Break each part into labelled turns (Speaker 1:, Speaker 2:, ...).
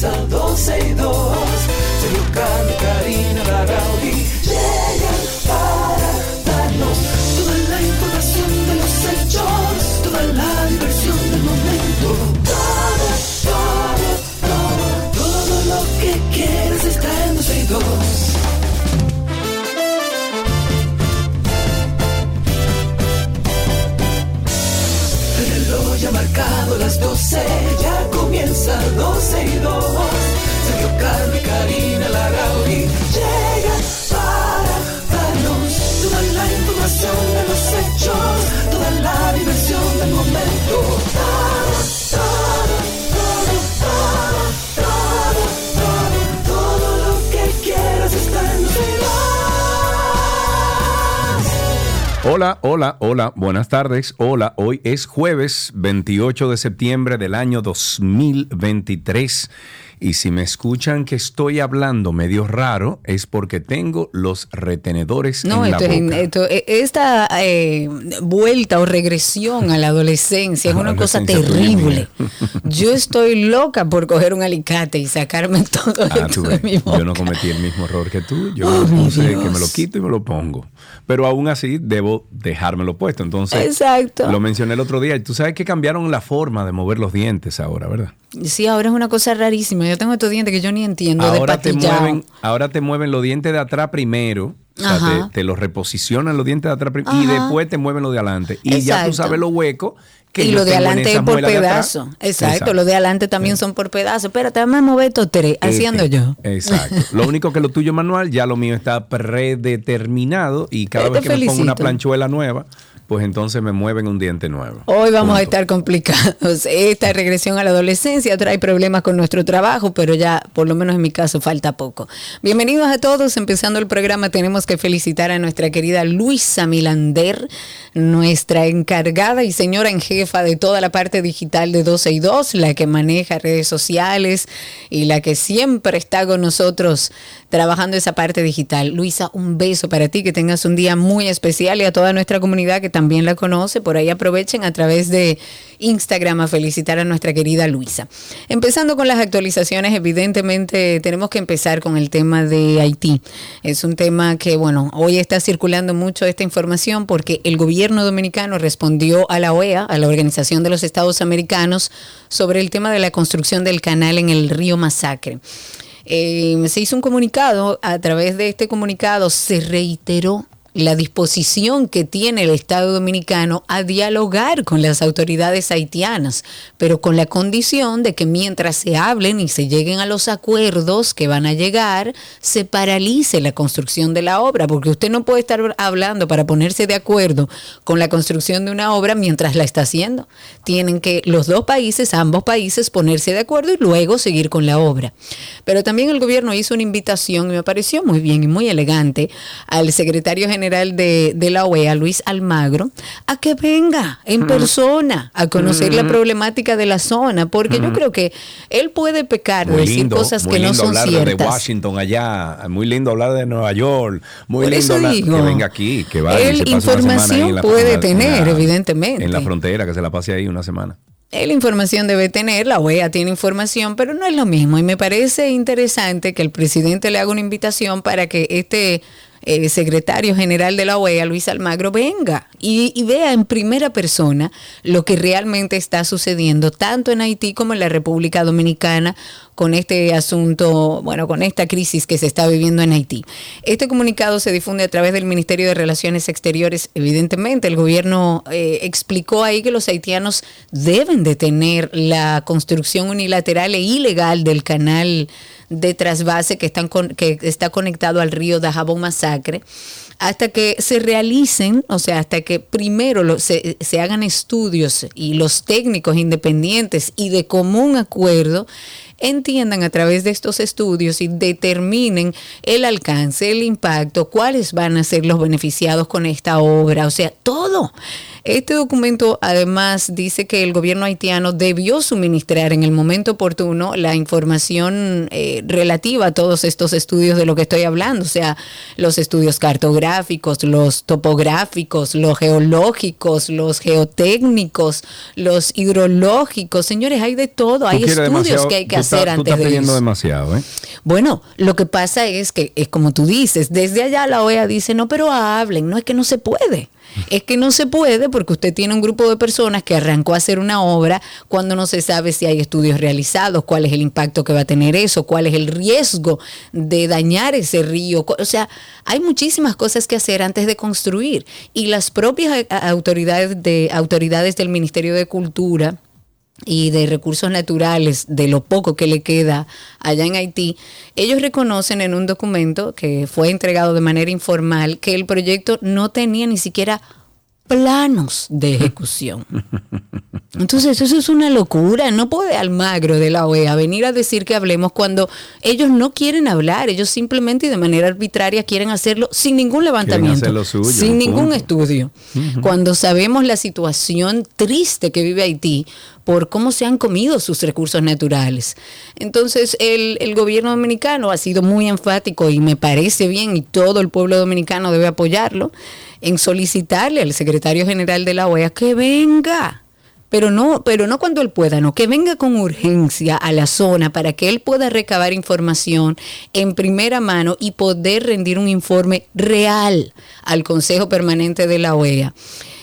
Speaker 1: comienza 12 y 2. Sergio Carlos, Karina comienza 12 y 2. Sergio y Karina Larrauri llegan para darnos toda la información de los hechos, toda la diversión del momento.
Speaker 2: Hola, hola, hola, buenas tardes. Hola, hoy es jueves 28 de septiembre del año 2023. Y si me escuchan que estoy hablando medio raro, es porque tengo los retenedores
Speaker 3: No,
Speaker 2: en la boca.
Speaker 3: esto- eh, esta eh, vuelta o regresión a la adolescencia es una cosa terrible. Yo estoy loca por coger un alicate y sacarme todo
Speaker 2: Ah,
Speaker 3: esto de mi boca.
Speaker 2: yo no cometí el mismo error que tú. Yo
Speaker 3: Oh,
Speaker 2: que me lo quito y me lo pongo. Pero aún así debo dejármelo puesto. Entonces,
Speaker 3: Exacto.
Speaker 2: lo mencioné el otro día. Y tú sabes que cambiaron la forma de mover los dientes ahora, ¿verdad?
Speaker 3: Sí, ahora es una cosa rarísima. Yo tengo estos dientes que yo ni entiendo
Speaker 2: Ahora te, mueven, ahora te mueven los dientes de atrás primero. O sea,
Speaker 3: Ajá.
Speaker 2: te, te los reposicionan los dientes de atrás primero y
Speaker 3: Ajá.
Speaker 2: después te mueven los de adelante. Y ya tú sabes los huecos que
Speaker 3: y lo de adelante es por pedazo. Exacto, lo de adelante también son por pedazo. Espérate, déjame mover estos tres, haciendo
Speaker 2: Eh,
Speaker 3: yo.
Speaker 2: Exacto. Lo único que lo tuyo manual, ya lo mío está predeterminado y cada
Speaker 3: Te
Speaker 2: vez que me pongo una planchuela nueva, pues entonces me mueven un diente nuevo.
Speaker 3: Hoy vamos a estar complicados. Esta regresión a la adolescencia trae problemas con nuestro trabajo, pero ya, por lo menos en mi caso, falta poco. Bienvenidos a todos. Empezando el programa, tenemos que felicitar a nuestra querida Luisa Milander, nuestra encargada y señora en jefa de toda la parte digital de 12 y 2, la que maneja redes sociales y la que siempre está con nosotros trabajando esa parte digital. Luisa, un beso para ti, que tengas un día muy especial y a toda nuestra comunidad que también la conoce. Por ahí aprovechen a través de Instagram a felicitar a nuestra querida Luisa. Empezando con las actualizaciones, evidentemente tenemos que empezar con el tema de Haití. Es un tema que, bueno, hoy está circulando mucho esta información porque el gobierno dominicano respondió a la OEA, a la Organización de los Estados Americanos, sobre el tema de la construcción del canal en el río Masacre. Eh, se hizo un comunicado, a través de este comunicado se reiteró la disposición que tiene el Estado Dominicano a dialogar con las autoridades haitianas, pero con la condición de que mientras se hablen y se lleguen a los acuerdos que van a llegar, se paralice la construcción de la obra, porque usted no puede estar hablando para ponerse de acuerdo con la construcción de una obra mientras la está haciendo. Tienen que los dos países, ambos países, ponerse de acuerdo y luego seguir con la obra. Pero también el gobierno hizo una invitación y me pareció muy bien y muy elegante al secretario general de, de la OEA, Luis Almagro, a que venga en persona a conocer la problemática de la zona, porque yo creo que él puede pecar de
Speaker 2: Muy
Speaker 3: decir
Speaker 2: lindo,
Speaker 3: cosas
Speaker 2: muy
Speaker 3: que no
Speaker 2: lindo
Speaker 3: son
Speaker 2: hablar de
Speaker 3: ciertas.
Speaker 2: Washington allá, muy lindo hablar de Nueva York, muy
Speaker 3: Por
Speaker 2: lindo
Speaker 3: eso
Speaker 2: hablar
Speaker 3: digo,
Speaker 2: que venga aquí, que vaya.
Speaker 3: él
Speaker 2: se
Speaker 3: información
Speaker 2: la-
Speaker 3: puede
Speaker 2: en la-
Speaker 3: tener,
Speaker 2: en la-
Speaker 3: evidentemente.
Speaker 2: En la frontera, que se la pase ahí una semana.
Speaker 3: Él información debe tener, la OEA tiene información, pero no es lo mismo. Y me parece interesante que el presidente le haga una invitación para que este eh, secretario general de la OEA, Luis Almagro, venga y, y vea en primera persona lo que realmente está sucediendo, tanto en Haití como en la República Dominicana, con este asunto, bueno, con esta crisis que se está viviendo en Haití. Este comunicado se difunde a través del Ministerio de Relaciones Exteriores. Evidentemente, el gobierno eh, explicó ahí que los haitianos deben detener la construcción unilateral e ilegal del canal de trasvase que, están con- que está conectado al río Dajabón Masacre hasta que se realicen, o sea, hasta que primero se, se hagan estudios y los técnicos independientes y de común acuerdo entiendan a través de estos estudios y determinen el alcance, el impacto, cuáles van a ser los beneficiados con esta obra, o sea, todo. Este documento además dice que el gobierno haitiano debió suministrar en el momento oportuno la información eh, relativa a todos estos estudios de lo que estoy hablando, o sea, los estudios cartográficos, los topográficos, los geológicos, los geotécnicos, los hidrológicos. Señores, hay de todo, hay estudios que hay que hacer antes de eso.
Speaker 2: demasiado, ¿eh?
Speaker 3: Bueno, lo que pasa es que es como tú dices, desde allá la OEA dice, "No, pero hablen, no es que no se puede." Es que no se puede porque usted tiene un grupo de personas que arrancó a hacer una obra cuando no se sabe si hay estudios realizados, cuál es el impacto que va a tener eso, cuál es el riesgo de dañar ese río. O sea, hay muchísimas cosas que hacer antes de construir y las propias autoridades de autoridades del Ministerio de Cultura y de recursos naturales, de lo poco que le queda allá en Haití, ellos reconocen en un documento que fue entregado de manera informal que el proyecto no tenía ni siquiera planos de ejecución. Entonces, eso es una locura. No puede Almagro de la OEA venir a decir que hablemos cuando ellos no quieren hablar. Ellos simplemente y de manera arbitraria quieren hacerlo sin ningún levantamiento, sin ningún estudio. Cuando sabemos la situación triste que vive Haití por cómo se han comido sus recursos naturales. Entonces, el, el gobierno dominicano ha sido muy enfático y me parece bien y todo el pueblo dominicano debe apoyarlo en solicitarle al secretario general de la OEA que venga pero no, pero no cuando él pueda, no, que venga con urgencia a la zona para que él pueda recabar información en primera mano y poder rendir un informe real al Consejo Permanente de la OEA.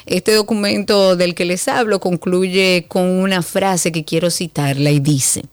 Speaker 3: Este documento del que les hablo concluye con una frase que quiero citarla y dice,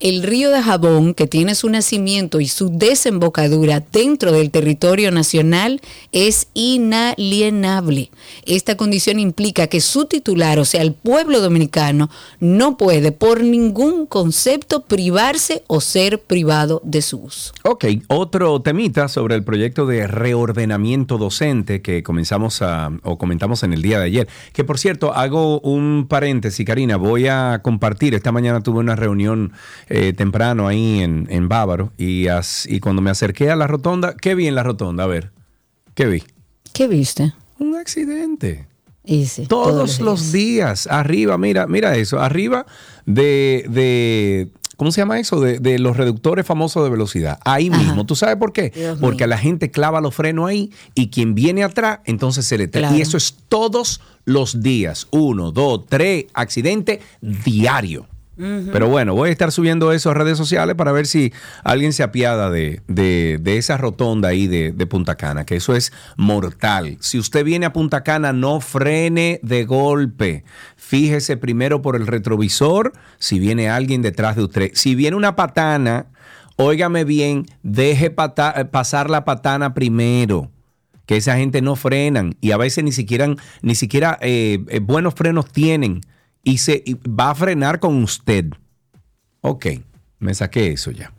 Speaker 3: el río de Jabón, que tiene su nacimiento y su desembocadura dentro del territorio nacional, es inalienable. Esta condición implica que su titular, o sea, el pueblo dominicano, no puede por ningún concepto privarse o ser privado de su uso.
Speaker 2: Ok, otro temita sobre el proyecto de reordenamiento docente que comenzamos a, o comentamos en el día de ayer. Que por cierto, hago un paréntesis, Karina, voy a compartir. Esta mañana tuve una reunión eh, temprano ahí en, en Bávaro y, y cuando me acerqué a la rotonda, ¿qué vi en la rotonda? A ver, ¿qué vi?
Speaker 3: ¿Qué viste?
Speaker 2: Un accidente. todos, los días. arriba, mira, mira eso, arriba de, de ¿cómo se llama eso? De, los reductores famosos de velocidad. Ahí mismo. ¿Tú sabes por qué? Porque la gente clava los frenos ahí y quien viene atrás, entonces se le trae. Y eso es todos los días. Uno, dos, tres, accidente diario. Pero bueno, voy a estar subiendo eso a redes sociales para ver si alguien se apiada de, esa rotonda ahí de, Punta Cana, que eso es mortal. Si usted viene a Punta Cana, no frene de golpe. Fíjese primero por el retrovisor si viene alguien detrás de usted. Si viene una patana, óigame bien, deje pasar la patana primero que esa gente no frenan y a veces ni siquiera, ni siquiera eh, eh, buenos frenos tienen y se va a frenar con usted. Ok, me saqué eso ya.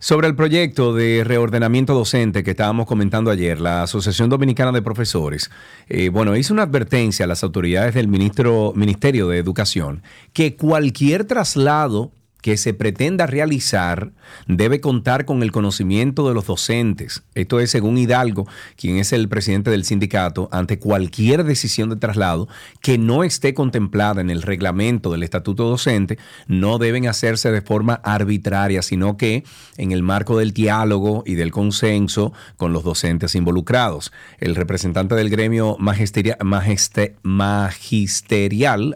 Speaker 2: Sobre el proyecto de reordenamiento docente que estábamos comentando ayer, la Asociación Dominicana de Profesores, eh, bueno, hizo una advertencia a las autoridades del ministro, Ministerio de Educación que cualquier traslado que se pretenda realizar debe contar con el conocimiento de los docentes. Esto es según Hidalgo, quien es el presidente del sindicato, ante cualquier decisión de traslado que no esté contemplada en el reglamento del estatuto docente, no deben hacerse de forma arbitraria, sino que en el marco del diálogo y del consenso con los docentes involucrados. El representante del gremio magisterial,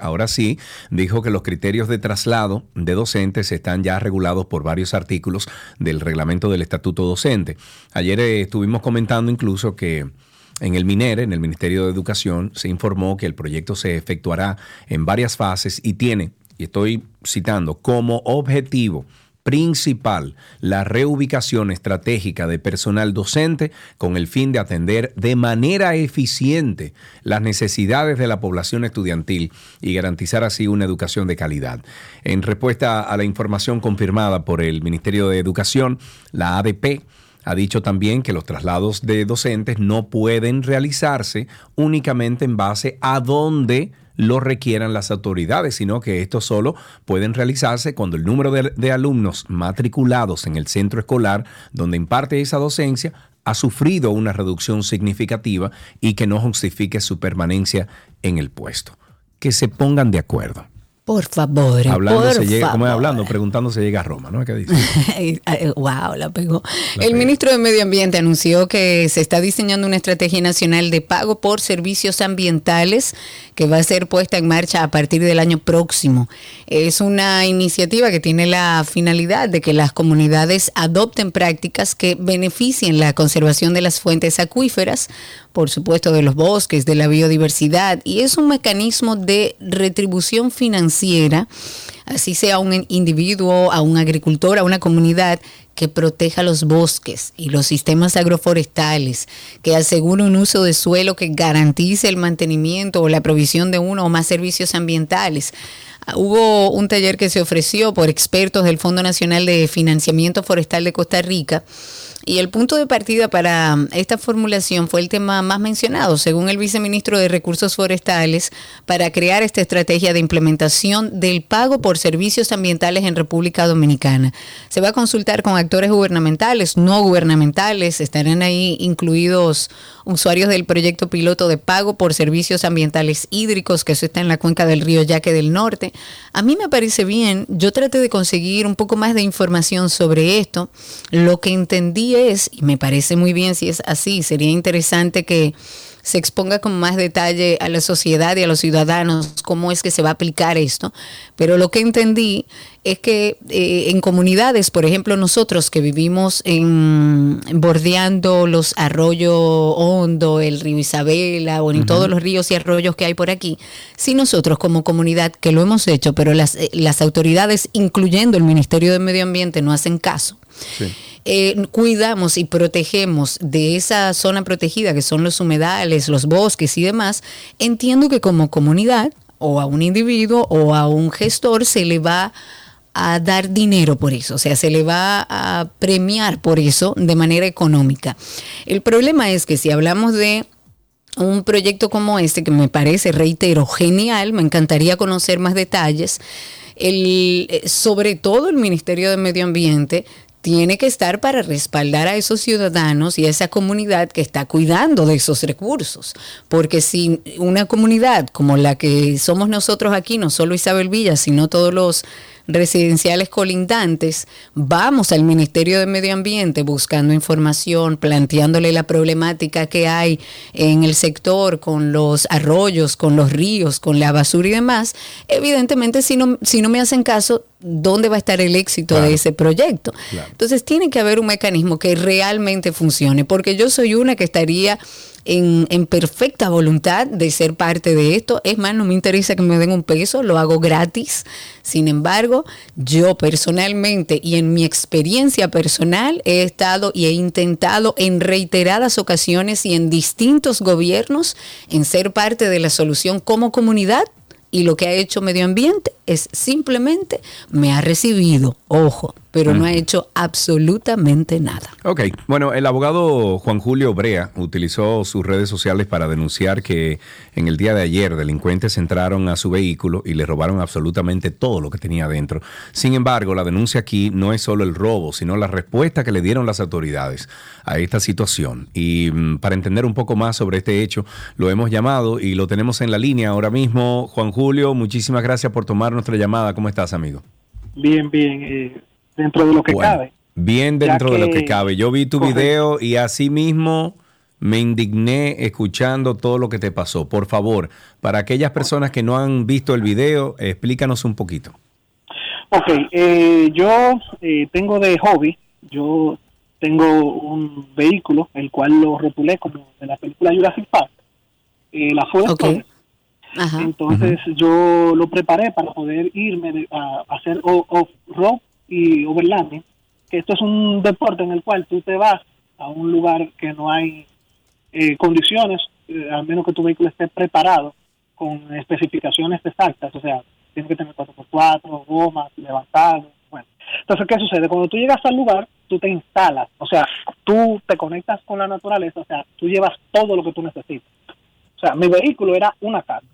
Speaker 2: ahora sí, dijo que los criterios de traslado de docentes están ya regulados por varios artículos del reglamento del Estatuto Docente. Ayer eh, estuvimos comentando incluso que en el MINER, en el Ministerio de Educación, se informó que el proyecto se efectuará en varias fases y tiene, y estoy citando, como objetivo principal, la reubicación estratégica de personal docente con el fin de atender de manera eficiente las necesidades de la población estudiantil y garantizar así una educación de calidad. En respuesta a la información confirmada por el Ministerio de Educación, la ADP ha dicho también que los traslados de docentes no pueden realizarse únicamente en base a dónde lo requieran las autoridades, sino que estos solo pueden realizarse cuando el número de, alumnos matriculados en el centro escolar donde imparte esa docencia ha sufrido una reducción significativa y que no justifique su permanencia en el puesto. Que se pongan de acuerdo.
Speaker 3: Por favor.
Speaker 2: Hablando
Speaker 3: por
Speaker 2: se llega, como es hablando, preguntando se llega a Roma, ¿no? ¿Qué dice?
Speaker 3: wow, la pegó.
Speaker 2: La
Speaker 3: el
Speaker 2: pegó.
Speaker 3: ministro de Medio Ambiente anunció que se está diseñando una estrategia nacional de pago por servicios ambientales que va a ser puesta en marcha a partir del año próximo. Es una iniciativa que tiene la finalidad de que las comunidades adopten prácticas que beneficien la conservación de las fuentes acuíferas, por supuesto de los bosques, de la biodiversidad, y es un mecanismo de retribución financiera así sea un individuo, a un agricultor, a una comunidad que proteja los bosques y los sistemas agroforestales, que asegure un uso de suelo que garantice el mantenimiento o la provisión de uno o más servicios ambientales. Ah, Hubo un taller que se ofreció por expertos del Fondo Nacional de Financiamiento Forestal de Costa Rica y el punto de partida para esta formulación fue el tema más mencionado, según el viceministro de Recursos Forestales, para crear esta estrategia de implementación del pago por servicios ambientales en República Dominicana. Se va a consultar con actores gubernamentales, no gubernamentales, estarán ahí incluidos usuarios del proyecto piloto de pago por servicios ambientales hídricos, que eso está en la cuenca del río Yaque del Norte. A mí me parece bien, yo traté de conseguir un poco más de información sobre esto. Lo que entendí es, y me parece muy bien si es así, sería interesante que se exponga con más detalle a la sociedad y a los ciudadanos cómo es que se va a aplicar esto. Pero lo que entendí es que eh, en comunidades, por ejemplo, nosotros que vivimos en bordeando los arroyos Hondo, el río Isabela, bueno, y todos los ríos y arroyos que hay por aquí, si nosotros como comunidad, que lo hemos hecho, pero las, eh, las autoridades, incluyendo el Ministerio de Medio Ambiente, no hacen caso.
Speaker 2: Sí.
Speaker 3: Eh, cuidamos y protegemos de esa zona protegida que son los humedales, los bosques y demás, entiendo que como comunidad o a un individuo o a un gestor se le va a dar dinero por eso, o sea, se le va a premiar por eso de manera económica. El problema es que si hablamos de un proyecto como este, que me parece, reitero, genial, me encantaría conocer más detalles, el, eh, sobre todo el Ministerio de Medio Ambiente tiene que estar para respaldar a esos ciudadanos y a esa comunidad que está cuidando de esos recursos. Porque si una comunidad como la que somos nosotros aquí, no solo Isabel Villa, sino todos los residenciales colindantes, vamos al Ministerio de Medio Ambiente buscando información, planteándole la problemática que hay en el sector con los arroyos, con los ríos, con la basura y demás, evidentemente si no, si no me hacen caso, ¿dónde va a estar el éxito
Speaker 2: Claro.
Speaker 3: de ese proyecto?
Speaker 2: Claro.
Speaker 3: Entonces tiene que haber un mecanismo que realmente funcione, porque yo soy una que estaría en, perfecta voluntad de ser parte de esto. Es más, no me interesa que me den un peso, lo hago gratis. Sin embargo, yo personalmente y en mi experiencia personal he estado y he intentado en reiteradas ocasiones y en distintos gobiernos en ser parte de la solución como comunidad y lo que ha hecho medio ambiente es simplemente me ha recibido, ojo, pero no ha hecho absolutamente nada.
Speaker 2: Ok, bueno, el abogado Juan Julio Brea utilizó sus redes sociales para denunciar que en el día de ayer delincuentes entraron a su vehículo y le robaron absolutamente todo lo que tenía adentro. Sin embargo, la denuncia aquí no es solo el robo, sino la respuesta que le dieron las autoridades a esta situación. Y mm, para entender un poco más sobre este hecho, lo hemos llamado y lo tenemos en la línea ahora mismo. Juan Julio, muchísimas gracias por tomar nuestra llamada. ¿Cómo estás, amigo?
Speaker 4: bien, bien, eh, dentro de lo que
Speaker 2: Bueno,
Speaker 4: cabe.
Speaker 2: Bien dentro de lo que cabe. Yo vi tu
Speaker 4: Correcto.
Speaker 2: video y así mismo me indigné escuchando todo lo que te pasó. Por favor, para aquellas personas que no han visto el video, explícanos un poquito.
Speaker 4: Ok, eh, yo eh, tengo de hobby, yo tengo un vehículo, el cual lo rotulé como de la película Jurassic Park, eh, la Ford. Entonces yo lo preparé para poder irme de- a, a hacer off-road y overlanding, que esto es un deporte en el cual tú te vas a un lugar que no hay eh, condiciones, eh, al menos que tu vehículo esté preparado con especificaciones exactas, o sea, tiene que tener 4x4, gomas, levantado, bueno. Entonces, ¿qué sucede? Cuando tú llegas al lugar, tú te instalas, o sea, tú te conectas con la naturaleza, o sea, tú llevas todo lo que tú necesitas. O sea, mi vehículo era una casa.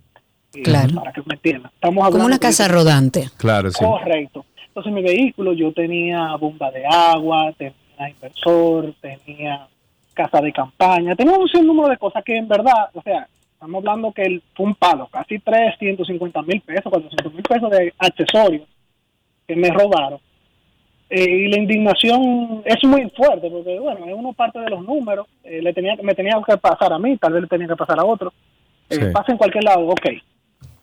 Speaker 4: eh,
Speaker 3: Claro.
Speaker 4: Para que me entiendan. Estamos
Speaker 3: Como una
Speaker 4: de-
Speaker 3: casa rodante.
Speaker 2: Claro, sí.
Speaker 4: Correcto. Entonces mi vehículo yo tenía bomba de agua, tenía inversor, tenía casa de campaña, tenía un sinnúmero de cosas que en verdad, o sea, Estamos hablando que el, fue un palo, casi 350 mil pesos, 400 mil pesos de accesorios que me robaron. Eh, y la indignación es muy fuerte, porque bueno, es uno parte de los números, eh, le tenía, me tenía que pasar a mí, tal vez le tenía que pasar a otro. Eh,
Speaker 2: Sí.
Speaker 4: Pasa en cualquier lado, ok.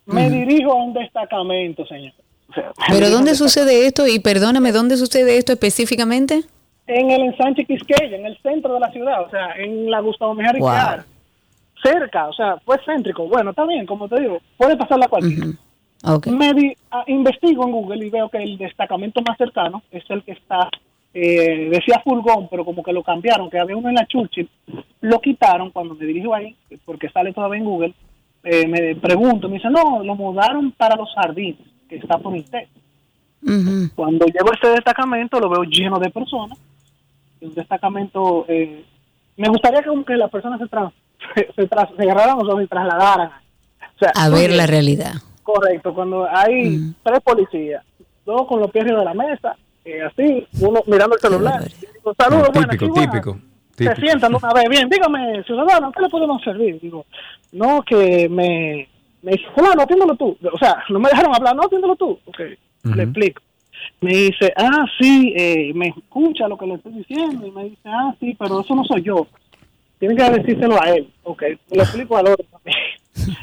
Speaker 4: Me dirijo a un destacamento, señor. O sea, me
Speaker 3: ¿Pero dónde sucede esto? Y perdóname, ¿dónde sucede esto específicamente?
Speaker 4: en el ensanche Quisqueya, en el centro de la ciudad, o sea, en la Gustavo Mejía
Speaker 3: Wow.
Speaker 4: Cerca, o sea, fue céntrico. Bueno, está bien, como te digo, puede pasar la cualquiera. Me di- ah, investigo en Google y veo que el destacamento más cercano es el que está, eh, decía Fulgón, pero como que lo cambiaron, que había uno en la Churchill, lo quitaron cuando me dirijo ahí, porque sale todavía en Google, eh, me pregunto, me dice, no, lo mudaron para los jardines, que está por Intel.
Speaker 3: Ujú.
Speaker 4: Cuando llego a este destacamento lo veo lleno de personas. Un destacamento, eh, me gustaría que, como que las personas se, tras, se, se, tras- se agarraran los ojos y trasladaran. O sea,
Speaker 3: A ver la realidad.
Speaker 4: Correcto, cuando hay tres policías, dos con los pies arriba de la mesa, eh, así, uno mirando el celular. digo, Saludos, buenas,
Speaker 2: típico,
Speaker 4: sí, buenas".
Speaker 2: típico,
Speaker 4: Se sientan una vez, bien, dígame, ciudadano, ¿qué le podemos servir? Digo, no, que me, me dice, fulano, atiéndelo tú. O sea, no me dejaron hablar, no, atiéndelo tú. Ok, le explico. Me dice, ah, sí, eh, me escucha lo que le estoy diciendo. Y me dice, ah, sí, pero eso no soy yo. Tienen que decírselo a él. Ok, le explico al otro también.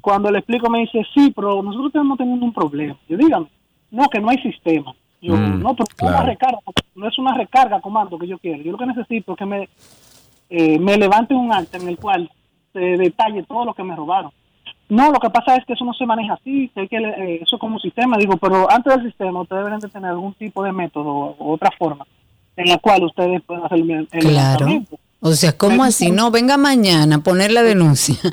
Speaker 4: Cuando le explico, me dice, sí, pero nosotros estamos teniendo un problema. Yo, dígame, no, que no hay sistema. Yo,
Speaker 2: Mm,
Speaker 4: no, pero
Speaker 2: claro.
Speaker 4: una recarga, no es una recarga comando que yo quiero. Yo lo que necesito es que me, eh, me levante un acta en el cual se detalle todo lo que me robaron. No, lo que pasa es que eso no se maneja así, que hay que, eh, eso como un sistema, digo, pero antes del sistema ustedes deben de tener algún tipo de método o otra forma en la cual ustedes pueden hacer el, el
Speaker 3: Claro. O sea, ¿cómo así? No, venga mañana a poner la denuncia.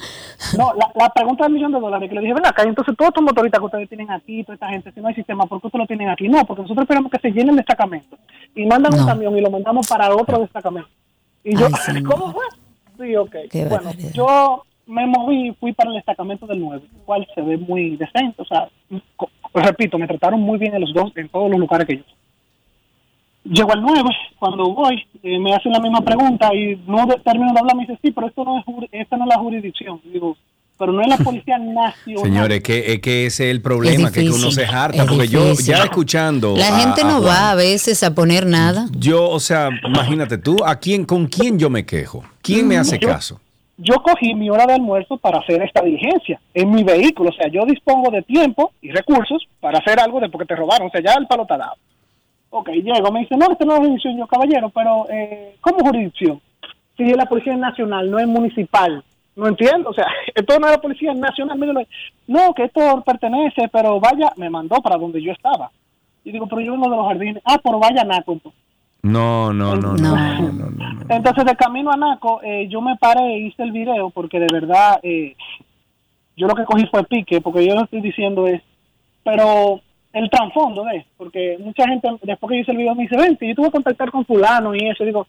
Speaker 4: No, la, la pregunta del millón de dólares que le dije, ven acá, entonces todos estos motoristas que ustedes tienen aquí, toda esta gente, si no hay sistema, ¿por qué ustedes lo tienen aquí? No, porque nosotros esperamos que se llene el destacamento y mandan
Speaker 3: No.
Speaker 4: un camión y lo mandamos para otro destacamento. Y yo,
Speaker 3: Ay.
Speaker 4: ¿cómo fue? Sí, ok.
Speaker 3: Qué
Speaker 4: bueno,
Speaker 3: barbaridad.
Speaker 4: yo me moví y fui para el destacamento del 9, el cual se ve muy decente, o sea, repito, me trataron muy bien en los dos, en todos los lugares que yo. Llego al 9, cuando voy, eh, me hacen la misma pregunta y no de- termino de hablar, me dice, sí, pero esto no es, esta no es la jurisdicción. Digo, pero no es la Policía Nacional.
Speaker 2: Señores, que, es que ese es el problema, que, que uno se harta,
Speaker 3: es
Speaker 2: porque yo ya escuchando...
Speaker 3: La
Speaker 2: a-
Speaker 3: gente
Speaker 2: a
Speaker 3: no
Speaker 2: Juan,
Speaker 3: va a veces a poner nada.
Speaker 2: Yo, o sea, imagínate tú, ¿a quién, ¿con quién yo me quejo? ¿Quién me hace
Speaker 4: Yo-
Speaker 2: caso?
Speaker 4: Yo cogí mi hora de almuerzo para hacer esta diligencia en mi vehículo. O sea, yo dispongo de tiempo y recursos para hacer algo de porque te robaron. O sea, ya el palo está dado. Ok, llego, me dice, no, esta no es jurisdicción, yo caballero, pero eh, ¿cómo jurisdicción? Si es la Policía Nacional, no es municipal. No entiendo, o sea, esto no es la Policía Nacional. No, que esto pertenece, pero vaya, me mandó para donde yo estaba. Y digo, pero yo vengo de los jardines. Ah, pero vaya Naco. entonces.
Speaker 2: No, no, no, no,
Speaker 3: No.
Speaker 2: no, no, no, no.
Speaker 4: Entonces, de camino a Naco, eh, yo me paré e hice el video porque de verdad eh, yo lo que cogí fue pique, porque yo lo estoy diciendo es, pero el trasfondo de, porque mucha gente después que yo hice el video me dice, ven, si yo tuve que contactar con fulano y eso, digo,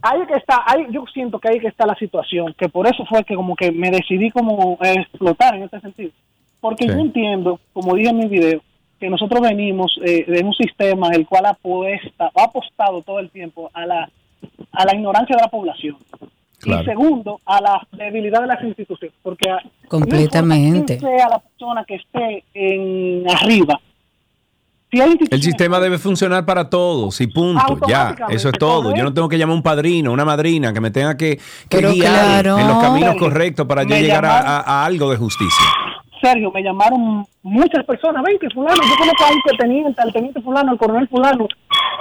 Speaker 4: ahí que está, ahí yo siento que ahí que está la situación, que por eso fue que como que me decidí como a explotar en este sentido. Porque
Speaker 2: Sí.
Speaker 4: yo entiendo, como dije en mi video, que nosotros venimos eh, de un sistema el cual apuesta, ha apostado todo el tiempo a la, a la ignorancia de la población.
Speaker 2: Claro.
Speaker 4: Y segundo, a la debilidad de las instituciones. Porque
Speaker 3: Completamente.
Speaker 4: No sea la persona que esté en arriba. Si hay
Speaker 2: El sistema debe funcionar para todos y punto, ya, eso es todo. Yo no tengo que llamar a un padrino, una madrina que me tenga que, que guiar
Speaker 3: claro.
Speaker 2: en los caminos correctos para yo llegar a,
Speaker 4: llamaron-
Speaker 2: a- a algo de justicia.
Speaker 4: Sergio, me llamaron muchas personas, ven que fulano, yo conozco al teniente, al teniente fulano, al coronel fulano.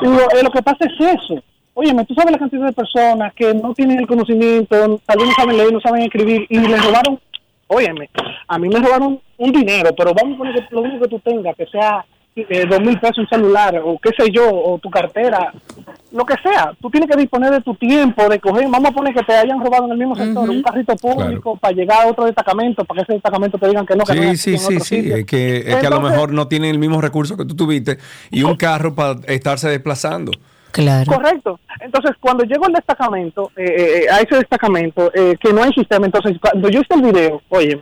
Speaker 4: Digo, eh, lo que pasa es eso. Óyeme, tú sabes la cantidad de personas que no tienen el conocimiento, tal vez no saben leer, no saben escribir, y les robaron, óyeme, a mí me robaron un dinero, pero vamos a poner que lo único que tú tengas, que sea dos mil pesos un celular, o qué sé yo, o tu cartera, lo que sea. Tú tienes que disponer de tu tiempo, de coger, vamos a poner que te hayan robado en el mismo sector, un carrito público para llegar a otro destacamento, para que ese destacamento te digan que no, que no
Speaker 2: Sí,
Speaker 4: es
Speaker 2: sí, sí, sí.
Speaker 4: sitio.
Speaker 2: Es que, es que a lo mejor no tienen el mismo recurso que tú tuviste y un carro para estarse desplazando.
Speaker 3: Claro.
Speaker 4: Correcto. Entonces, cuando llego al destacamento, eh, eh, a ese destacamento, eh, que no hay sistema, entonces, cuando yo hice el video, oye,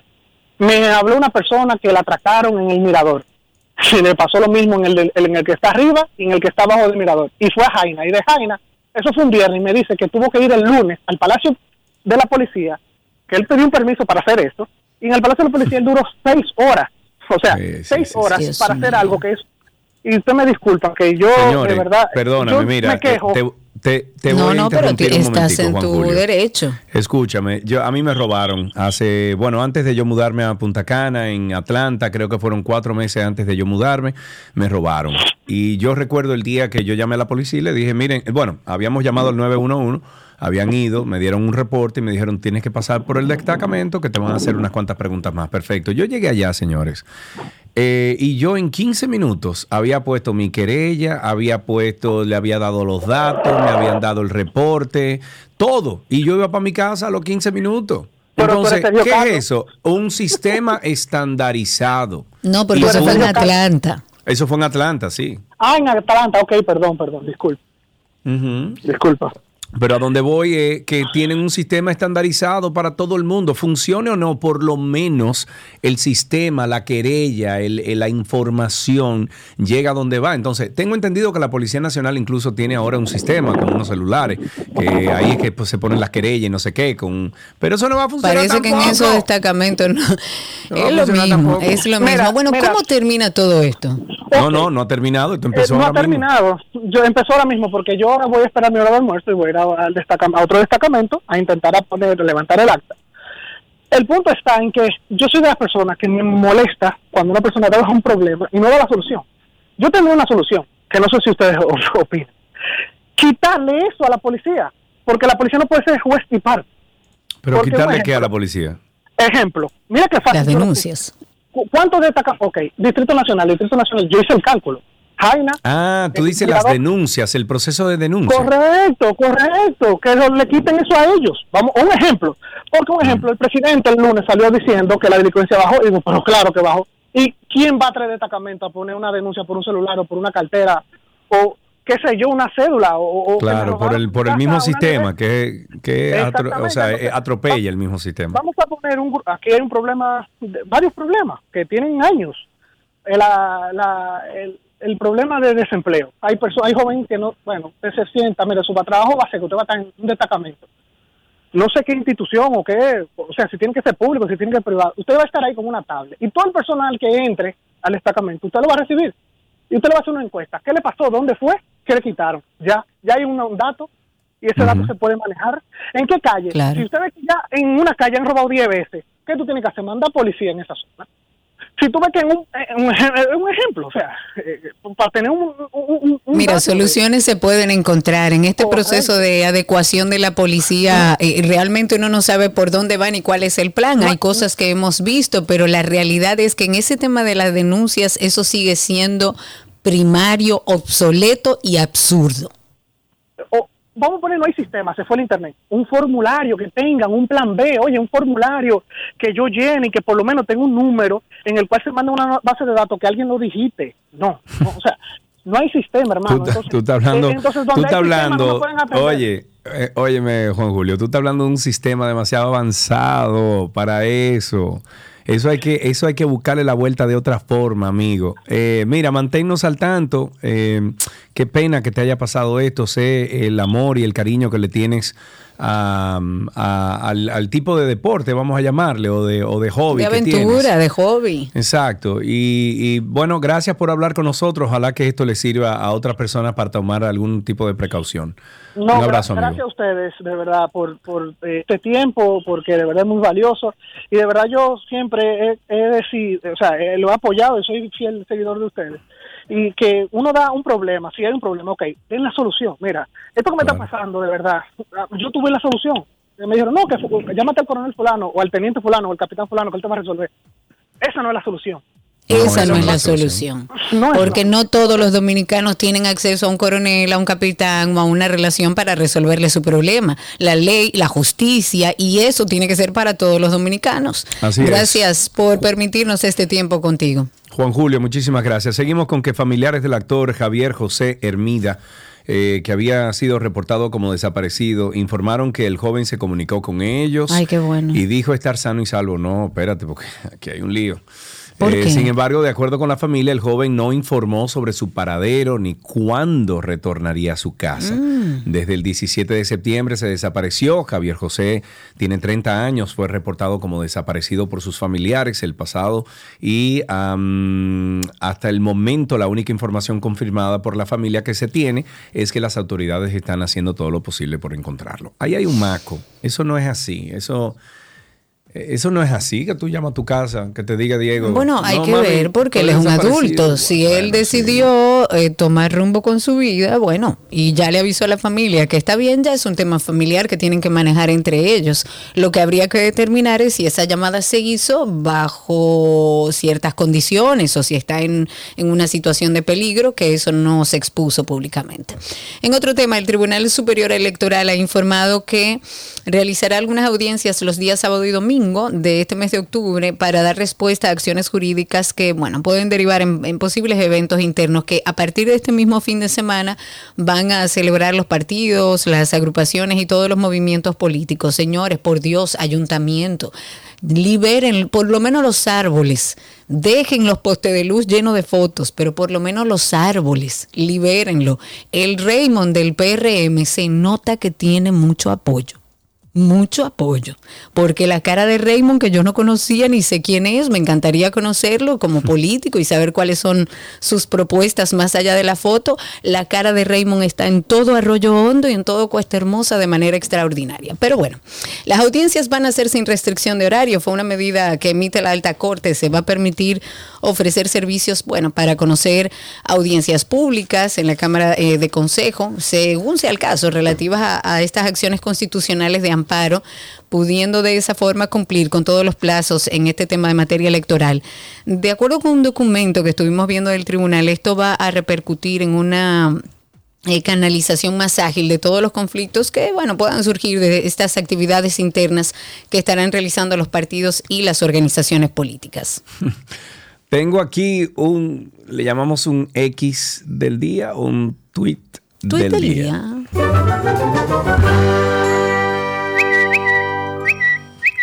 Speaker 4: me habló una persona que la atracaron en el mirador. Se le pasó lo mismo en el, en el que está arriba y en el que está abajo del mirador. Y fue a Jaina. Y de Jaina, eso fue un viernes, y me dice que tuvo que ir el lunes al Palacio de la Policía que él pidió un permiso para hacer esto, y en el Palacio de la Policía él duró seis horas, o sea,
Speaker 2: Sí, sí,
Speaker 4: seis
Speaker 2: sí,
Speaker 4: horas para hacer algo que es... Y usted me disculpa, que yo,
Speaker 2: Señores,
Speaker 4: de verdad...
Speaker 2: perdóname,
Speaker 4: yo
Speaker 2: mira,
Speaker 4: me quejo.
Speaker 2: te, te- te
Speaker 3: no,
Speaker 2: voy a
Speaker 3: no, pero
Speaker 2: interrumpir
Speaker 3: ti-
Speaker 2: un
Speaker 3: estás en tu
Speaker 2: Julio.
Speaker 3: derecho.
Speaker 2: Escúchame, yo a mí me robaron hace, bueno, antes de yo mudarme a Punta Cana, en Atlanta, creo que fueron cuatro meses antes de yo mudarme, me robaron. Y yo recuerdo el día que yo llamé a la policía y le dije, miren, bueno, habíamos llamado al 911, habían ido, me dieron un reporte y me dijeron, tienes que pasar por el destacamento que te van a hacer unas cuantas preguntas más. Perfecto. Yo llegué allá, señores. Eh, y yo en 15 minutos había puesto mi querella, había puesto, le había dado los datos, me habían dado el reporte, todo. Y yo iba para mi casa a los 15 minutos.
Speaker 4: Pero
Speaker 2: Entonces, ¿qué es eso? Un sistema estandarizado.
Speaker 3: No, porque eso fue en. Atlanta.
Speaker 2: Eso fue en Atlanta, sí.
Speaker 4: Ah, en Atlanta, ok, perdón, perdón, disculpa, disculpa.
Speaker 2: Pero a donde voy es que tienen un sistema estandarizado para todo el mundo. Funcione o no, por lo menos el sistema, la querella, el- el- la información llega a donde va. Entonces, tengo entendido que la Policía Nacional incluso tiene ahora un sistema con unos celulares, que ahí es que pues, se ponen las querellas y no sé qué. Con... Pero eso no va a funcionar.
Speaker 3: Parece que en esos destacamentos no.
Speaker 2: No
Speaker 3: es lo mismo,
Speaker 2: tampoco.
Speaker 3: es lo
Speaker 4: Mira,
Speaker 3: mismo. Bueno,
Speaker 4: mira.
Speaker 3: ¿cómo termina todo esto?
Speaker 2: No, no, no ha terminado. Esto
Speaker 4: Eh,
Speaker 2: empezó
Speaker 4: no ha
Speaker 2: mismo.
Speaker 4: terminado. Yo empezó ahora mismo porque yo ahora voy a esperar mi hora de almuerzo y voy a ir a, al destacam- a otro destacamento a intentar a poner, levantar el acta. El punto está en que yo soy de las personas que me molesta cuando una persona trabaja un problema y no da la solución. Yo tengo una solución, que no sé si ustedes opinan. Quitarle eso a la policía, porque la policía no puede ser juez y parte.
Speaker 2: Pero
Speaker 4: Porque,
Speaker 2: quitarle
Speaker 4: por
Speaker 2: qué a la
Speaker 4: ejemplo,
Speaker 2: policía.
Speaker 4: Ejemplo, mira qué fácil.
Speaker 3: Las denuncias.
Speaker 4: puse. ¿Cu- ¿Cuántos destacan? Ok, Distrito Nacional, Distrito Nacional, yo hice el cálculo. Jaina,
Speaker 2: Ah, tú dices las denuncias, el proceso de denuncia.
Speaker 4: Correcto, correcto, que le quiten eso a ellos. Vamos, un ejemplo. Porque un ejemplo, el presidente el lunes salió diciendo que la delincuencia bajó, y digo, pero claro que bajó. ¿Y quién va a traer destacamento a poner una denuncia por un celular o por una cartera o qué sé yo, una cédula o,
Speaker 2: Claro, por el, por el mismo sistema que, que atro- o sea,
Speaker 4: Exactamente.
Speaker 2: atropella el mismo sistema.
Speaker 4: Vamos a poner un aquí hay un problema, varios problemas que tienen años. Eh, La, la- el, el problema de desempleo. Hay personas, hay jóvenes que no, bueno, usted se sienta, mire, su trabajo va a ser que usted va a estar en un destacamento. No sé qué institución o qué, o sea, si tiene que ser público, si tiene que ser privado. Usted va a estar ahí con una tablet. Y todo el personal que entre al destacamento, usted lo va a recibir. Y usted le va a hacer una encuesta. ¿Qué le pasó? ¿Dónde fue? ¿Qué le quitaron? Ya, ya hay un, un dato y ese dato se puede manejar. ¿En qué calle?
Speaker 3: Claro.
Speaker 4: Si usted ve que ya en una calle han robado 10 veces, ¿qué tú tienes que hacer? Mandar policía en esa zona. Si tú ves que en un, en un, ej- un ejemplo, o sea, eh, para tener un... un- un-
Speaker 3: Mira,
Speaker 4: de-
Speaker 3: soluciones se pueden encontrar en este
Speaker 4: Correcto.
Speaker 3: proceso de adecuación de la policía. eh, realmente uno no sabe por dónde va ni cuál es el plan. Hay cosas que hemos visto, pero la realidad es que en ese tema de las denuncias eso sigue siendo primario, obsoleto y absurdo.
Speaker 4: Vamos a poner, no hay sistema, se fue el internet. Un formulario que tengan, un plan B, oye, un formulario que yo llene y que por lo menos tenga un número en el cual se manda una base de datos que alguien lo digite. No, no, o sea, no hay sistema, hermano.
Speaker 2: Tú,
Speaker 4: Entonces,
Speaker 2: tú estás hablando,
Speaker 4: eh, entonces,
Speaker 2: tú estás
Speaker 4: no
Speaker 2: hablando, oye, eh, óyeme, Juan Julio, tú estás hablando de un sistema demasiado avanzado para eso. Eso hay que, eso hay que buscarle la vuelta de otra forma, amigo. Eh, mira, manténnos al tanto. Eh, qué pena que te haya pasado esto. Sé el amor y el cariño que le tienes a- a- al, al tipo de deporte, vamos a llamarle, o de, o de hobby.
Speaker 3: De
Speaker 2: que tienes.
Speaker 3: aventura, de hobby.
Speaker 2: Exacto. Y, y, bueno, gracias por hablar con nosotros. Ojalá que esto le sirva a otras personas para tomar algún tipo de precaución.
Speaker 4: No,
Speaker 2: Un abrazo,
Speaker 4: gra- gracias
Speaker 2: amigo.
Speaker 4: a ustedes, de verdad, por, por eh, este tiempo, porque de verdad es muy valioso. Y de verdad yo siempre he, he decidido, o sea, eh, lo he apoyado y soy fiel seguidor de ustedes. Y que uno da un problema, si hay un problema, ok, den la solución. Mira, esto que me
Speaker 2: Claro.
Speaker 4: está pasando, de verdad, yo tuve la solución. Me dijeron, no, que llámate al coronel fulano, o al teniente fulano, o al capitán fulano, que él te va a resolver. Esa no es la solución.
Speaker 2: No,
Speaker 3: Esa
Speaker 2: esa
Speaker 3: no es la solución.
Speaker 4: No
Speaker 3: Porque no todos los dominicanos tienen acceso a un coronel, a un capitán o a una relación para resolverle su problema. La ley, la justicia y eso tiene que ser para todos los dominicanos.
Speaker 2: Así es.
Speaker 3: Gracias por permitirnos este tiempo contigo.
Speaker 2: Juan Julio, muchísimas gracias. Seguimos con que familiares del actor Javier José Hermida eh, que había sido reportado como desaparecido, informaron que el joven se comunicó con ellos
Speaker 3: Ay, qué bueno.
Speaker 2: y dijo estar sano y salvo. No, espérate, porque aquí hay un lío.
Speaker 3: ¿Por
Speaker 2: Eh, sin embargo, de acuerdo con la familia, el joven no informó sobre su paradero ni cuándo retornaría a su casa.
Speaker 3: Mm.
Speaker 2: Desde el 17 de septiembre se desapareció. Javier José tiene 30 años, fue reportado como desaparecido por sus familiares el pasado y hasta el momento la única información confirmada por la familia que se tiene es que las autoridades están haciendo todo lo posible por encontrarlo. Ahí hay un maco. Eso no es así. Eso... Eso no es así, que tú llamas a tu casa, que te diga Diego.
Speaker 3: Bueno, hay
Speaker 2: "No,
Speaker 3: que
Speaker 2: mami,
Speaker 3: ver porque él es un
Speaker 2: desaparecido".
Speaker 3: adulto. Si
Speaker 2: Bueno,
Speaker 3: él
Speaker 2: sí.
Speaker 3: decidió eh, tomar rumbo con su vida, bueno, y ya le avisó a la familia que está bien, ya es un tema familiar que tienen que manejar entre ellos. Lo que habría que determinar es si esa llamada se hizo bajo ciertas condiciones o si está en, en una situación de peligro, que eso no se expuso públicamente. En otro tema, el Tribunal Superior Electoral ha informado que realizará algunas audiencias los días sábado y domingo de este mes de octubre para dar respuesta a acciones jurídicas que, bueno, pueden derivar en, posibles eventos internos que a partir de este mismo fin de semana van a celebrar los partidos, las agrupaciones y todos los movimientos políticos. Señores, por Dios, ayuntamiento, liberen por lo menos los árboles. Dejen los postes de luz llenos de fotos, pero por lo menos los árboles, libérenlo. El Raymond del PRM se nota que tiene mucho apoyo mucho apoyo, porque la cara de Raymond que yo no conocía ni sé quién es, me encantaría conocerlo como político y saber cuáles son sus propuestas más allá de la foto, la cara de Raymond está en todo Arroyo Hondo y en todo Cuesta Hermosa de manera extraordinaria. Pero bueno, las audiencias van a ser sin restricción de horario, fue una medida que emite la alta corte, se va a permitir ofrecer servicios, bueno, para conocer audiencias públicas en la Cámara eh, de Consejo, según sea el caso, relativas a, a estas acciones constitucionales de amparo, pudiendo de esa forma cumplir con todos los plazos en este tema de materia electoral. De acuerdo con un documento que estuvimos viendo del tribunal, esto va a repercutir en una eh, canalización más ágil de todos los conflictos que bueno puedan surgir de estas actividades internas que estarán realizando los partidos y las organizaciones políticas.
Speaker 2: Tengo aquí un, le llamamos un X del día, un tweet,
Speaker 3: Tuit
Speaker 2: del, día.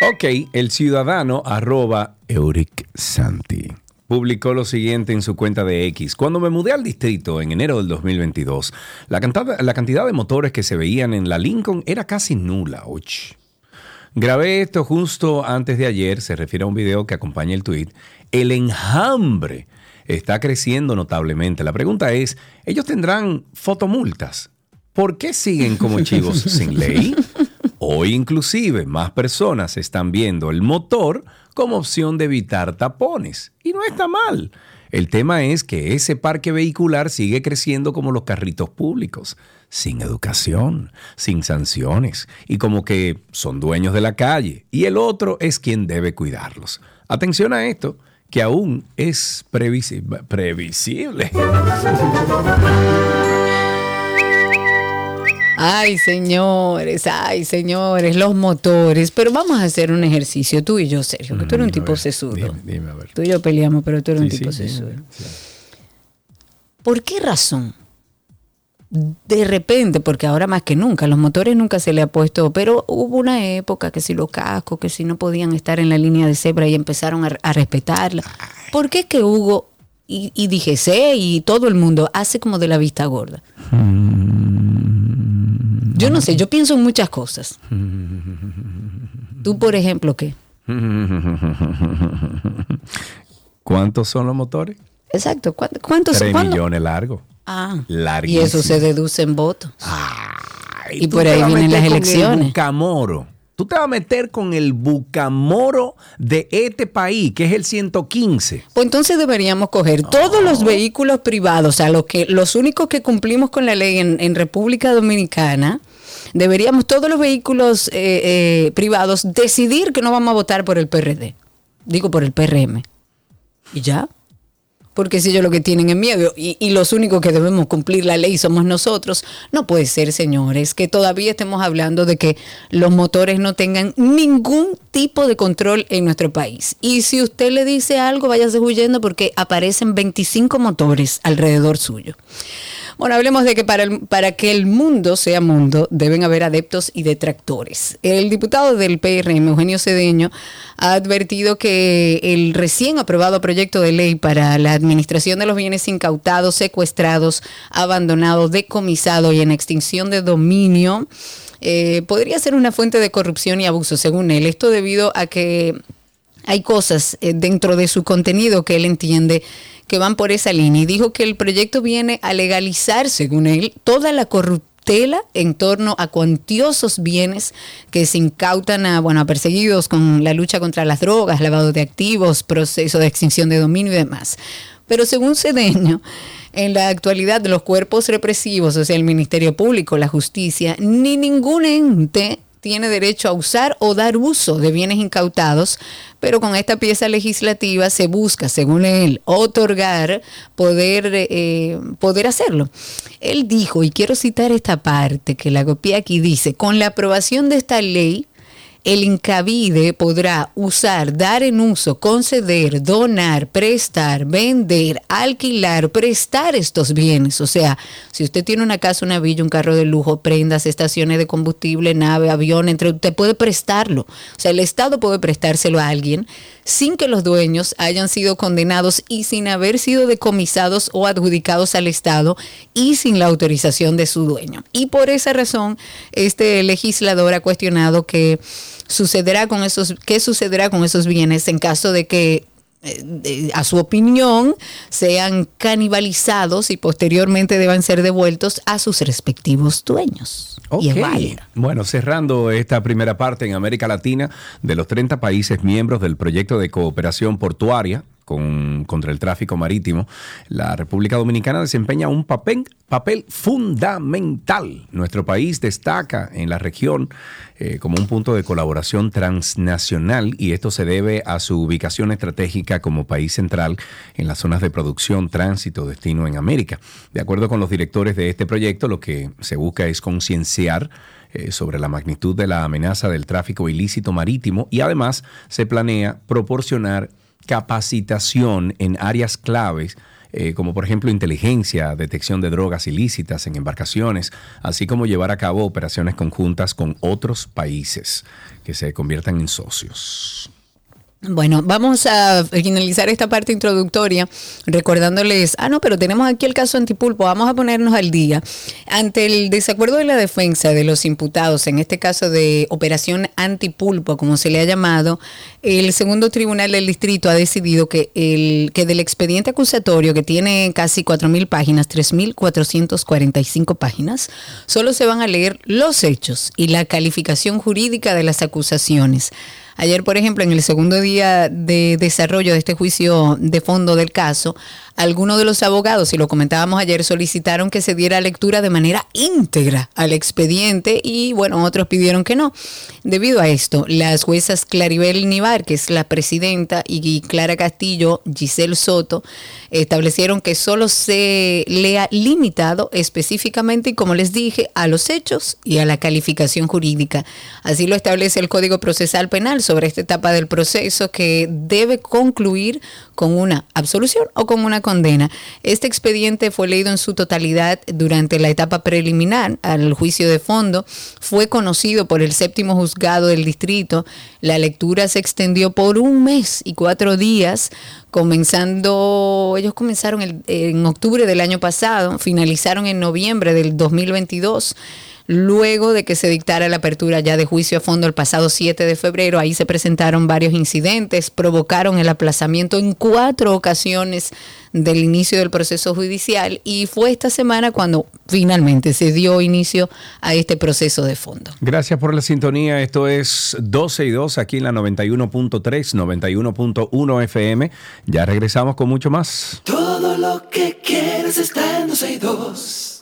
Speaker 2: Ok, el ciudadano arroba Euric Santi publicó lo siguiente en su cuenta de X. Cuando me mudé al distrito en enero del 2022, la cantidad, la cantidad de motores que se veían en la Lincoln era casi nula. Och. Grabé esto justo antes de ayer, se refiere a un video que acompaña el tweet. El enjambre está creciendo notablemente. La pregunta es, ¿ellos tendrán fotomultas? ¿Por qué siguen como chivos sin ley? Hoy inclusive más personas están viendo el motor como opción de evitar tapones. Y no está mal. El tema es que ese parque vehicular sigue creciendo como los carritos públicos, sin educación, sin sanciones, y como que son dueños de la calle, y el otro es quien debe cuidarlos. Atención a esto, que aún es previsi- previsible.
Speaker 3: Ay, señores, ay, señores, los motores. Pero vamos a hacer un ejercicio, tú y yo, Sergio, que tú eres un
Speaker 2: Mm,
Speaker 3: tipo sesudo.
Speaker 2: Dime, dime, a ver.
Speaker 3: Tú y yo peleamos, pero tú eres un tipo
Speaker 2: sí,
Speaker 3: sesudo.
Speaker 2: dime.
Speaker 3: ¿Por qué razón? De repente, porque ahora más que nunca, los motores nunca se le ha puesto, pero hubo una época que si los cascos, que si no podían estar en la línea de cebra y empezaron a, a respetarla. ¿Por qué es que Hugo y, y DGC y todo el mundo hace como de la vista gorda? Yo no sé, yo pienso en muchas cosas. Tú, por ejemplo, ¿qué?
Speaker 2: ¿Cuántos son los motores?
Speaker 3: Exacto, ¿cuántos? cuántos
Speaker 2: Tres millones largos.
Speaker 3: Ah, y
Speaker 2: Larguísimo.
Speaker 3: eso se deduce en votos.
Speaker 2: Ay,
Speaker 3: Y por ahí vienen las elecciones.
Speaker 2: El bucamoro. Tú te vas a meter con el bucamoro de este país, que es el 115.
Speaker 3: Pues entonces deberíamos coger todos los vehículos privados, o sea, los, que, los únicos que cumplimos con la ley en, en República Dominicana, deberíamos todos los vehículos eh, eh, privados decidir que no vamos a votar por el PRD, digo por el PRM. Y ya. Porque si ellos lo que tienen es miedo y, y los únicos que debemos cumplir la ley somos nosotros, no puede ser, señores, que todavía estemos hablando de que los motores no tengan ningún tipo de control en nuestro país. Y si usted le dice algo, váyase huyendo porque aparecen 25 motores alrededor suyo. Bueno, hablemos de que para, el- para que el mundo sea mundo deben haber adeptos y detractores. El diputado del PRM, Eugenio Cedeño, ha advertido que el recién aprobado proyecto de ley para la administración de los bienes incautados, secuestrados, abandonados, decomisados y en extinción de dominio eh, podría ser una fuente de corrupción y abuso, según él. Esto debido a que hay cosas eh, dentro de su contenido que él entiende que van por esa línea y dijo que el proyecto viene a legalizar, según él, toda la corruptela en torno a cuantiosos bienes que se incautan a, bueno, a perseguidos con la lucha contra las drogas, lavado de activos, proceso de extinción de dominio y demás. Pero según Cedeño, en la actualidad los cuerpos represivos, o sea, el Ministerio Público, la justicia, ni ningún ente tiene derecho a usar o dar uso de bienes incautados, pero con esta pieza legislativa se busca, según él, otorgar poder, eh, poder hacerlo. Él dijo, y quiero citar esta parte que la copié aquí, dice, con la aprobación de esta ley, el incavide podrá usar, dar en uso, conceder, donar, prestar, vender, alquilar, prestar estos bienes. O sea, si usted tiene una casa, una villa, un carro de lujo, prendas, estaciones de combustible, nave, avión, entre usted puede prestarlo. O sea, el Estado puede prestárselo a alguien sin que los dueños hayan sido condenados y sin haber sido decomisados o adjudicados al Estado y sin la autorización de su dueño. Y por esa razón, este legislador ha cuestionado que sucederá con esos, qué sucederá con esos bienes en caso de que eh, a su opinión, sean canibalizados y posteriormente deban ser devueltos a sus respectivos dueños. Y es
Speaker 2: Ok.
Speaker 3: válido.
Speaker 2: Bueno, cerrando esta primera parte en América Latina, de los 30 países miembros del proyecto de cooperación portuaria con- contra el tráfico marítimo, la República Dominicana desempeña un papel, papel fundamental. Nuestro país destaca en la región eh, como un punto de colaboración transnacional y esto se debe a su ubicación estratégica como país central en las zonas de producción, tránsito, destino en América. De acuerdo con los directores de este proyecto, lo que se busca es concienciar eh, sobre la magnitud de la amenaza del tráfico ilícito marítimo y además se planea proporcionar capacitación en áreas claves eh, como por ejemplo inteligencia, detección de drogas ilícitas en embarcaciones, así como llevar a cabo operaciones conjuntas con otros países que se conviertan en socios.
Speaker 3: Bueno, vamos a finalizar esta parte introductoria recordándoles, ah, no, pero tenemos aquí el caso Antipulpo, vamos a ponernos al día. Ante el desacuerdo de la defensa de los imputados, en este caso de Operación Antipulpo, como se le ha llamado, el segundo tribunal del distrito ha decidido que, el, que del expediente acusatorio, que tiene casi 4.000 páginas, 3.445 páginas, solo se van a leer los hechos y la calificación jurídica de las acusaciones. Ayer, por ejemplo, en el segundo día de desarrollo de este juicio de fondo del caso, algunos de los abogados, y lo comentábamos ayer, solicitaron que se diera lectura de manera íntegra al expediente y, bueno, otros pidieron que no. Debido a esto, las juezas Claribel Nivar, que es la presidenta, y Clara Castillo, Giselle Soto, establecieron que solo se lea limitado específicamente y, como les dije, a los hechos y a la calificación jurídica. Así lo establece el Código Procesal Penal sobre esta etapa del proceso que debe concluir con una absolución o con una condena. Este expediente fue leído en su totalidad durante la etapa preliminar al juicio de fondo. Fue conocido por el séptimo juzgado del distrito. La lectura se extendió por un mes y cuatro días, comenzando, ellos comenzaron en octubre del año pasado, finalizaron en noviembre del 2022 luego de que se dictara la apertura ya de juicio a fondo el pasado 7 de febrero. Ahí se presentaron varios incidentes, provocaron el aplazamiento en cuatro ocasiones del inicio del proceso judicial y fue esta semana cuando finalmente se dio inicio a este proceso de fondo.
Speaker 2: Gracias por la sintonía. Esto es 12 y 2 aquí en la 91.3, 91.1 FM. Ya regresamos con mucho más.
Speaker 1: Todo lo que quieres está en 12 y 2.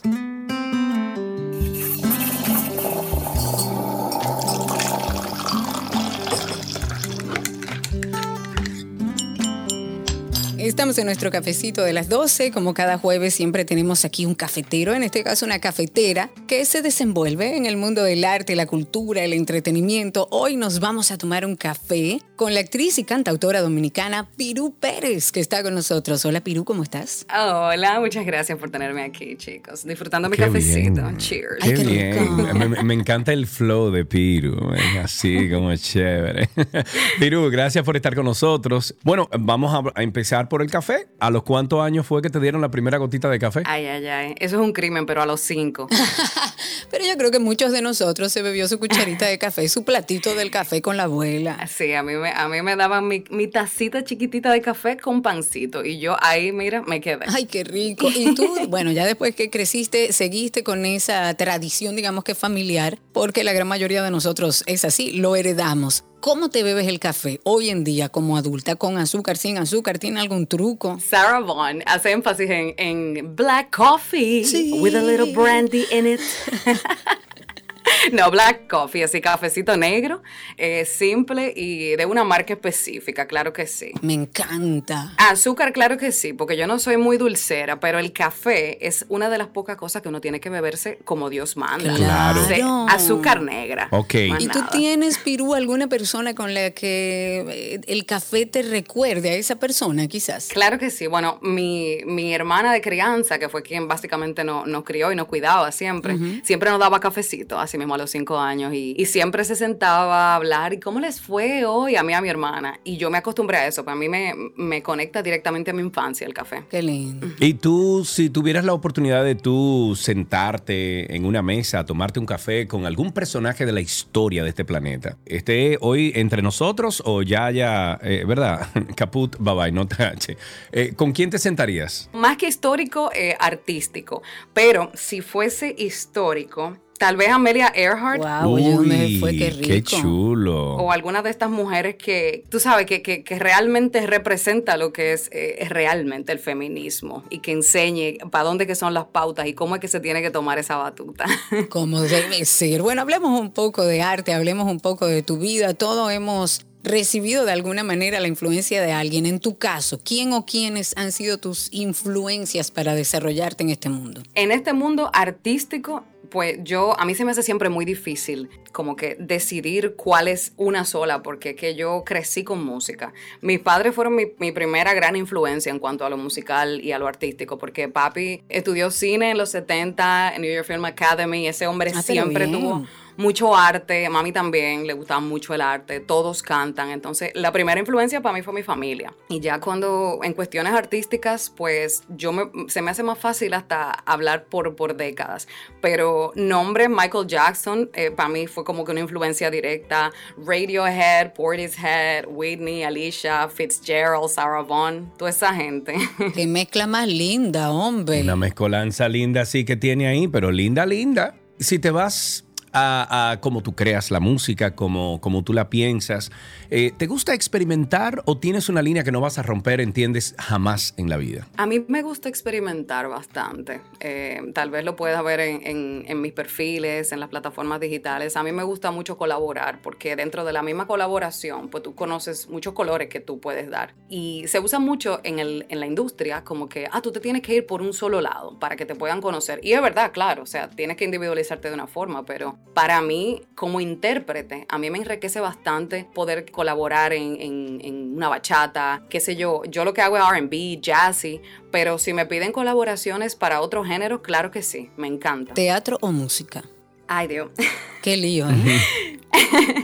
Speaker 3: Estamos en nuestro cafecito de las 12. Como cada jueves, siempre tenemos aquí un cafetero, en este caso una cafetera, que se desenvuelve en el mundo del arte, la cultura, el entretenimiento. Hoy nos vamos a tomar un café con la actriz y cantautora dominicana Pirú Pérez, que está con nosotros. Hola, Pirú, ¿cómo estás?
Speaker 5: Hola, muchas gracias por tenerme aquí, chicos. Disfrutando mi cafecito. Cheers.
Speaker 3: Ay, qué rico.
Speaker 2: Me, me encanta el flow de Piru, es así como chévere. Piru, gracias por estar con nosotros. Bueno, vamos a, a empezar por el café. ¿A los cuántos años fue que te dieron la primera gotita de café?
Speaker 5: Ay, ay, ay. Eso es un crimen, pero a los cinco.
Speaker 3: Pero yo creo que muchos de nosotros se bebió su cucharita de café, su platito del café con la abuela.
Speaker 5: Sí, a mí me, a mí me daban mi, mi tacita chiquitita de café con pancito. Y yo ahí, mira, me quedé.
Speaker 3: Ay, qué rico. Y tú, bueno, ya después que creciste, seguiste con esa tradición, digamos que familiar, porque la gran mayoría de nosotros es así, lo heredamos. ¿Cómo te bebes el café hoy en día como adulta? ¿Con azúcar, sin azúcar? ¿Tiene algún truco?
Speaker 5: Sarah Vaughan hace énfasis en, en black coffee
Speaker 3: Sí.
Speaker 5: with a little brandy in it. No, black coffee, así cafecito negro, eh, simple y de una marca específica, claro que sí.
Speaker 3: Me encanta.
Speaker 5: Azúcar, claro que sí, porque yo no soy muy dulcera, pero el café es una de las pocas cosas que uno tiene que beberse como Dios manda.
Speaker 3: Claro.
Speaker 5: Azúcar negra.
Speaker 2: Ok.
Speaker 5: más
Speaker 3: ¿Y tú
Speaker 5: nada.
Speaker 3: tienes, Pirú, alguna persona con la que eh, el café te recuerde a esa persona, quizás?
Speaker 5: Claro que sí. Bueno, mi, mi hermana de crianza, que fue quien básicamente nos, nos crió y nos cuidaba siempre, siempre nos daba cafecito, así mismo a los cinco años, y, y siempre se sentaba a hablar, ¿y cómo les fue hoy? A mí, a mi hermana. Y yo me acostumbré a eso, para mí me, me conecta directamente a mi infancia el café.
Speaker 3: Qué lindo.
Speaker 2: Y tú, si tuvieras la oportunidad de tú sentarte en una mesa a tomarte un café con algún personaje de la historia de este planeta, ¿esté hoy entre nosotros o ya haya, eh, verdad? Caput, bye bye, no tache. Eh, ¿Con quién te sentarías?
Speaker 5: Más que histórico, eh, artístico. Pero si fuese histórico, tal vez Amelia Earhart.
Speaker 3: Wow, oye, ¿dónde fue? Qué rico.
Speaker 2: qué chulo.
Speaker 5: O alguna de estas mujeres que, tú sabes, que, que, que realmente representa lo que es, eh, es realmente el feminismo y que enseñe para dónde que son las pautas y cómo es que se tiene que tomar esa batuta.
Speaker 3: Como debe ser. Bueno, hablemos un poco de arte, hablemos un poco de tu vida. Todos hemos recibido de alguna manera la influencia de alguien. En tu caso, ¿quién o quiénes han sido tus influencias para desarrollarte en este mundo?
Speaker 5: en este mundo artístico, pues yo, a mí se me hace siempre muy difícil como que decidir cuál es una sola, porque es que yo crecí con música. Mis padres fueron mi, mi primera gran influencia en cuanto a lo musical y a lo artístico, porque papi estudió cine en los 70 en New York Film Academy, ese hombre
Speaker 3: Ah,
Speaker 5: siempre tuvo mucho arte, mami también le gustaba mucho el arte, todos cantan, entonces la primera influencia para mí fue mi familia. Y ya cuando en cuestiones artísticas, pues yo me, se me hace más fácil hasta hablar por, por décadas, pero nombre Michael Jackson eh, para mí fue como que una influencia directa, Radiohead, Portishead, Whitney, Alicia, Fitzgerald, Sarah Vaughan, toda esa gente.
Speaker 3: Qué mezcla más linda, hombre.
Speaker 2: Una mezcolanza linda sí que tiene ahí, pero linda, linda. Si te vas a, a cómo tú creas la música, como, como tú la piensas, eh, ¿te gusta experimentar o tienes una línea que no vas a romper, entiendes, jamás en la vida?
Speaker 5: A mí me gusta experimentar bastante. Eh, tal vez lo puedas ver en, en- en mis perfiles, en las plataformas digitales. A mí me gusta mucho colaborar porque dentro de la misma colaboración, pues tú conoces muchos colores que tú puedes dar. Y se usa mucho en, el, en la industria como que, ah, tú te tienes que ir por un solo lado para que te puedan conocer. Y es verdad, claro, o sea, tienes que individualizarte de una forma, pero para mí, como intérprete, a mí me enriquece bastante poder colaborar en, en- en una bachata, qué sé yo. Yo lo que hago es RB, jazzy, pero si me piden colaboraciones para otros géneros, claro que sí, me encanta.
Speaker 3: ¿Teatro o música?
Speaker 5: Ay, Dios.
Speaker 3: Qué lío, ¿eh?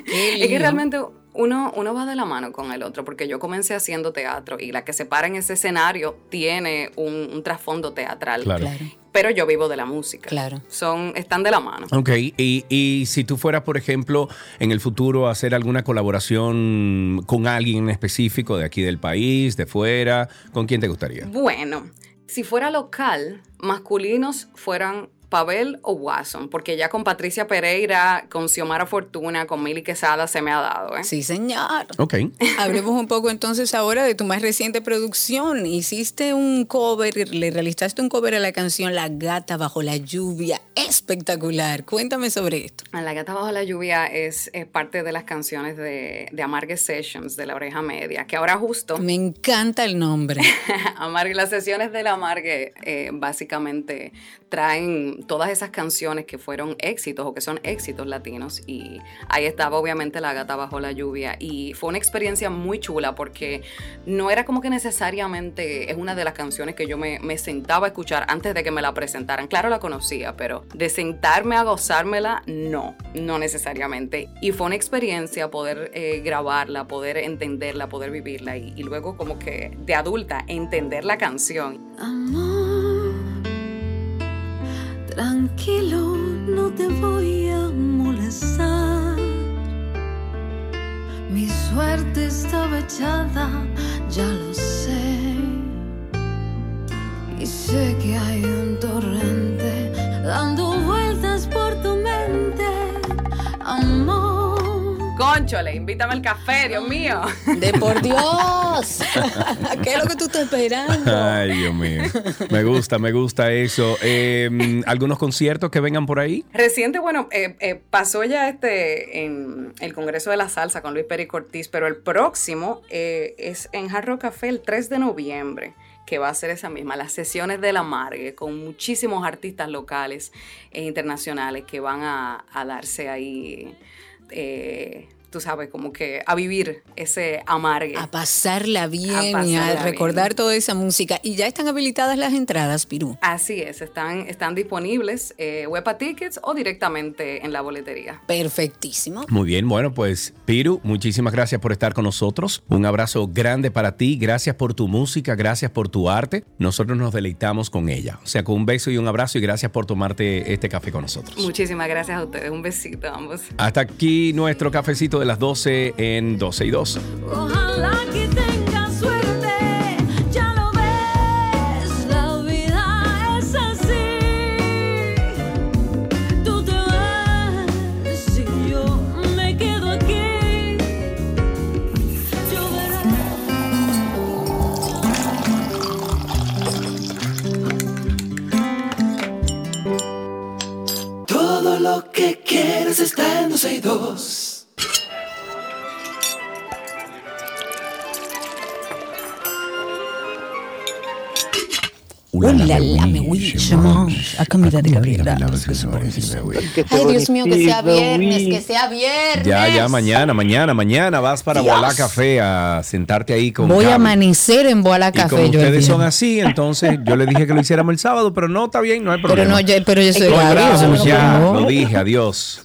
Speaker 3: Qué
Speaker 5: Es que
Speaker 3: lío.
Speaker 5: realmente uno, uno va de la mano con el otro, porque yo comencé haciendo teatro y la que se para en ese escenario tiene un, un trasfondo teatral.
Speaker 2: Claro.
Speaker 3: Claro,
Speaker 5: Pero yo vivo de la música.
Speaker 3: Claro.
Speaker 5: Son, están de la mano.
Speaker 2: Ok, y, y si tú fueras, por ejemplo, en el futuro a hacer alguna colaboración con alguien en específico de aquí del país, de fuera, ¿con quién te gustaría?
Speaker 5: Bueno, si fuera local, masculinos fueran Pavel o Watson, porque ya con Patricia Pereira, con Xiomara Fortuna, con Mili Quesada se me ha dado. ¿eh?
Speaker 3: Sí, señor.
Speaker 2: Ok.
Speaker 3: Hablemos un poco entonces ahora de tu más reciente producción. Hiciste un cover, le realizaste un cover a la canción La Gata Bajo la Lluvia. Espectacular. Cuéntame sobre esto.
Speaker 5: La Gata Bajo la Lluvia es, es parte de las canciones de, de Amargue Sessions, de la oreja media, que ahora justo...
Speaker 3: Me encanta el nombre.
Speaker 5: Amargue, las sesiones de la Amargue eh, básicamente traen todas esas canciones que fueron éxitos o que son éxitos latinos y ahí estaba obviamente La Gata Bajo la Lluvia y fue una experiencia muy chula porque no era como que necesariamente es una de las canciones que yo me, sentaba a escuchar antes de que me la presentaran. Claro, la conocía, pero de sentarme a gozármela, no, no necesariamente. Y fue una experiencia poder eh, grabarla, poder entenderla, poder vivirla y, y luego como que de adulta entender la canción.
Speaker 6: Amor, tranquilo, no te voy a molestar. Mi suerte estaba echada, ya lo sé. Y sé que hay un torrente dando vueltas por tu mente, amor.
Speaker 5: Conchole, invítame al café, Dios mío.
Speaker 3: De por Dios. ¿Qué es lo que tú estás esperando?
Speaker 2: Ay, Dios mío. Me gusta, me gusta eso. Eh, ¿Algunos conciertos que vengan por ahí?
Speaker 5: Reciente, bueno, eh, eh, pasó ya este en el Congreso de la Salsa con Luis Peri Cortiz, pero el próximo eh, es en Jarro Café el 3 de noviembre que va a ser esa misma, las sesiones de la Margue, con muchísimos artistas locales e internacionales que van a, a darse ahí, eh, tú sabes, como que a vivir ese amargue.
Speaker 3: A pasarla bien
Speaker 5: A
Speaker 3: y a
Speaker 5: pasarla
Speaker 3: recordar
Speaker 5: bien.
Speaker 3: toda esa música. Y ya están habilitadas las entradas, Pirú.
Speaker 5: Así es, están, están disponibles eh, Wepa Tickets o directamente en la boletería.
Speaker 3: Perfectísimo.
Speaker 2: Muy bien, bueno, pues Piru, muchísimas gracias por estar con nosotros. Un abrazo grande para ti. Gracias por tu música, gracias por tu arte. Nosotros nos deleitamos con ella. O sea, con un beso y un abrazo y gracias por tomarte este café con nosotros.
Speaker 5: Muchísimas gracias a ustedes, un besito a ambos.
Speaker 2: Hasta aquí nuestro cafecito de las 12 en 12 y 2.
Speaker 6: Ojalá que tengas suerte, ya lo ves, la vida es así. Tú te vas y yo me quedo aquí.
Speaker 1: Todo lo que quieres está en 12 y 2.
Speaker 3: Ay, Dios mío, que sea viernes, que sea viernes.
Speaker 2: Ya, ya, mañana, mañana, mañana vas para. Boalá Café a sentarte ahí con
Speaker 3: Voy a amanecer en
Speaker 2: como
Speaker 3: Café. el
Speaker 2: ustedes son así, entonces yo le dije que lo hiciéramos el sábado, pero no, está bien, no hay
Speaker 3: Pero
Speaker 2: problema.
Speaker 3: no, yo, pero yo soy no
Speaker 2: lo dije, adiós.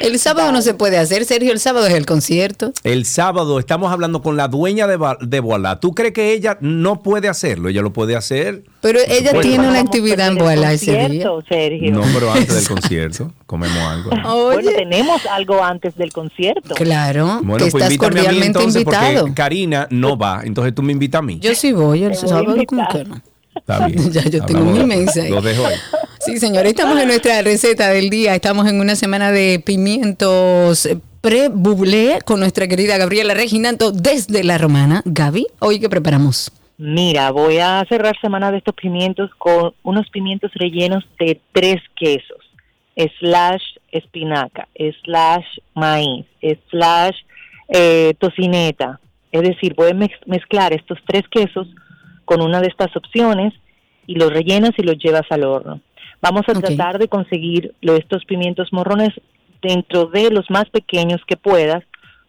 Speaker 3: El sábado no se puede hacer, Sergio. El sábado es el concierto.
Speaker 2: El sábado estamos hablando con la dueña de, de Boalá. ¿Tú crees que ella no puede hacerlo? Ella lo puede hacer.
Speaker 3: Pero ella tiene una actividad en Boala ese día.
Speaker 7: Sergio.
Speaker 2: No, pero antes del concierto comemos algo.
Speaker 7: Bueno,
Speaker 3: Oye,
Speaker 7: tenemos algo antes del concierto.
Speaker 3: claro,
Speaker 2: Bueno,
Speaker 3: que
Speaker 2: pues
Speaker 3: estás
Speaker 2: invítame a mí
Speaker 3: cordialmente
Speaker 2: entonces
Speaker 3: invitado.
Speaker 2: porque Karina no va, entonces tú me invitas a mí.
Speaker 3: Yo sí voy el sábado, ¿cómo
Speaker 7: invitar.
Speaker 3: que no?
Speaker 2: Está bien.
Speaker 3: Ya yo tengo mi ahí.
Speaker 2: Lo dejo ahí.
Speaker 3: Sí, señor. Estamos en nuestra receta del día. Estamos en una semana de pimientos pre-bublé con nuestra querida Gabriela Reginato desde La Romana. Gaby, hoy qué preparamos.
Speaker 7: Mira, voy a cerrar semana de estos pimientos con unos pimientos rellenos de tres quesos. Slash espinaca, slash maíz, slash eh, tocineta. Es decir, puedes mez- mezclar estos tres quesos con una de estas opciones y los rellenas y los llevas al horno. Vamos a tratar de conseguir estos pimientos morrones dentro de los más pequeños que puedas,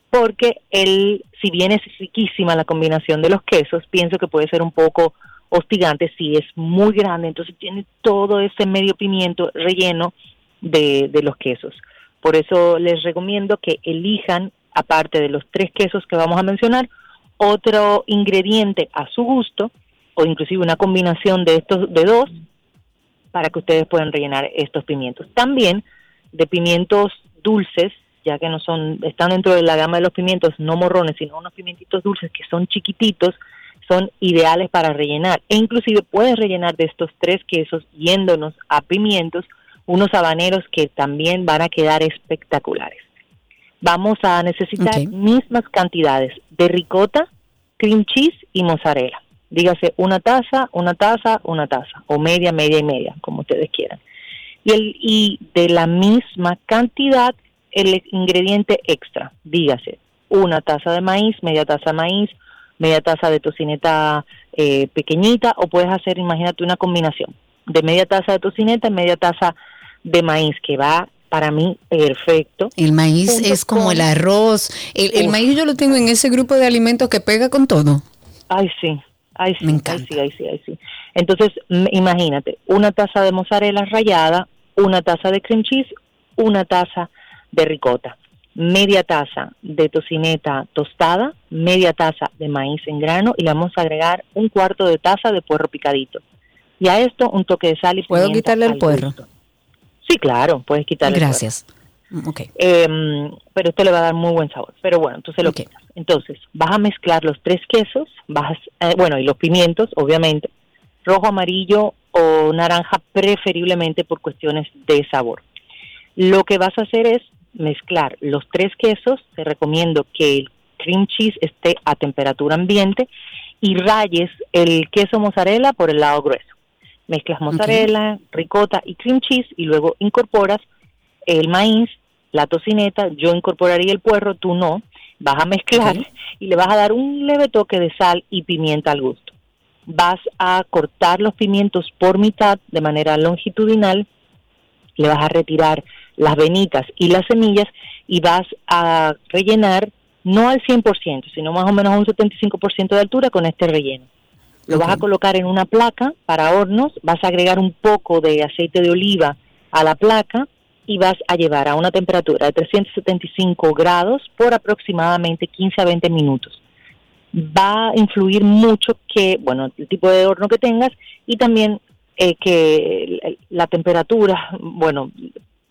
Speaker 7: porque el, si bien es riquísima la combinación de los quesos, pienso que puede ser un poco hostigante si es muy grande, entonces tiene todo ese medio pimiento relleno de, de los quesos. Por eso les recomiendo que elijan, aparte de los tres quesos que vamos a mencionar, otro ingrediente a su gusto, o inclusive una combinación de estos de dos, para que ustedes puedan rellenar estos pimientos. También de pimientos dulces, ya que no son, están dentro de la gama de los pimientos, no morrones, sino unos pimientitos dulces que son chiquititos, son ideales para rellenar. E inclusive puedes rellenar de estos tres quesos, yéndonos a pimientos, unos habaneros que también van a quedar espectaculares. Vamos a necesitar mismas cantidades de ricota, cream cheese y mozzarella. Dígase una taza, una taza, una taza, o media, media y media, como ustedes quieran. Y, el, y de la misma cantidad, el ingrediente extra, dígase una taza de maíz, media taza de maíz, media taza de tocineta eh, pequeñita, o puedes hacer, imagínate, una combinación de media taza de tocineta y media taza de maíz, que va para mí perfecto.
Speaker 3: El maíz
Speaker 7: Junto
Speaker 3: es como
Speaker 7: con-
Speaker 3: el arroz. El, el maíz yo lo tengo en ese grupo de alimentos que pega con todo.
Speaker 7: Ay, sí, ay, sí,
Speaker 3: Me
Speaker 7: ay, sí, ay, sí, ay, sí. Entonces, imagínate, una taza de mozzarella rallada, una taza de cream cheese, una taza de ricota, media taza de tocineta tostada, media taza de maíz en grano y le vamos a agregar un cuarto de taza de puerro picadito. Y a esto un toque de sal y
Speaker 3: ¿Puedo
Speaker 7: pimienta
Speaker 3: quitarle el puerro?
Speaker 7: gusto. Sí, claro, puedes quitarle el puerro.
Speaker 3: Gracias. Mm, Ok.
Speaker 7: Eh, pero esto le va a dar muy buen sabor. Pero bueno, entonces lo
Speaker 3: Ok.
Speaker 7: quitas. Entonces, vas a mezclar los tres quesos, vas, eh, bueno, y los pimientos, obviamente, rojo, amarillo o naranja, preferiblemente por cuestiones de sabor. Lo que vas a hacer es mezclar los tres quesos. Te recomiendo que el cream cheese esté a temperatura ambiente y rayes el queso mozzarella por el lado grueso. Mezclas mozzarella, ricota y cream cheese y luego incorporas el maíz, la tocineta, yo incorporaría el puerro, tú no, vas a mezclar y le vas a dar un leve toque de sal y pimienta al gusto. Vas a cortar los pimientos por mitad de manera longitudinal, le vas a retirar las venitas y las semillas y vas a rellenar no al 100%, sino más o menos a un 75% de altura con este relleno. Lo vas a colocar en una placa para hornos, vas a agregar un poco de aceite de oliva a la placa y vas a llevar a una temperatura de 375 grados por aproximadamente 15 a 20 minutos. Va a influir mucho que, bueno, el tipo de horno que tengas y también eh, que la temperatura, bueno,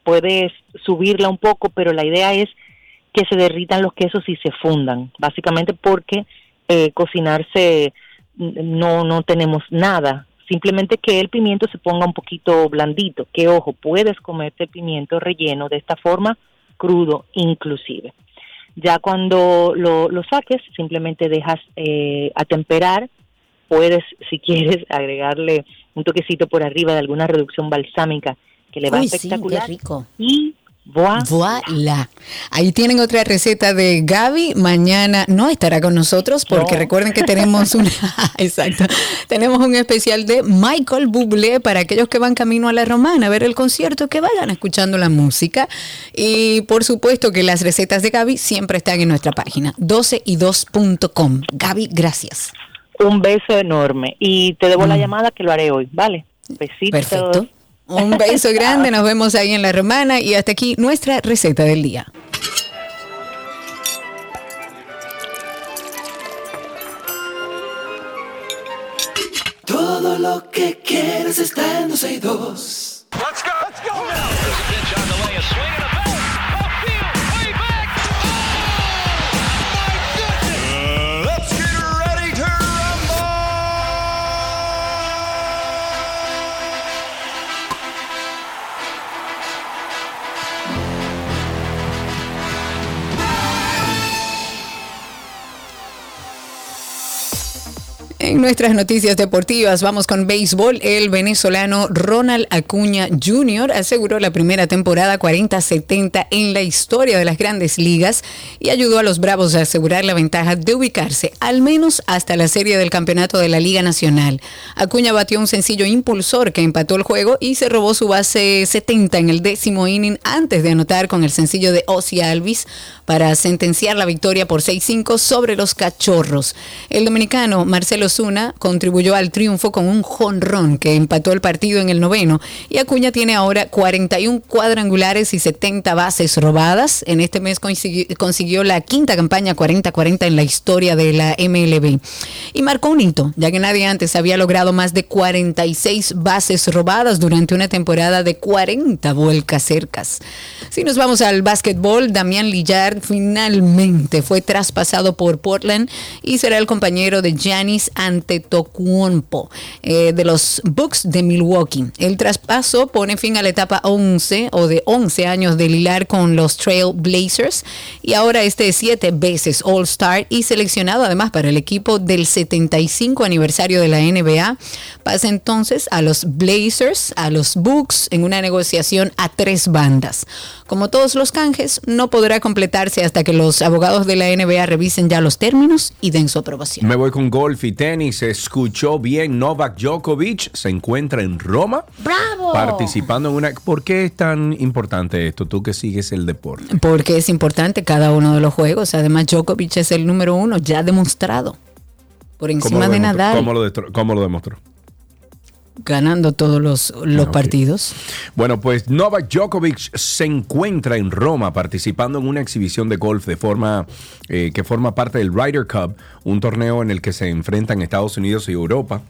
Speaker 7: puedes subirla un poco, pero la idea es que se derritan los quesos y se fundan, básicamente porque eh, cocinarse no no tenemos nada, simplemente que el pimiento se ponga un poquito blandito, que ojo, puedes comerte el pimiento relleno de esta forma, crudo inclusive. Ya cuando lo, lo saques, simplemente dejas eh, atemperar, puedes, si quieres, agregarle un toquecito por arriba de alguna reducción balsámica que le va
Speaker 3: Uy, sí,
Speaker 7: espectacular.
Speaker 3: qué rico.
Speaker 7: Y voilà.
Speaker 3: Ahí tienen otra receta de Gaby. Mañana no estará con nosotros porque
Speaker 7: No.
Speaker 3: recuerden que tenemos una exacto. Tenemos un especial de Michael Bublé para aquellos que van camino a la Romana a ver el concierto, que vayan escuchando la música. Y por supuesto que las recetas de Gaby siempre están en nuestra página 12y2.com. Gaby, gracias.
Speaker 7: Un beso enorme. Y te debo la llamada que lo haré hoy, ¿vale? Besitos.
Speaker 3: Mm. Perfecto. Un beso grande, nos vemos ahí en la Romana y hasta aquí nuestra receta del día.
Speaker 1: Todo lo que quieres está en 12 y 2.
Speaker 3: En nuestras noticias deportivas vamos con béisbol. El venezolano Ronald Acuña Jr. aseguró la primera temporada 40-70 en la historia de las grandes ligas y ayudó a los Bravos a asegurar la ventaja de ubicarse al menos hasta la serie del campeonato de la Liga Nacional. Acuña batió un sencillo impulsor que empató el juego y se robó su base 70 en el décimo inning antes de anotar con el sencillo de Ozzy Alvis para sentenciar la victoria por 6-5 sobre los cachorros. El dominicano Marcelo Zuna contribuyó al triunfo con un jonrón que empató el partido en el noveno y Acuña tiene ahora 41 cuadrangulares y 70 bases robadas. En este mes consiguió, consiguió la quinta campaña 40-40 en la historia de la MLB y marcó un hito, ya que nadie antes había logrado más de 46 bases robadas durante una temporada de 40 vuelcas cercas. Si nos vamos al básquetbol, Damián Lillard finalmente fue traspasado por Portland y será el compañero de Giannis eh, de los Bucks de Milwaukee. El traspaso pone fin a la etapa 11 o de 11 años de Lilar con los Trail Blazers y ahora este es siete veces All-Star y seleccionado además para el equipo del 75 aniversario de la NBA. Pasa entonces a los Blazers, a los Bucks en una negociación a tres bandas. Como todos los canjes, no podrá completarse hasta que los abogados de la NBA revisen ya los términos y den su aprobación.
Speaker 2: Me voy con golf y tenis. Escuchó bien, Novak Djokovic se encuentra en Roma.
Speaker 3: ¡Bravo!
Speaker 2: Participando en una... ¿Por qué es tan importante esto? Tú que sigues el deporte.
Speaker 3: Porque es importante cada uno de los juegos. Además, Djokovic es el número uno ya demostrado. Por
Speaker 2: ¿Cómo
Speaker 3: encima de? Nadal,
Speaker 2: ¿Cómo lo, destro- cómo lo demostró?
Speaker 3: Ganando todos los, los
Speaker 2: Ok.
Speaker 3: partidos.
Speaker 2: Bueno, pues Novak Djokovic se encuentra en Roma participando en una exhibición de golf de forma eh, que forma parte del Ryder Cup, un torneo en el que se enfrentan Estados Unidos y Europa.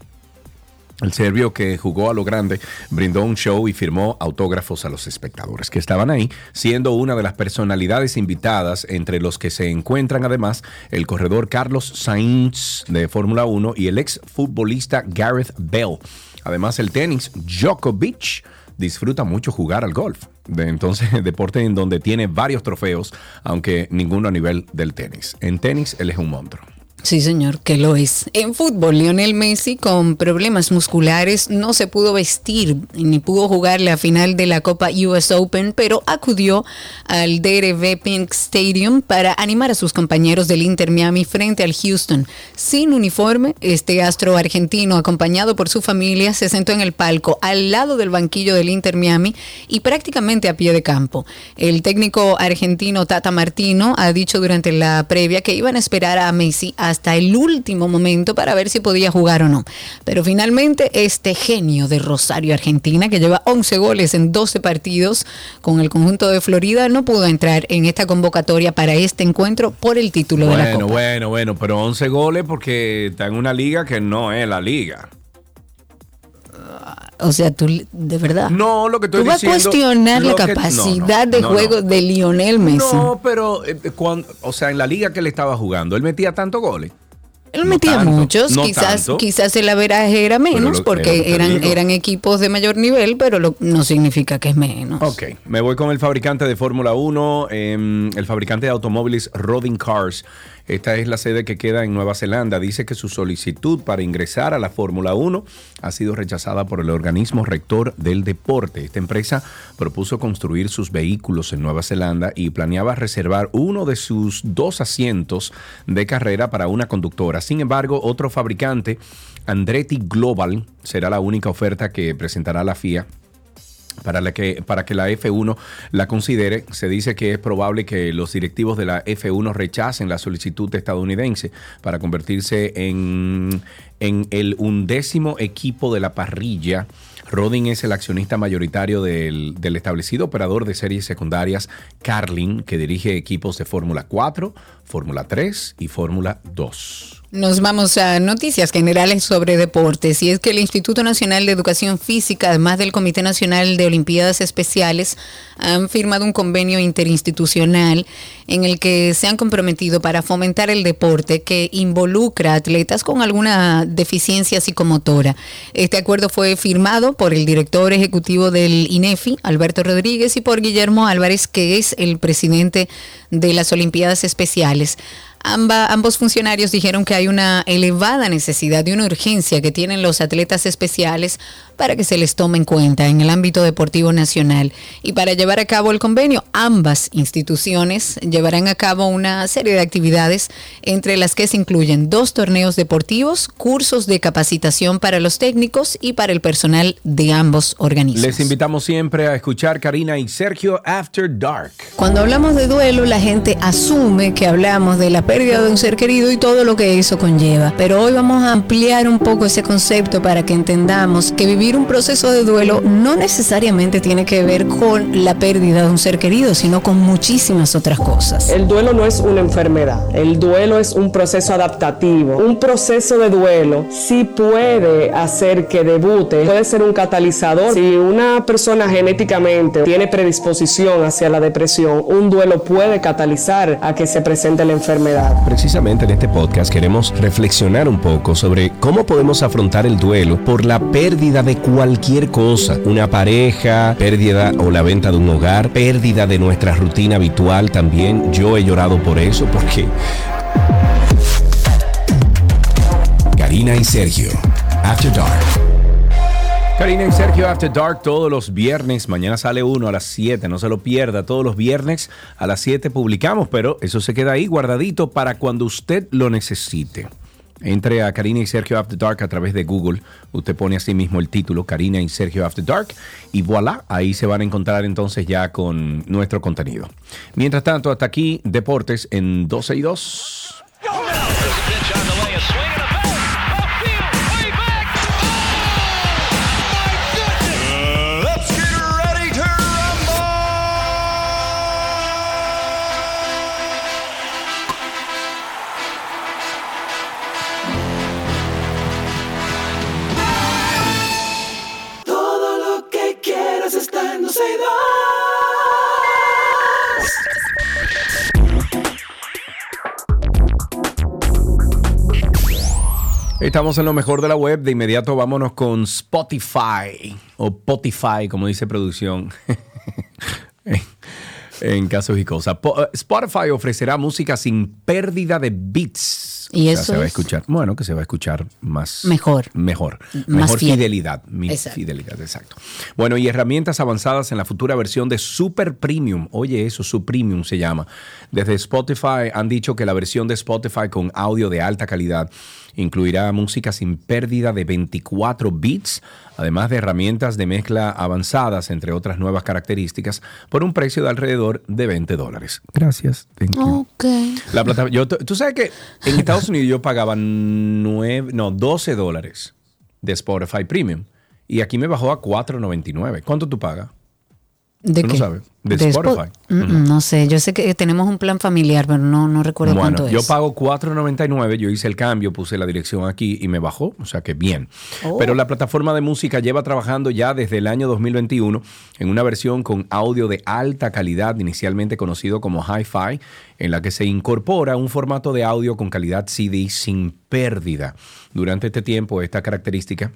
Speaker 2: El serbio que jugó a lo grande brindó un show y firmó autógrafos a los espectadores que estaban ahí, siendo una de las personalidades invitadas entre los que se encuentran además el corredor Carlos Sainz de Fórmula 1 y el ex futbolista Gareth Bell. Además el tenis, Djokovic disfruta mucho jugar al golf. De entonces, deporte en donde tiene varios trofeos, aunque ninguno a nivel del tenis. En tenis él es un monstruo.
Speaker 3: Sí, señor, que lo es. En fútbol, Lionel Messi con problemas musculares no se pudo vestir ni pudo jugar la final de la Copa US Open, pero acudió al DRV Pink Stadium para animar a sus compañeros del Inter Miami frente al Houston. Sin uniforme, este astro argentino, acompañado por su familia, se sentó en el palco al lado del banquillo del Inter Miami y prácticamente a pie de campo. El técnico argentino Tata Martino ha dicho durante la previa que iban a esperar a Messi hasta el último momento para ver si podía jugar o no. Pero finalmente este genio de Rosario, Argentina, que lleva 11 goles en 12 partidos con el conjunto de Florida, no pudo entrar en esta convocatoria para este encuentro por el título de la
Speaker 2: Bueno,
Speaker 3: Copa.
Speaker 2: bueno, bueno, pero 11 goles porque está en una liga que no es la liga.
Speaker 3: O sea, tú, de verdad.
Speaker 2: No, lo que estoy
Speaker 3: Tú vas a
Speaker 2: diciendo-
Speaker 3: cuestionar la
Speaker 2: que- no,
Speaker 3: capacidad
Speaker 2: no,
Speaker 3: de
Speaker 2: no,
Speaker 3: juego de Lionel Messi.
Speaker 2: No, pero eh, cuando, o sea, en la liga que él estaba jugando, él metía tantos goles.
Speaker 3: Él metía
Speaker 2: tanto,
Speaker 3: muchos, quizás,
Speaker 2: tanto.
Speaker 3: quizás el averaje era menos
Speaker 2: lo-
Speaker 3: porque
Speaker 2: que
Speaker 3: eran, eran equipos de mayor nivel, pero lo- no significa que es menos.
Speaker 2: Ok, me voy con el fabricante de Fórmula 1, em, el fabricante de automóviles Rodin Cars. Esta es la sede que queda en Nueva Zelanda. Dice que su solicitud para ingresar a la Fórmula 1 ha sido rechazada por el organismo rector del deporte. Esta empresa propuso construir sus vehículos en Nueva Zelanda y planeaba reservar uno de sus dos asientos de carrera para una conductora. Sin embargo, otro fabricante, Andretti Global, será la única oferta que presentará la FIA para, que la F1 la considere, se dice que es probable que los directivos de la F1 rechacen la solicitud estadounidense para convertirse en, en el undécimo equipo de la parrilla. Rodin es el accionista mayoritario del, del establecido operador de series secundarias Carlin, que dirige equipos de Fórmula 4, Fórmula 3 y Fórmula 2.
Speaker 3: Nos vamos a noticias generales sobre deportes y es que el Instituto Nacional de Educación Física, además del Comité Nacional de Olimpiadas Especiales, han firmado un convenio interinstitucional en el que se han comprometido para fomentar el deporte que involucra atletas con alguna deficiencia psicomotora. Este acuerdo fue firmado por el director ejecutivo del INEFI, Alberto Rodríguez, y por Guillermo Álvarez, que es el presidente de las Olimpiadas Especiales. Amba- ambos funcionarios dijeron que hay una elevada necesidad y una urgencia que tienen los atletas especiales para que se les tome en cuenta en el ámbito deportivo nacional. Y para llevar a cabo el convenio, ambas instituciones llevarán a cabo una serie de actividades, entre las que se incluyen dos torneos deportivos, cursos de capacitación para los técnicos y para el personal de ambos organismos.
Speaker 2: Les invitamos siempre a escuchar Karina y Sergio After Dark.
Speaker 3: Cuando hablamos de duelo, la gente asume que hablamos de la pérdida de un ser querido y todo lo que eso conlleva. Pero hoy vamos a ampliar un poco ese concepto para que entendamos que vivir un proceso de duelo no necesariamente tiene que ver con la pérdida de un ser querido, sino con muchísimas otras cosas.
Speaker 8: El duelo no es una enfermedad, el duelo es un proceso adaptativo. Un proceso de duelo sí puede hacer que debute, puede ser un catalizador. Si una persona genéticamente tiene predisposición hacia la depresión, un duelo puede catalizar a que se presente la enfermedad. enfermedad.
Speaker 2: Precisamente en este podcast queremos reflexionar un poco sobre cómo podemos afrontar el duelo por la pérdida de cualquier cosa, una pareja, pérdida o la venta de un hogar, pérdida de nuestra rutina habitual también. Yo he llorado por eso porque... Karina y Sergio, After Dark. Karina y Sergio After Dark todos los viernes. Mañana sale uno a las 7, no se lo pierda. Todos los viernes a las 7 publicamos, pero eso se queda ahí guardadito para cuando usted lo necesite. Entre a Karina y Sergio After Dark a través de Google. Usted pone así mismo el título, Karina y Sergio After Dark. Y voilà, ahí se van a encontrar entonces ya con nuestro contenido. Mientras tanto, hasta aquí, Deportes en 12 y 2. Estamos en lo mejor de la web. De inmediato vámonos con Spotify o Spotify, como dice producción. en, casos y cosas. Eh, Spotify ofrecerá música sin pérdida de bits.
Speaker 3: Y
Speaker 2: O sea,
Speaker 3: eso
Speaker 2: se va a
Speaker 3: es-
Speaker 2: escuchar. Bueno, que se va a escuchar más.
Speaker 3: Mejor.
Speaker 2: Mejor.
Speaker 3: Más
Speaker 2: mejor
Speaker 3: fiel.
Speaker 2: fidelidad. Mi
Speaker 3: Exacto.
Speaker 2: fidelidad, exacto. Bueno, y herramientas avanzadas en la futura versión de Super Premium. Oye, eso, Super Premium se llama. Desde Spotify han dicho que la versión de Spotify con audio de alta calidad incluirá música sin pérdida de 24 bits, además de herramientas de mezcla avanzadas, entre otras nuevas características, por un precio de alrededor de 20 dólares. Gracias. Thank you.
Speaker 3: Ok.
Speaker 2: La plata- yo, tú sabes que en Estados Unidos yo pagaba nueve, no, 12 dólares de Spotify Premium y aquí me bajó a 4.99. ¿Cuánto tú pagas?
Speaker 3: ¿De
Speaker 2: Tú no
Speaker 3: qué?
Speaker 2: sabes. De
Speaker 3: Spo-
Speaker 2: Spotify.
Speaker 3: Mm, mm, No sé, yo sé que tenemos un plan familiar, pero no, no recuerdo
Speaker 2: Bueno,
Speaker 3: cuánto
Speaker 2: yo
Speaker 3: es.
Speaker 2: pago 4.99, yo hice el cambio, puse la dirección aquí y me bajó, o sea que bien.
Speaker 3: Oh.
Speaker 2: Pero la plataforma de música lleva trabajando ya desde el año 2021 en una versión con audio de alta calidad, inicialmente conocido como Hi-Fi, en la que se incorpora un formato de audio con calidad CD sin pérdida. Durante este tiempo, esta característica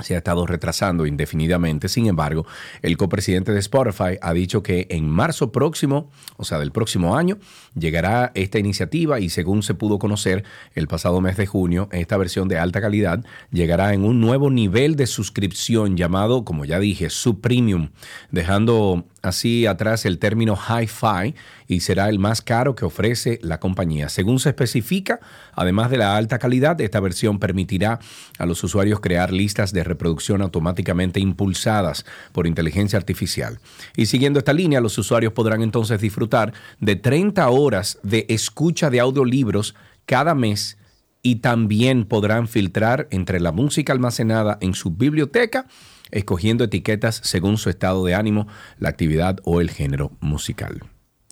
Speaker 2: se ha estado retrasando indefinidamente. Sin embargo, el copresidente de Spotify ha dicho que en marzo próximo, o sea, del próximo año, llegará esta iniciativa y según se pudo conocer el pasado mes de junio, esta versión de alta calidad llegará en un nuevo nivel de suscripción llamado, como ya dije, Subpremium, dejando así atrás el término Hi-Fi y será el más caro que ofrece la compañía. Según se especifica, además de la alta calidad, esta versión permitirá a los usuarios crear listas de reproducción automáticamente impulsadas por inteligencia artificial. Y siguiendo esta línea, los usuarios podrán entonces disfrutar de 30 horas de escucha de audiolibros cada mes y también podrán filtrar entre la música almacenada en su biblioteca, escogiendo etiquetas según su estado de ánimo, la actividad o el género musical.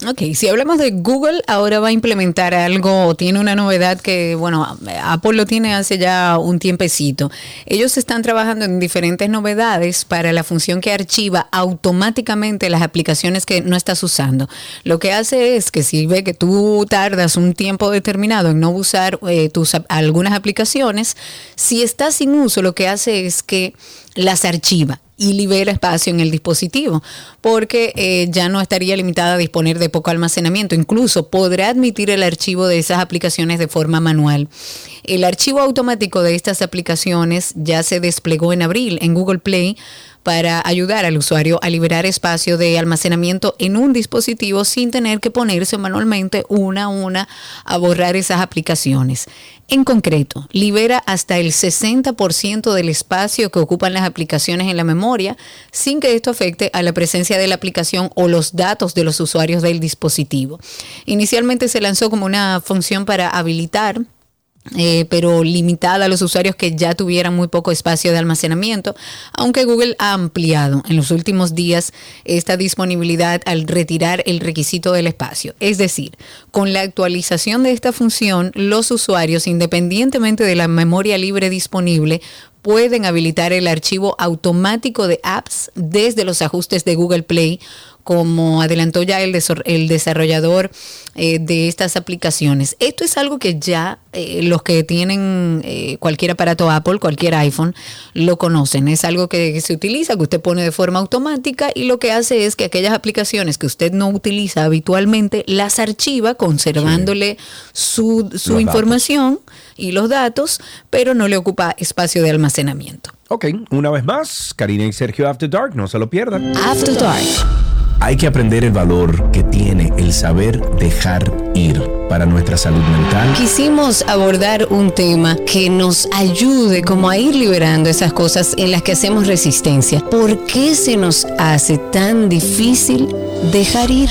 Speaker 3: Ok, si hablamos de Google, ahora va a implementar algo, tiene una novedad que, bueno, Apple lo tiene hace ya un tiempecito. Ellos están trabajando en diferentes novedades para la función que archiva automáticamente las aplicaciones que no estás usando. Lo que hace es que si ve que tú tardas un tiempo determinado en no usar eh, tus algunas aplicaciones, si estás sin uso, lo que hace es que las archiva y libera espacio en el dispositivo, porque eh, ya no estaría limitada a disponer de poco almacenamiento. Incluso podrá admitir el archivo de esas aplicaciones de forma manual. El archivo automático de estas aplicaciones ya se desplegó en abril en Google Play para ayudar al usuario a liberar espacio de almacenamiento en un dispositivo sin tener que ponerse manualmente una a una a borrar esas aplicaciones. En concreto, libera hasta el 60% del espacio que ocupan las aplicaciones en la memoria sin que esto afecte a la presencia de la aplicación o los datos de los usuarios del dispositivo. Inicialmente se lanzó como una función para habilitar eh, pero limitada a los usuarios que ya tuvieran muy poco espacio de almacenamiento, aunque Google ha ampliado en los últimos días esta disponibilidad al retirar el requisito del espacio. Es decir, con la actualización de esta función, los usuarios, independientemente de la memoria libre disponible, pueden habilitar el archivo automático de apps desde los ajustes de Google Play como adelantó ya el, el desarrollador eh, de estas aplicaciones. Esto es algo que ya eh, los que tienen eh, cualquier aparato Apple, cualquier iPhone, lo conocen. Es algo que, se utiliza, que usted pone de forma automática y lo que hace es que aquellas aplicaciones que usted no utiliza habitualmente las archiva conservándole su, su información y los datos, pero no le ocupa espacio de almacenamiento.
Speaker 2: Ok, una vez más, Karina y Sergio After Dark, no se lo pierdan.
Speaker 3: After Dark.
Speaker 2: Hay que aprender el valor que tiene el saber dejar ir para nuestra salud mental.
Speaker 3: Quisimos abordar un tema que nos ayude como a ir liberando esas cosas en las que hacemos resistencia. ¿Por qué se nos hace tan difícil dejar ir?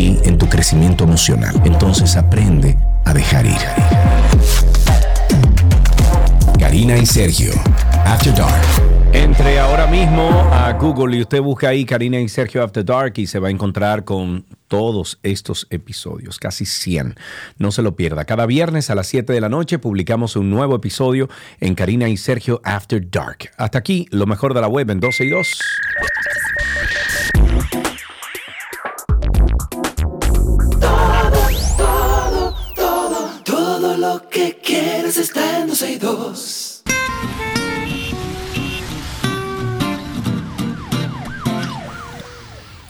Speaker 2: en tu crecimiento emocional. Entonces aprende a dejar ir. Karina y Sergio, After Dark. Entre ahora mismo a Google y usted busca ahí Karina y Sergio After Dark y se va a encontrar con todos estos episodios, casi 100. No se lo pierda. Cada viernes a las 7 de la noche publicamos un nuevo episodio en Karina y Sergio After Dark. Hasta aquí, lo mejor de la web en 12 y 2.
Speaker 1: Lo que quieres está en 12 y 2.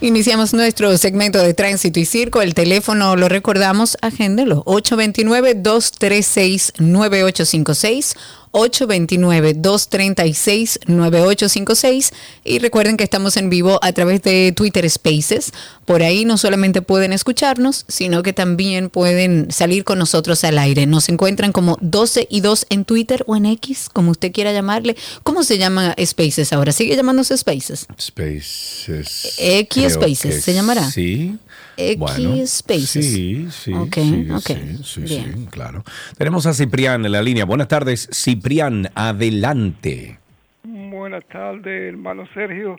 Speaker 3: Iniciamos nuestro segmento de tránsito y circo. El teléfono lo recordamos, agéndelo. 829-236-9856. 829-236-9856 y recuerden que estamos en vivo a través de Twitter Spaces. Por ahí no solamente pueden escucharnos, sino que también pueden salir con nosotros al aire. Nos encuentran como 12 y 2 en Twitter o en X, como usted quiera llamarle. ¿Cómo se llama Spaces ahora? ¿Sigue llamándose Spaces?
Speaker 2: Spaces.
Speaker 3: X Spaces, ¿se llamará?
Speaker 2: Sí.
Speaker 3: X
Speaker 2: Bueno,
Speaker 3: Spaces.
Speaker 2: Sí, sí,
Speaker 3: Ok,
Speaker 2: sí,
Speaker 3: ok,
Speaker 2: sí, sí,
Speaker 3: bien.
Speaker 2: sí, claro. Tenemos a Ciprián en la línea. Buenas tardes, Ciprián, adelante.
Speaker 9: Buenas tardes, hermano Sergio.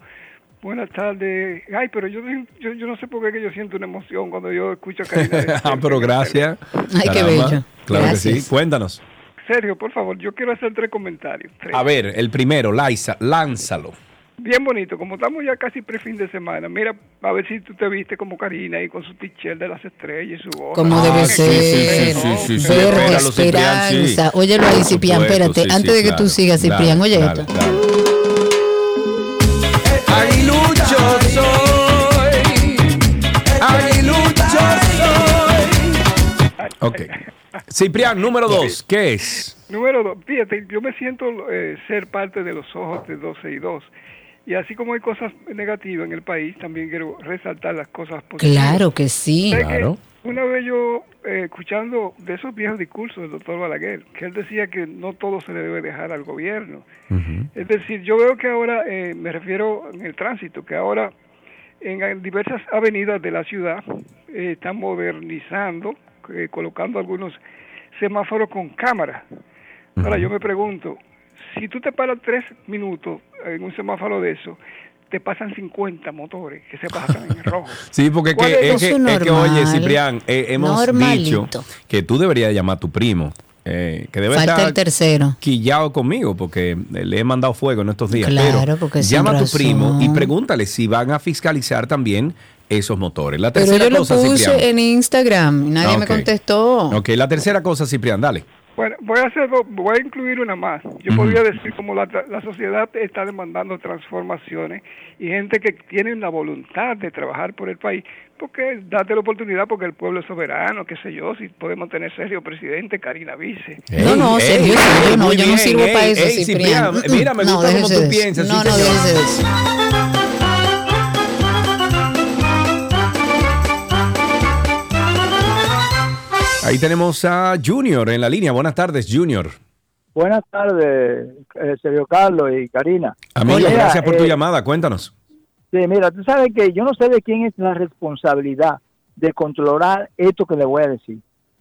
Speaker 9: Buenas tardes. Ay, pero yo, yo, yo no sé por qué que yo siento una emoción cuando yo escucho a Karina.
Speaker 2: ah, pero gracias.
Speaker 3: Ay, qué bello.
Speaker 2: Claro que sí. Cuéntanos.
Speaker 9: Sergio, por favor, yo quiero hacer tres comentarios. Tres.
Speaker 2: A ver, el primero, Liza, lánzalo.
Speaker 9: Bien bonito, como estamos ya casi pre fin de semana, mira, a ver si tú te viste como Karina ahí con su t-shirt de las estrellas y su gorra.
Speaker 3: Como
Speaker 2: Ah,
Speaker 3: debe ser.
Speaker 2: sí, sí,
Speaker 3: esperanza. Óyelo ahí, Ciprián, espérate.
Speaker 2: sí, sí,
Speaker 3: Antes de que
Speaker 2: claro.
Speaker 3: tú sigas, Ciprián, oye
Speaker 2: dale,
Speaker 3: esto.
Speaker 2: dale. Aguilucho soy. Aguilucho soy. Ok. Ciprián, número dos, ¿qué es?
Speaker 9: Número dos, fíjate, yo me siento eh, ser parte de los ojos de 12 y 2. Y así como hay cosas negativas en el país, también quiero resaltar las cosas positivas.
Speaker 3: Claro que sí.
Speaker 2: Claro.
Speaker 9: Una vez yo, eh, escuchando de esos viejos discursos del doctor Balaguer, que él decía que no todo se le debe dejar al gobierno. Es decir, yo veo que ahora, eh, me refiero en el tránsito, que ahora en diversas avenidas de la ciudad eh, están modernizando, eh, colocando algunos semáforos con cámara. Ahora yo me pregunto, si tú te paras tres minutos en un semáforo de eso, te pasan 50 motores que se pasan en rojo.
Speaker 2: Sí, porque
Speaker 9: ¿Cuál
Speaker 2: que,
Speaker 9: es
Speaker 2: es, que, es que, oye. Ciprián, eh, hemos
Speaker 3: Normalito.
Speaker 2: dicho que tú deberías llamar a tu primo, eh, que debe
Speaker 3: Falta
Speaker 2: estar
Speaker 3: el tercero.
Speaker 2: quillado conmigo, porque le he mandado fuego en estos días.
Speaker 3: Claro,
Speaker 2: pero
Speaker 3: porque
Speaker 2: llama a tu
Speaker 3: razón.
Speaker 2: primo y pregúntale si van a fiscalizar también esos motores. La
Speaker 3: Pero
Speaker 2: tercera
Speaker 3: yo lo
Speaker 2: cosa,
Speaker 3: puse
Speaker 2: Ciprián.
Speaker 3: en Instagram y nadie
Speaker 2: Ah,
Speaker 3: me
Speaker 2: ok.
Speaker 3: contestó.
Speaker 2: Ok, la tercera cosa, Ciprián, dale.
Speaker 9: Bueno, voy a hacer, voy a incluir una más. Yo podría decir como la, la sociedad está demandando transformaciones y gente que tiene la voluntad de trabajar por el país, porque date la oportunidad porque el pueblo es soberano, qué sé yo, si podemos tener serio presidente, Karina Vice.
Speaker 3: No, no,
Speaker 2: Ey,
Speaker 3: serio,
Speaker 2: ey,
Speaker 3: serio, no, yo no sirvo
Speaker 2: ey,
Speaker 3: para eso,
Speaker 2: ey, Mira, me
Speaker 3: No,
Speaker 2: gusta cómo tú piensas.
Speaker 3: No,
Speaker 2: sí,
Speaker 3: no, déjese de eso.
Speaker 2: Ahí tenemos a Junior en la línea. Buenas tardes, Junior.
Speaker 10: Buenas tardes, eh, Sergio Carlos y Karina.
Speaker 2: Amigo, gracias por tu
Speaker 10: eh,
Speaker 2: llamada. Cuéntanos.
Speaker 10: Sí, mira, tú sabes que yo no sé de quién es la responsabilidad de controlar esto que le voy a decir.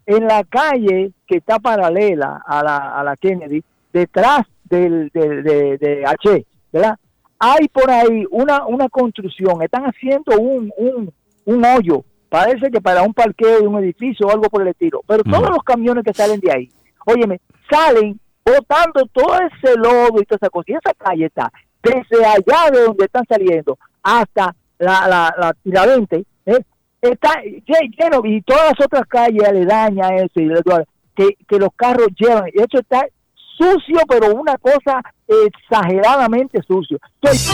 Speaker 10: En la calle que está paralela a la, a la Kennedy, detrás del, del- de, de H, ¿verdad? Hay por ahí una, una construcción, están haciendo un, un, un hoyo, parece que para un parqueo de un edificio o algo por el estilo, pero todos los camiones que salen de ahí, óyeme, salen botando todo ese lodo y toda esa cosa, y esa calle está desde allá de donde están saliendo hasta la, la, la Tiradentes, ¿eh? está lle- lleno, y todas las otras calles aledañas eso, y que, que los carros llevan, y eso está sucio, pero una cosa exageradamente sucio. Entonces,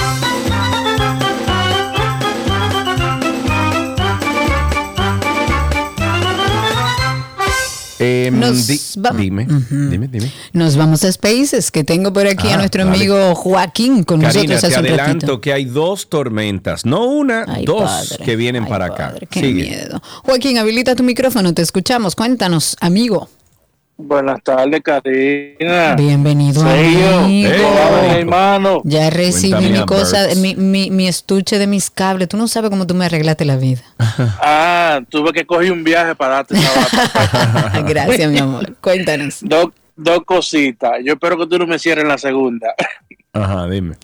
Speaker 2: Eh,
Speaker 3: Nos
Speaker 2: di- dime, dime, dime.
Speaker 3: Nos vamos a Spaces, que tengo por aquí a
Speaker 2: Ah,
Speaker 3: nuestro
Speaker 2: vale.
Speaker 3: amigo Joaquín con
Speaker 2: Karina,
Speaker 3: nosotros
Speaker 2: te
Speaker 3: hace un
Speaker 2: adelanto
Speaker 3: ratito.
Speaker 2: que hay dos tormentas, no una,
Speaker 3: Ay,
Speaker 2: dos
Speaker 3: padre,
Speaker 2: que vienen
Speaker 3: ay,
Speaker 2: para acá.
Speaker 3: padre, qué
Speaker 2: Sigue.
Speaker 3: miedo. Joaquín, habilita tu micrófono, te escuchamos. Cuéntanos, amigo.
Speaker 11: Buenas tardes, Karina.
Speaker 3: Bienvenido, amigo.
Speaker 11: Hola, mi hermano.
Speaker 3: Ya recibí
Speaker 11: Cuéntame
Speaker 3: mi
Speaker 11: a
Speaker 3: cosa, mi, mi, mi estuche de mis cables. Tú no sabes cómo tú me arreglaste la vida.
Speaker 11: Ah, tuve que coger un viaje para darte esa
Speaker 3: Gracias, mi amor. Cuéntanos.
Speaker 11: dos, dos cositas. Yo espero que tú no me cierres la segunda.
Speaker 2: Ajá, dime.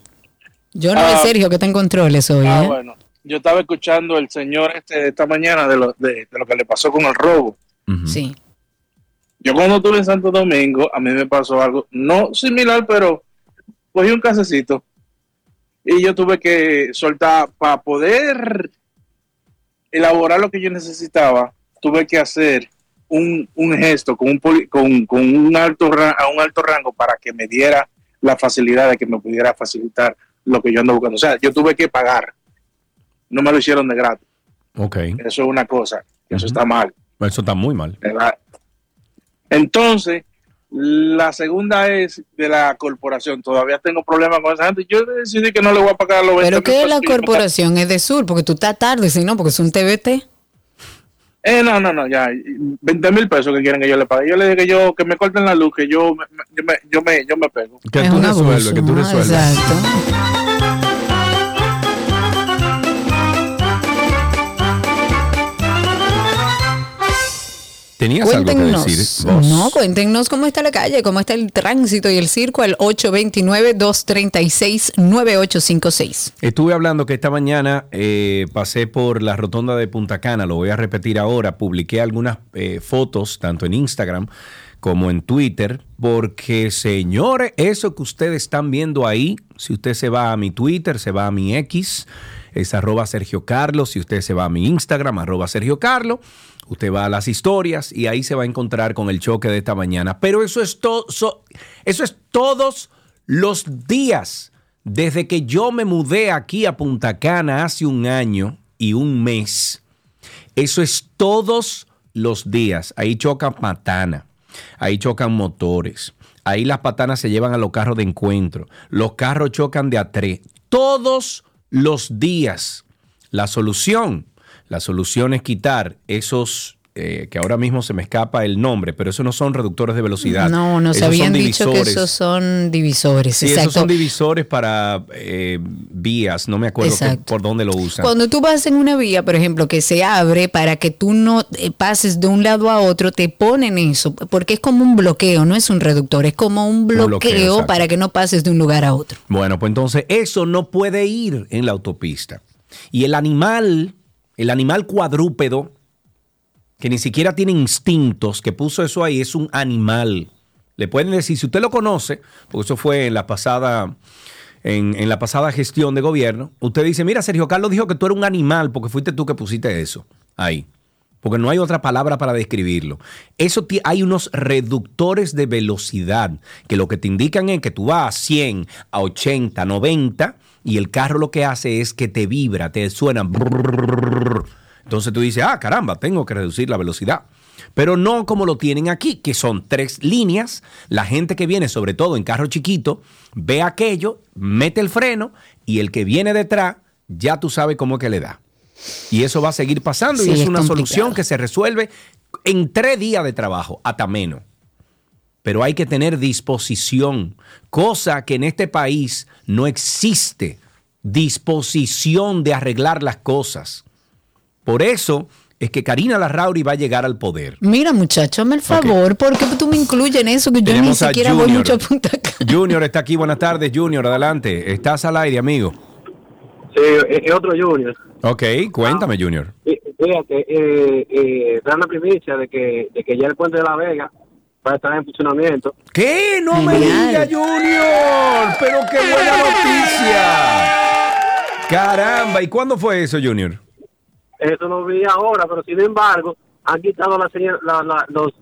Speaker 3: Yo no
Speaker 11: Ah.
Speaker 3: es Sergio que está en controles hoy,
Speaker 11: Ah,
Speaker 3: ¿eh?
Speaker 11: bueno. Yo estaba escuchando el señor este de esta mañana de lo, de, de lo que le pasó con el robo.
Speaker 3: Sí.
Speaker 11: Yo cuando estuve en Santo Domingo, a mí me pasó algo no similar, pero cogí un casecito y yo tuve que soltar para poder elaborar lo que yo necesitaba, tuve que hacer un, un gesto con un, con, con un alto a un alto rango para que me diera la facilidad de que me pudiera facilitar lo que yo ando buscando. O sea, yo tuve que pagar. No me lo hicieron de gratis.
Speaker 2: Ok.
Speaker 11: Eso es una cosa. Eso está mal.
Speaker 2: Eso está muy mal.
Speaker 11: ¿verdad? Entonces, la segunda es de la corporación. Todavía tengo problemas con esa gente. Yo decidí que no le voy a pagar los 20
Speaker 3: Pero
Speaker 11: mil
Speaker 3: ¿qué es la corporación? Es de Sur, porque tú estás tarde, si no, porque es un TBT.
Speaker 11: Eh, no, no, no, ya. 20 mil pesos que quieren que yo le pague. Yo le dije que yo, que me corten la luz, que yo me, yo me, yo me, yo me pego.
Speaker 2: Que
Speaker 3: Es
Speaker 2: tú resuelves, que tú resuelves.
Speaker 3: Exacto.
Speaker 2: ¿Tenías algo que
Speaker 3: Cuéntenos.
Speaker 2: decir? vos?
Speaker 3: No, cuéntenos cómo está la calle, cómo está el tránsito y el circo al 829-236-9856.
Speaker 2: Estuve hablando que esta mañana eh, pasé por la rotonda de Punta Cana, lo voy a repetir ahora, publiqué algunas eh, fotos, tanto en Instagram como en Twitter, porque señores, eso que ustedes están viendo ahí, si usted se va a mi Twitter, se va a mi X, es arroba Sergio Carlos, si usted se va a mi Instagram, arroba Sergio Carlos, usted va a las historias y ahí se va a encontrar con el choque de esta mañana. Pero eso es todo, eso es todos los días. Desde que yo me mudé aquí a Punta Cana hace un año y un mes, eso es todos los días. Ahí chocan patanas, ahí chocan motores, ahí las patanas se llevan a los carros de encuentro, los carros chocan de a tres. Todos los días. La solución, la solución es quitar esos, eh, que ahora mismo se me escapa el nombre, pero esos no son reductores de velocidad.
Speaker 3: No, nos
Speaker 2: Esos
Speaker 3: habían dicho que esos son divisores.
Speaker 2: Sí,
Speaker 3: exacto.
Speaker 2: esos son divisores para eh, vías, no me acuerdo por dónde lo usan.
Speaker 3: Cuando tú vas en una vía, por ejemplo, que se abre para que tú no eh, pases de un lado a otro, te ponen eso, porque es como un bloqueo, no es un reductor, es como un bloqueo,
Speaker 2: bloqueo, exacto.
Speaker 3: para que no pases de un lugar a otro.
Speaker 2: Bueno, pues entonces eso no puede ir en la autopista. Y el animal, el animal cuadrúpedo, que ni siquiera tiene instintos, que puso eso ahí, es un animal. Le pueden decir, si usted lo conoce, porque eso fue en la pasada, en, la pasada gestión de gobierno, usted dice, mira, Sergio Carlos dijo que tú eres un animal porque fuiste tú que pusiste eso ahí. Porque no hay otra palabra para describirlo. Eso hay unos reductores de velocidad que lo que te indican es que tú vas a 100, a 80, 90 y el carro lo que hace es que te vibra, te suena. Entonces tú dices, ah, caramba, tengo que reducir la velocidad. Pero no como lo tienen aquí, que son tres líneas. La gente que viene, sobre todo en carro chiquito, ve aquello, mete el freno y el que viene detrás, ya tú sabes cómo es que le da. Y eso va a seguir pasando
Speaker 3: Sí,
Speaker 2: y es,
Speaker 3: es
Speaker 2: una
Speaker 3: complicado.
Speaker 2: solución que se resuelve en tres días de trabajo, hasta menos. pero hay que tener disposición, cosa que en este país no existe, disposición de arreglar las cosas. Por eso es que Karina Larrauri va a llegar al poder.
Speaker 3: Mira, muchacho, hazme el favor, porque tú me incluyes en eso, que yo ni
Speaker 2: Tenemos
Speaker 3: siquiera voy mucho a Punta Cana.
Speaker 2: Junior está aquí, buenas tardes, Junior, adelante. Estás al aire, amigo.
Speaker 12: Sí, es otro Junior.
Speaker 2: Ok, cuéntame, Junior.
Speaker 12: Fí- Fíjate, eh, eh, dan la primicia de que, de que ya el puente de la Vega va a estar en funcionamiento.
Speaker 2: ¿Qué? No me diga, Junior. Pero qué buena noticia. Caramba, ¿y cuándo fue eso, Junior?
Speaker 12: Eso no vi ahora, pero sin embargo, han quitado la la- la- los,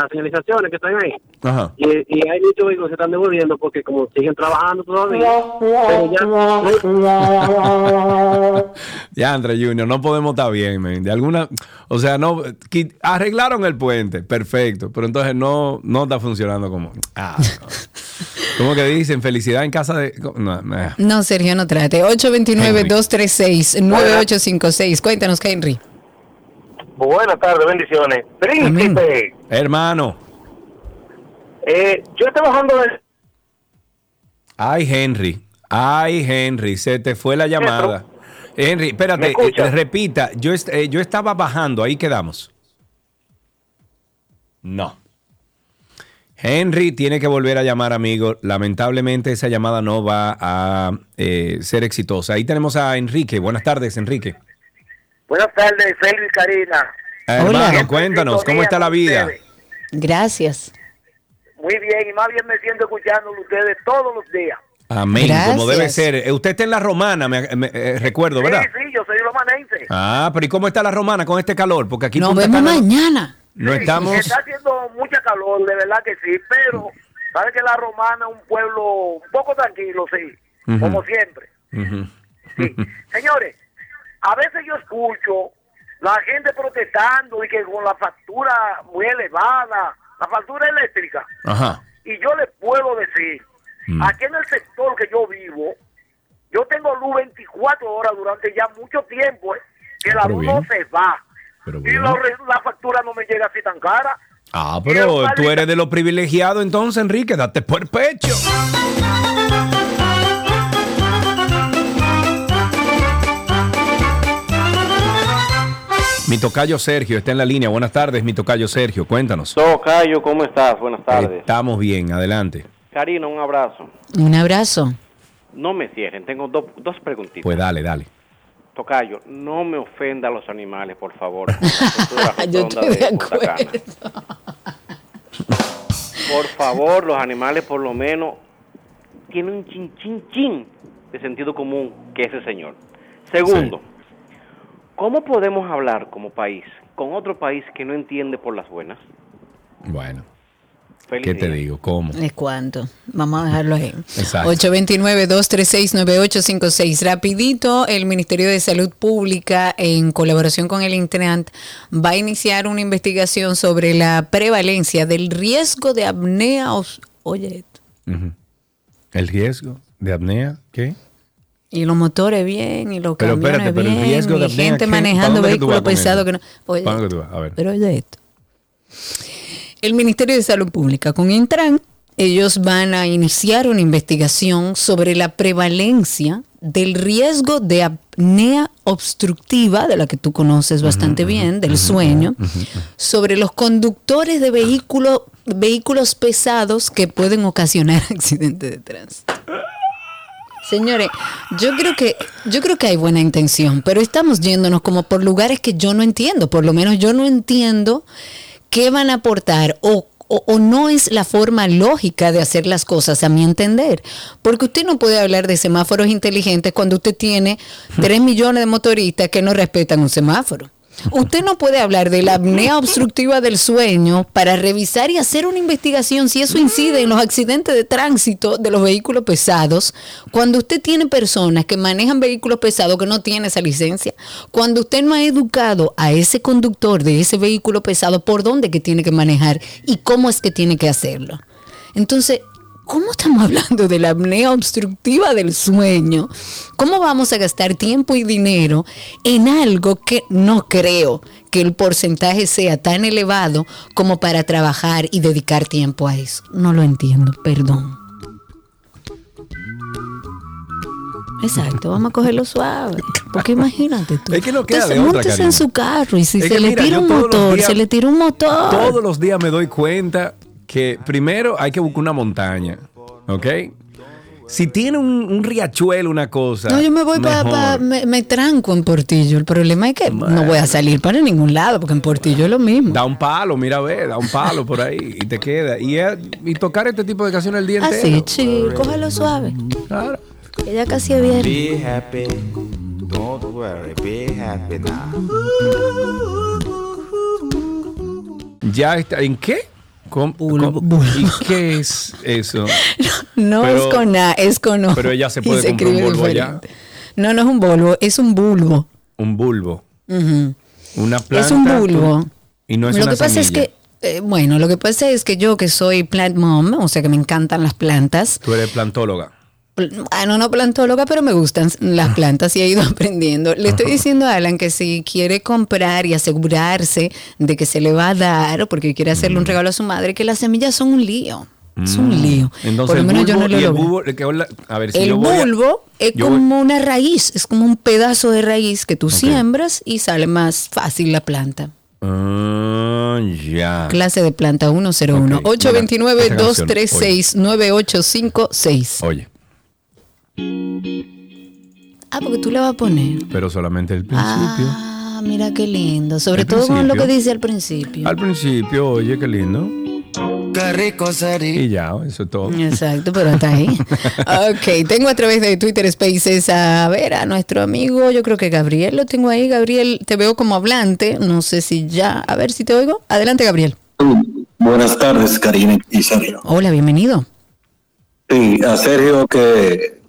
Speaker 12: las señalizaciones que están ahí.
Speaker 2: Ajá.
Speaker 12: Y, y hay muchos vehículos que se están devolviendo porque como siguen trabajando todavía, pero ya...
Speaker 2: Ya, André Junior, no podemos estar bien, man. De alguna, o sea, no, arreglaron el puente, perfecto, pero entonces no, no está funcionando como. Ah, no. ¿Cómo que dicen? Felicidad en casa de. No, no.
Speaker 3: No, Sergio, no trate. 829-236-9856. Cuéntanos, Henry.
Speaker 13: Buenas tardes, bendiciones. Príncipe,
Speaker 2: Hermano,
Speaker 13: eh, yo estoy bajando
Speaker 2: ay, Henry, ay, Henry, se te fue la llamada. Henry,
Speaker 13: ¿Me
Speaker 2: espérate, eh, repita, yo, est- eh, yo estaba bajando, ahí quedamos. No. Henry tiene que volver a llamar, amigo. Lamentablemente esa llamada no va a eh, ser exitosa. Ahí tenemos a Enrique. Buenas tardes, Enrique.
Speaker 13: Buenas tardes, Félix Karina.
Speaker 2: Hermano, cuéntanos, ¿cómo está la vida?
Speaker 3: Gracias.
Speaker 13: Muy bien, y más bien me siento escuchándolo ustedes todos los días.
Speaker 2: Amén,
Speaker 3: Gracias.
Speaker 2: como debe ser. Eh, Usted está en la romana, me, me- eh, recuerdo, ¿verdad?
Speaker 13: Sí, sí, yo soy romanense.
Speaker 2: Ah, pero ¿y cómo está la romana con este calor? Porque aquí
Speaker 3: Nos
Speaker 2: Punta
Speaker 3: vemos
Speaker 2: Cana
Speaker 3: mañana.
Speaker 2: no estamos.
Speaker 13: Está haciendo mucha calor, de verdad que sí, pero sabe que la romana es un pueblo un poco tranquilo, sí, como siempre.
Speaker 2: Ujú.
Speaker 13: Señores, a veces yo escucho la gente protestando y que con la factura muy elevada, la factura eléctrica,
Speaker 2: Ajá.
Speaker 13: y yo les puedo decir,
Speaker 2: Mm.
Speaker 13: aquí en el sector que yo vivo, yo tengo luz 24 horas durante ya mucho tiempo, eh, que la luz no se va.
Speaker 2: Pero
Speaker 13: Y lo la factura no me llega así tan cara.
Speaker 2: Ah, pero tú eres de los privilegiados, entonces, Enrique, date por pecho. Mi tocayo Sergio está en la línea. Buenas tardes, mi tocayo Sergio. Cuéntanos.
Speaker 14: Tocayo, ¿cómo estás? Buenas tardes.
Speaker 2: Estamos bien, adelante.
Speaker 14: Karina, un abrazo.
Speaker 3: Un abrazo.
Speaker 14: No me cierren, tengo do- dos preguntitas.
Speaker 2: Pues dale, dale.
Speaker 14: Tocayo, no me ofenda a los animales, por favor.
Speaker 3: Yo estoy de
Speaker 14: Cana.
Speaker 3: acuerdo.
Speaker 14: Por favor, los animales por lo menos tienen un chin, chin, chin de sentido común que ese señor. Segundo, ¿cómo podemos hablar como país con otro país que no entiende por las buenas?
Speaker 2: Bueno,
Speaker 14: Feliz
Speaker 2: ¿qué te digo? ¿Cómo?
Speaker 3: ¿Es cuánto? Vamos a dejarlo ahí.
Speaker 2: Exacto.
Speaker 3: 829-236-9856. Rapidito, el Ministerio de Salud Pública, en colaboración con el Intran, va a iniciar una investigación sobre la prevalencia del riesgo de apnea. Oye, esto.
Speaker 2: ¿El riesgo de apnea? ¿Qué?
Speaker 3: Y los motores bien, y los
Speaker 2: Pero
Speaker 3: camiones
Speaker 2: espérate, pero el
Speaker 3: bien,
Speaker 2: riesgo de
Speaker 3: y gente manejando
Speaker 2: ¿Para dónde que tú vas
Speaker 3: vehículos pesados que no. Oye,
Speaker 2: ¿Para dónde tú vas? A ver.
Speaker 3: Pero oye esto. El Ministerio de Salud Pública con Intran, ellos van a iniciar una investigación sobre la prevalencia del riesgo de apnea obstructiva, de la que tú conoces bastante bien, del sueño, sobre los conductores de vehículos vehículos pesados que pueden ocasionar accidentes de tránsito. Señores, yo creo que yo creo que hay buena intención, pero estamos yéndonos como por lugares que yo no entiendo, por lo menos yo no entiendo qué van a aportar o, o- no es la forma lógica de hacer las cosas a mi entender, porque usted no puede hablar de semáforos inteligentes cuando usted tiene 3 millones de motoristas que no respetan un semáforo. Usted no puede hablar de la apnea obstructiva del sueño para revisar y hacer una investigación si eso incide en los accidentes de tránsito de los vehículos pesados, cuando usted tiene personas que manejan vehículos pesados que no tienen esa licencia, cuando usted no ha educado a ese conductor de ese vehículo pesado por dónde que tiene que manejar y cómo es que tiene que hacerlo. Entonces, ¿cómo estamos hablando de la apnea obstructiva del sueño? ¿Cómo vamos a gastar tiempo y dinero en algo que no creo que el porcentaje sea tan elevado como para trabajar y dedicar tiempo a eso. No lo entiendo, perdón. Exacto, vamos a cogerlo suave. Porque imagínate tú.
Speaker 2: Es que no queda
Speaker 3: Usted
Speaker 2: de otra, cariño.
Speaker 3: en su carro y si
Speaker 2: Es
Speaker 3: se le
Speaker 2: mira,
Speaker 3: tira un motor,
Speaker 2: días-
Speaker 3: se le tira un motor.
Speaker 2: Todos los días me doy cuenta que primero hay que buscar una montaña, ¿ok? Si tiene un, un riachuelo, una cosa.
Speaker 3: No, yo me voy para,
Speaker 2: mejor.
Speaker 3: me, me tranco en Portillo. El problema es que no voy a salir para ningún lado, porque en Portillo es lo mismo.
Speaker 2: Da un palo, mira a ver, da un palo por ahí y te queda. Y, tocar este tipo de canciones el día
Speaker 3: Así,
Speaker 2: entero.
Speaker 3: chill, cógelo suave.
Speaker 2: Claro.
Speaker 3: Que ya casi es.
Speaker 15: Be happy, don't worry, be happy now.
Speaker 2: Ya está. ¿En qué? ¿Cómo- cómo- ¿Y qué es eso?
Speaker 3: No
Speaker 2: Pero-
Speaker 3: es con A, es con O.
Speaker 2: Pero ella se puede comprar un Volvo allá.
Speaker 3: No, no es un Volvo, es un bulbo.
Speaker 2: Un bulbo.
Speaker 3: Ujú.
Speaker 2: Una planta.
Speaker 3: Es un bulbo.
Speaker 2: Y no es
Speaker 3: lo
Speaker 2: una
Speaker 3: que pasa es
Speaker 2: semilla.
Speaker 3: que, eh, bueno, lo que pasa es que yo que soy plant mom, o sea que me encantan las plantas,
Speaker 2: Tú eres plantóloga.
Speaker 3: Ah, no, no plantóloga, pero me gustan las plantas y he ido aprendiendo. Le estoy diciendo a Alan que si quiere comprar y asegurarse de que se le va a dar, porque quiere hacerle un regalo a su madre, que las semillas son un lío. Es un lío.
Speaker 2: Mm. Entonces,
Speaker 3: Por lo menos yo no lo
Speaker 2: el
Speaker 3: logro.
Speaker 2: bulbo, que hola- a ver, si
Speaker 3: El
Speaker 2: yo voy a-
Speaker 3: bulbo es
Speaker 2: yo voy-
Speaker 3: como una raíz, es como un pedazo de raíz que tú siembras y sale más fácil la planta.
Speaker 2: Ah, ya.
Speaker 3: Clase de planta 101.
Speaker 2: Ok, mira, esta canción,
Speaker 3: 829-236-9856.
Speaker 2: Oye,
Speaker 3: Ah, porque tú le vas a poner.
Speaker 2: pero solamente el principio.
Speaker 3: Ah, mira qué lindo. Sobre todo con lo que dice al principio.
Speaker 2: Al principio, oye, qué lindo.
Speaker 15: Qué rico sería.
Speaker 2: Y ya, eso es todo.
Speaker 3: Exacto, pero hasta ahí. ok, tengo a través de Twitter Spaces a ver a nuestro amigo, yo creo que Gabriel lo tengo ahí. Gabriel, te veo como hablante, no sé si ya, a ver si te oigo. Adelante, Gabriel.
Speaker 16: Buenas tardes, Karina y Sergio.
Speaker 3: Hola, bienvenido.
Speaker 16: Sí, a Sergio que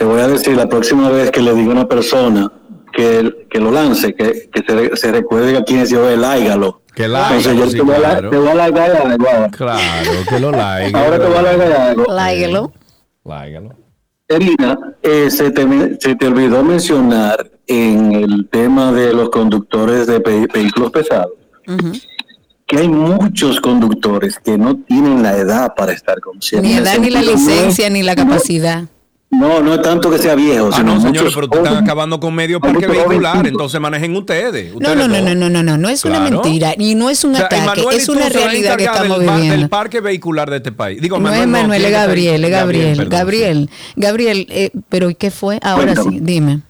Speaker 16: te voy a decir la próxima vez que le diga a una persona que, que lo lance, que, que se, se recuerde a quién es yo el áigalo.
Speaker 2: Que
Speaker 16: Entonces yo
Speaker 2: sí,
Speaker 16: te voy a te voy a largar algo ahora.
Speaker 2: Claro, que lo like.
Speaker 16: Ahora te voy a largar algo.
Speaker 3: Láigalo.
Speaker 2: Láigalo.
Speaker 16: Karina, eh, se, te, se te olvidó mencionar en el tema de los conductores de ve- vehículos pesados que hay muchos conductores que no tienen la edad para estar conscientes.
Speaker 3: Ni edad, ni la
Speaker 16: No es-
Speaker 3: licencia, ni la capacidad.
Speaker 16: No, no es tanto que sea viejo,
Speaker 2: Ah,
Speaker 16: sino
Speaker 2: no, señores, pero ustedes están acabando con medio parque vehicular, entonces manejen ustedes.
Speaker 3: No,
Speaker 2: ustedes
Speaker 3: no, no, no, no, no, no, no es una mentira, y no es un
Speaker 2: O sea,
Speaker 3: ataque,
Speaker 2: Emanuel
Speaker 3: es una realidad que estamos
Speaker 2: del, par-
Speaker 3: viviendo.
Speaker 2: del parque vehicular de este país. Digo,
Speaker 3: no es
Speaker 2: Manuel,
Speaker 3: Manuel, es
Speaker 2: ¿quién está ahí?
Speaker 3: Gabriel, es Gabriel.
Speaker 2: perdón,
Speaker 3: Gabriel, Gabriel, eh, pero ¿y qué fue? Ahora
Speaker 16: Cuéntame.
Speaker 3: sí, dime.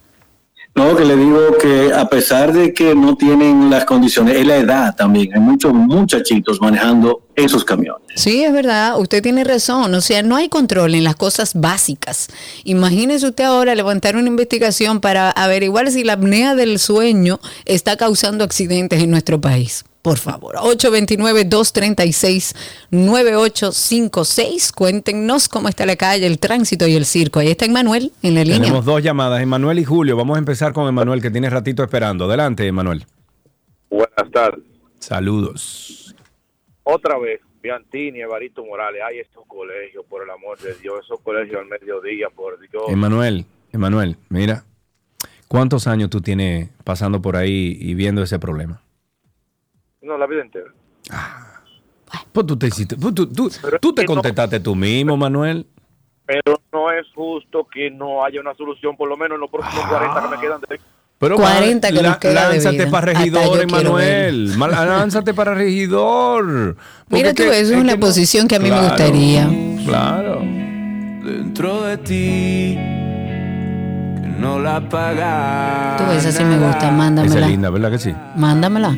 Speaker 16: No, que le digo que a pesar de que no tienen las condiciones, es la edad también. Hay muchos muchachitos manejando esos camiones.
Speaker 3: Sí, es verdad, usted tiene razón, o sea, no hay control en las cosas básicas. Imagínese usted ahora levantar una investigación para averiguar si la apnea del sueño está causando accidentes en nuestro país. Por favor, 829-236-9856. Cuéntenos cómo está la calle, el tránsito y el circo. Ahí está Emanuel en la línea.
Speaker 2: Tenemos dos llamadas, Emanuel y Julio. Vamos a empezar con Emanuel, que tiene ratito esperando. Adelante, Emanuel.
Speaker 17: Buenas tardes.
Speaker 2: Saludos.
Speaker 17: Otra vez, Biantini, Evarito Morales. Ay, estos colegios, por el amor de Dios, esos colegios al mediodía, por Dios.
Speaker 2: Emanuel, Emanuel, mira, ¿cuántos años tú tienes pasando por ahí y viendo ese problema?
Speaker 17: No, la vida entera.
Speaker 2: Pues tú te hiciste, pues tú, tú- tú te contestaste tú mismo, Manuel.
Speaker 17: Pero no es justo que no haya una solución, por lo menos en los próximos 40 que me quedan de
Speaker 2: Pero
Speaker 3: 40
Speaker 2: man,
Speaker 3: que nos queda de
Speaker 2: lánzate
Speaker 3: vida.
Speaker 2: para regidor, Emanuel. Lánzate para regidor.
Speaker 3: Mira tú, eso es una
Speaker 2: que no-
Speaker 3: posición que a mí me gustaría.
Speaker 2: Claro.
Speaker 15: Dentro de ti, que no la pagas.
Speaker 3: Tú, esa sí me gusta,
Speaker 2: Esa
Speaker 3: mándamela.
Speaker 2: es linda, ¿verdad que sí?
Speaker 3: Mándamela.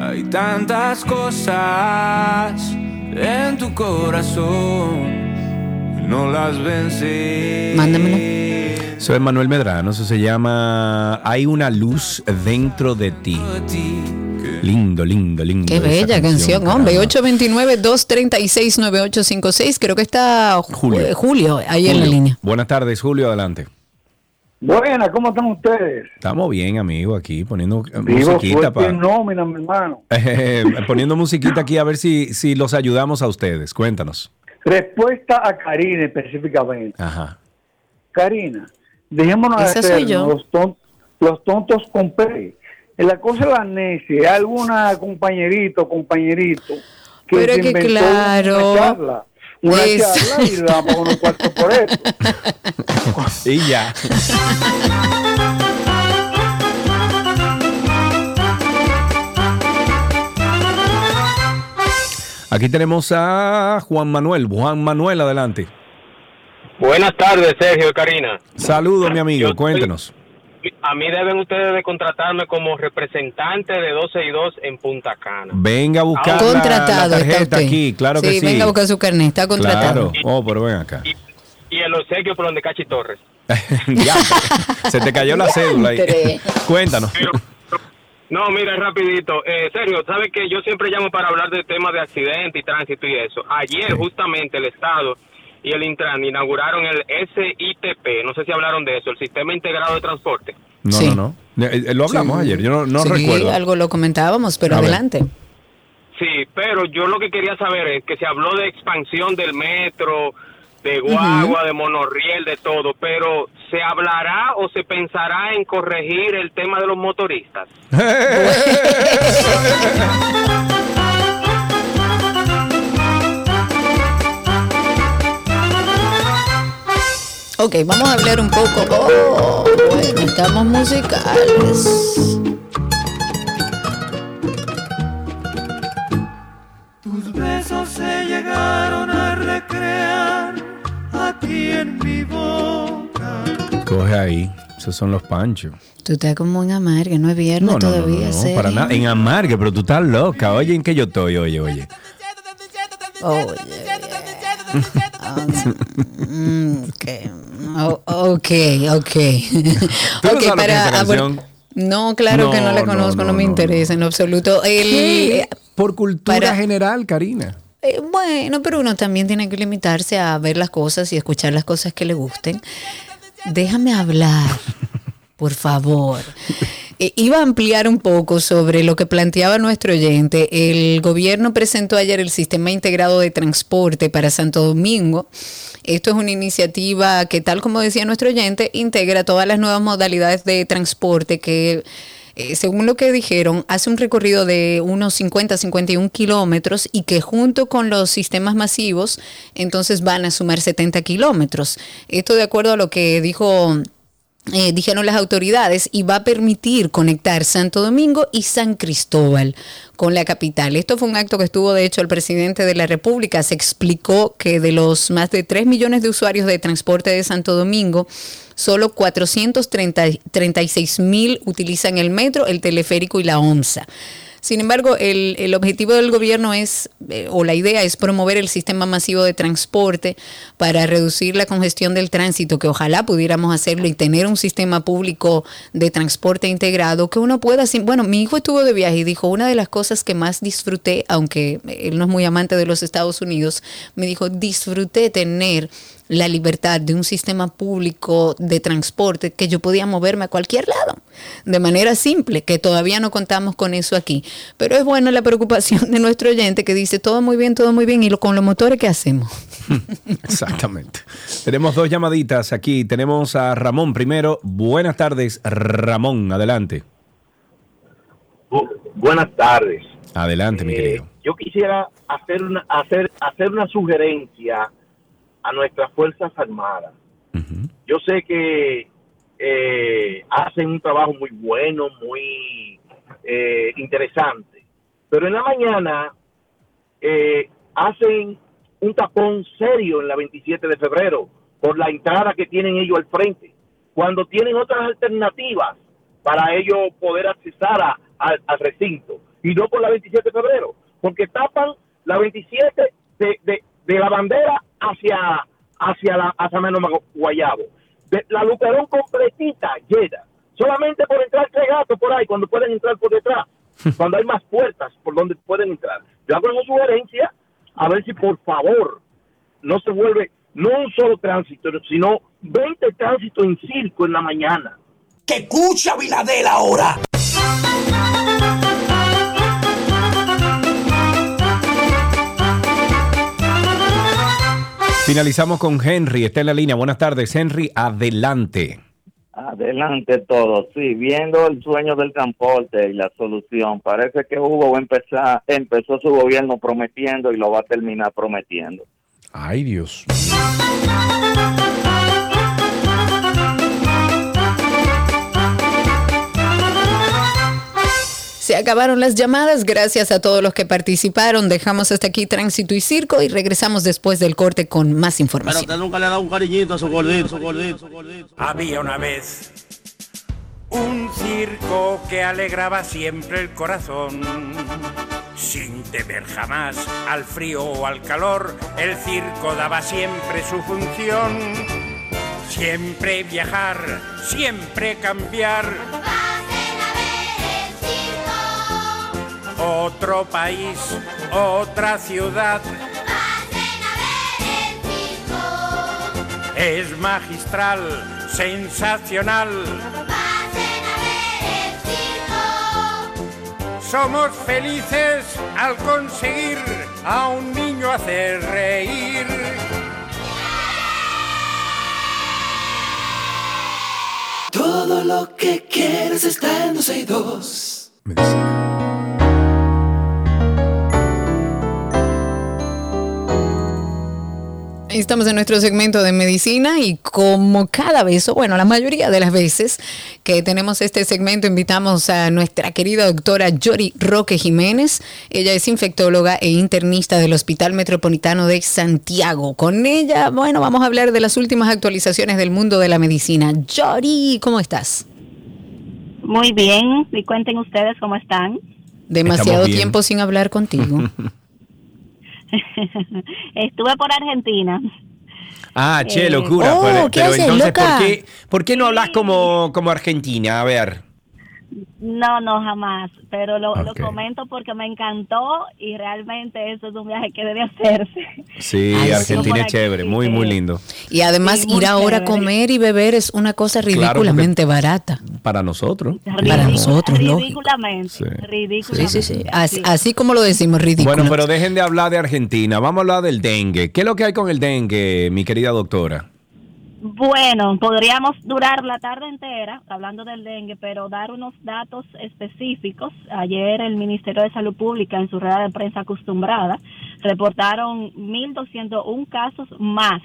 Speaker 15: Hay tantas cosas en tu corazón y no las vencí.
Speaker 3: Mándamela.
Speaker 2: Soy Manuel Medrano, eso se llama Hay una luz dentro de ti. Lindo, lindo, lindo.
Speaker 3: Qué bella canción, hombre.
Speaker 2: caramba.
Speaker 3: 829-236-9856. Creo que está
Speaker 2: Julio.
Speaker 3: Julio, Julio ahí en la línea.
Speaker 2: Buenas tardes, Julio, adelante.
Speaker 10: Buenas, ¿cómo están ustedes?
Speaker 2: Estamos bien, amigo, aquí poniendo eh,
Speaker 10: Vivo
Speaker 2: musiquita para
Speaker 10: nómina, mi hermano.
Speaker 2: poniendo musiquita aquí a ver si, si los ayudamos a ustedes. Cuéntanos.
Speaker 10: Respuesta a Karina específicamente.
Speaker 2: Ajá.
Speaker 10: Karina, dejémonos hacer
Speaker 3: soy yo.
Speaker 10: Los, ton- los tontos con P. La cosa es la necia. Hay alguna compañerito, compañerito, que
Speaker 3: Pero
Speaker 10: se
Speaker 3: que
Speaker 10: inventó
Speaker 3: claro.
Speaker 10: una charla. Una
Speaker 3: Es-
Speaker 10: charla y le damos unos cuartos por eso.
Speaker 2: Y ya. Aquí tenemos a Juan Manuel. Juan Manuel, adelante.
Speaker 18: Buenas tardes, Sergio y Karina.
Speaker 2: Saludos, mi amigo.
Speaker 18: Yo-
Speaker 2: Cuéntenos.
Speaker 18: A mí deben ustedes de contratarme como representante de 12 y 2 en Punta Cana.
Speaker 2: Venga a buscar la- la,
Speaker 3: Contratado está
Speaker 2: tarjeta
Speaker 3: usted.
Speaker 2: aquí. Claro que sí.
Speaker 3: venga a buscar su carnet, está contratado.
Speaker 2: Claro. Oh, pero ven acá.
Speaker 18: Y el obsequio por donde Cachi Torres.
Speaker 2: Ya. Se te cayó la cédula ahí. Cuéntanos.
Speaker 18: No, mira, rapidito. Eh, Sergio, ¿sabes que yo siempre llamo para hablar de temas de accidente y tránsito y eso? Ayer justamente el Estado y el Intran inauguraron el SITP, no sé si hablaron de eso, el Sistema Integrado de Transporte.
Speaker 2: No,
Speaker 3: Sí.
Speaker 2: no, no. Eh, eh, lo hablamos
Speaker 3: Sí.
Speaker 2: ayer. Yo no, no
Speaker 3: Sí,
Speaker 2: recuerdo.
Speaker 3: algo lo comentábamos, pero
Speaker 2: A ver.
Speaker 3: adelante.
Speaker 18: Sí, pero yo lo que quería saber es que se habló de expansión del metro, de guagua, de monorriel, de todo, pero ¿se hablará o se pensará en corregir el tema de los motoristas?
Speaker 3: Ok, vamos a hablar un poco. Oh, bueno, estamos musicales.
Speaker 1: Tus besos se llegaron a recrear aquí en mi boca.
Speaker 2: Coge ahí. Esos son los panchos.
Speaker 3: Tú estás como en amarga, no es viernes
Speaker 2: No, no, no, no,
Speaker 3: todavía,
Speaker 2: no,
Speaker 3: Sergio.
Speaker 2: para nada. En amargue, pero tú estás loca. Oye, ¿en qué yo estoy? Oye, oye.
Speaker 3: Oye, Oh, ok, ok.
Speaker 2: ¿Tú no
Speaker 3: Ok,
Speaker 2: esa
Speaker 3: abor-
Speaker 2: canción?
Speaker 3: No, claro que no la
Speaker 2: no,
Speaker 3: conozco, no,
Speaker 2: no,
Speaker 3: me interesa en absoluto. El,
Speaker 2: ¿Qué? Por cultura
Speaker 3: para-
Speaker 2: general, Karina.
Speaker 3: Eh, bueno, pero uno también tiene que limitarse a ver las cosas y escuchar las cosas que le gusten. Déjame hablar, por favor. Eh, iba a ampliar un poco sobre lo que planteaba nuestro oyente. El gobierno presentó ayer el Sistema Integrado de Transporte para Santo Domingo. Esto es una iniciativa que, tal como decía nuestro oyente, integra todas las nuevas modalidades de transporte que eh, según lo que dijeron, hace un recorrido de unos 50, 51 kilómetros y que junto con los sistemas masivos, entonces van a sumar 70 kilómetros. Esto de acuerdo a lo que dijo... eh, dijeron las autoridades y va a permitir conectar Santo Domingo y San Cristóbal con la capital. Esto fue un acto que estuvo, de hecho, el presidente de la República. Se explicó que de los más de 3 millones de usuarios de transporte de Santo Domingo, solo 436 mil utilizan el metro, el teleférico y la ONSA. Sin embargo, el, el objetivo del gobierno es, eh, o la idea es promover el sistema masivo de transporte para reducir la congestión del tránsito, que ojalá pudiéramos hacerlo y tener un sistema público de transporte integrado que uno pueda, sin- bueno, mi hijo estuvo de viaje y dijo, una de las cosas que más disfruté, aunque él no es muy amante de los Estados Unidos, me dijo, disfruté tener la libertad de un sistema público de transporte que yo podía moverme a cualquier lado de manera simple, que todavía no contamos con eso aquí. Pero es buena la preocupación de nuestro oyente que dice todo muy bien, todo muy bien, y lo, con los motores, ¿qué hacemos?
Speaker 2: Exactamente. Tenemos dos llamaditas aquí. Tenemos a Ramón primero. Buenas tardes, Ramón. Adelante.
Speaker 12: Buenas tardes.
Speaker 2: Adelante, mi
Speaker 12: Eh,
Speaker 2: querido.
Speaker 12: yo quisiera hacer una, hacer, hacer una sugerencia a nuestras Fuerzas Armadas. Yo sé que eh, hacen un trabajo muy bueno, muy eh, interesante, pero en la mañana eh, hacen un tapón serio en la 27 de febrero por la entrada que tienen ellos al frente, cuando tienen otras alternativas para ellos poder accesar a- al- al recinto y no por la 27 de febrero, porque tapan la 27 de, de- de la bandera hacia hacia la hacia Mano Mago- Guayabo. De- la Luperón completita llena, solamente por entrar tres gatos por ahí cuando pueden entrar por detrás, cuando hay más puertas por donde pueden entrar. Yo hago una sugerencia a ver si por favor no se vuelve no un solo tránsito, sino 20 tránsitos en circo en la mañana.
Speaker 1: ¡Que escucha Viladel ahora!
Speaker 2: Finalizamos con Henry. Está en la línea. Buenas tardes, Henry. Adelante.
Speaker 19: Adelante todo, sí, viendo el sueño del transporte y la solución, parece que Hugo empezar, empezó su gobierno prometiendo y lo va a terminar prometiendo.
Speaker 2: Ay, Dios.
Speaker 3: Acabaron las llamadas, gracias a todos los que participaron. Dejamos hasta aquí Tránsito y Circo y regresamos después del corte con más información.
Speaker 20: usted nunca le ha dado un cariñito a su gordito, su gordito, su gordito. Había una vez un circo que alegraba siempre el corazón. Sin temer jamás al frío o al calor, el circo daba siempre su función. Siempre viajar, siempre cambiar. Otro país, otra ciudad. Es magistral, sensacional. Somos felices al conseguir a un niño hacer reír.
Speaker 1: Todo lo que quieres está en 12 y 2.
Speaker 3: Estamos en nuestro segmento de medicina y como cada vez, o bueno, la mayoría de las veces que tenemos este segmento, invitamos a nuestra querida doctora Yori Roque Jiménez. Ella es infectóloga e internista del Hospital Metropolitano de Santiago. Con ella, bueno, vamos a hablar de las últimas actualizaciones del mundo de la medicina. Yori, ¿cómo estás?
Speaker 21: Muy bien, y cuenten ustedes cómo están.
Speaker 3: Demasiado tiempo sin hablar contigo.
Speaker 21: Estuve por Argentina.
Speaker 2: Ah, che,
Speaker 21: Eh,
Speaker 2: locura.
Speaker 21: oh,
Speaker 2: pero
Speaker 21: ¿qué
Speaker 2: pero
Speaker 21: haces,
Speaker 2: entonces,
Speaker 21: loca?
Speaker 2: ¿por qué, ¿por qué no hablas como, como Argentina? A ver.
Speaker 21: No, no, jamás. Pero lo, comento porque me encantó y realmente eso es un viaje que debe hacerse.
Speaker 2: Sí,
Speaker 21: Ay.
Speaker 2: Argentina es chévere, muy, muy lindo.
Speaker 3: Y además
Speaker 21: Sí,
Speaker 3: ir ahora a comer y beber es una cosa
Speaker 2: Claro,
Speaker 3: ridículamente barata.
Speaker 2: Para nosotros.
Speaker 3: Para nosotros.
Speaker 21: Ridículamente.
Speaker 2: Sí.
Speaker 21: Ridículamente.
Speaker 3: Sí, sí, sí. Así, así como lo decimos, ridículo.
Speaker 2: Bueno, pero dejen de hablar de Argentina. Vamos a hablar del dengue. ¿Qué es lo que hay con el dengue, mi querida doctora?
Speaker 21: Bueno, podríamos durar la tarde entera hablando del dengue, pero dar unos datos específicos. Ayer el Ministerio de Salud Pública en su rueda de prensa acostumbrada reportaron 1.201 casos más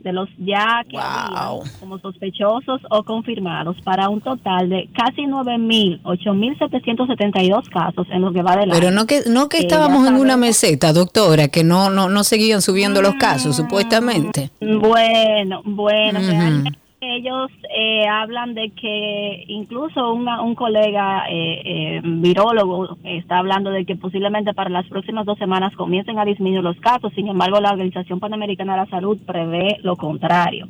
Speaker 21: de los ya que habían como sospechosos o confirmados para un total de casi 9.000, 8.772 casos en lo que va del
Speaker 3: Pero no que no que
Speaker 21: Eh,
Speaker 3: estábamos en una meseta, doctora, que no no no seguían subiendo los casos supuestamente.
Speaker 21: Bueno, bueno, realmente ellos eh, hablan de que incluso una- un colega eh, eh, virólogo está hablando de que posiblemente para las próximas dos semanas comiencen a disminuir los casos. Sin embargo, la Organización Panamericana de la Salud prevé lo contrario.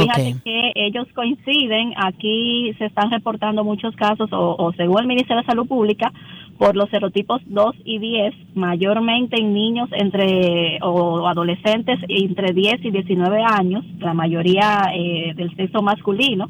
Speaker 21: Fíjate que ellos coinciden, aquí se están reportando muchos casos, o, o según el Ministerio de Salud Pública, por los serotipos 2 y 10, mayormente en niños entre o adolescentes entre 10 y 19 años, la mayoría eh, del sexo masculino.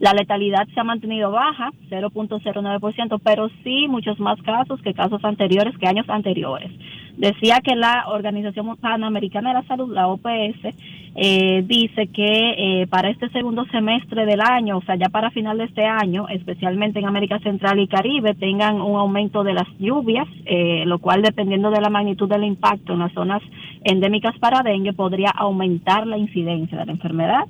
Speaker 21: La letalidad se ha mantenido baja, 0.09%, pero sí muchos más casos que casos anteriores, que años anteriores. Decía que la Organización Panamericana de la Salud, la OPS, eh, dice que eh, para este segundo semestre del año, o sea, ya para final de este año, especialmente en América Central y Caribe, tengan un aumento de las lluvias, eh, lo cual dependiendo de la magnitud del impacto en las zonas endémicas para dengue, podría aumentar la incidencia de la enfermedad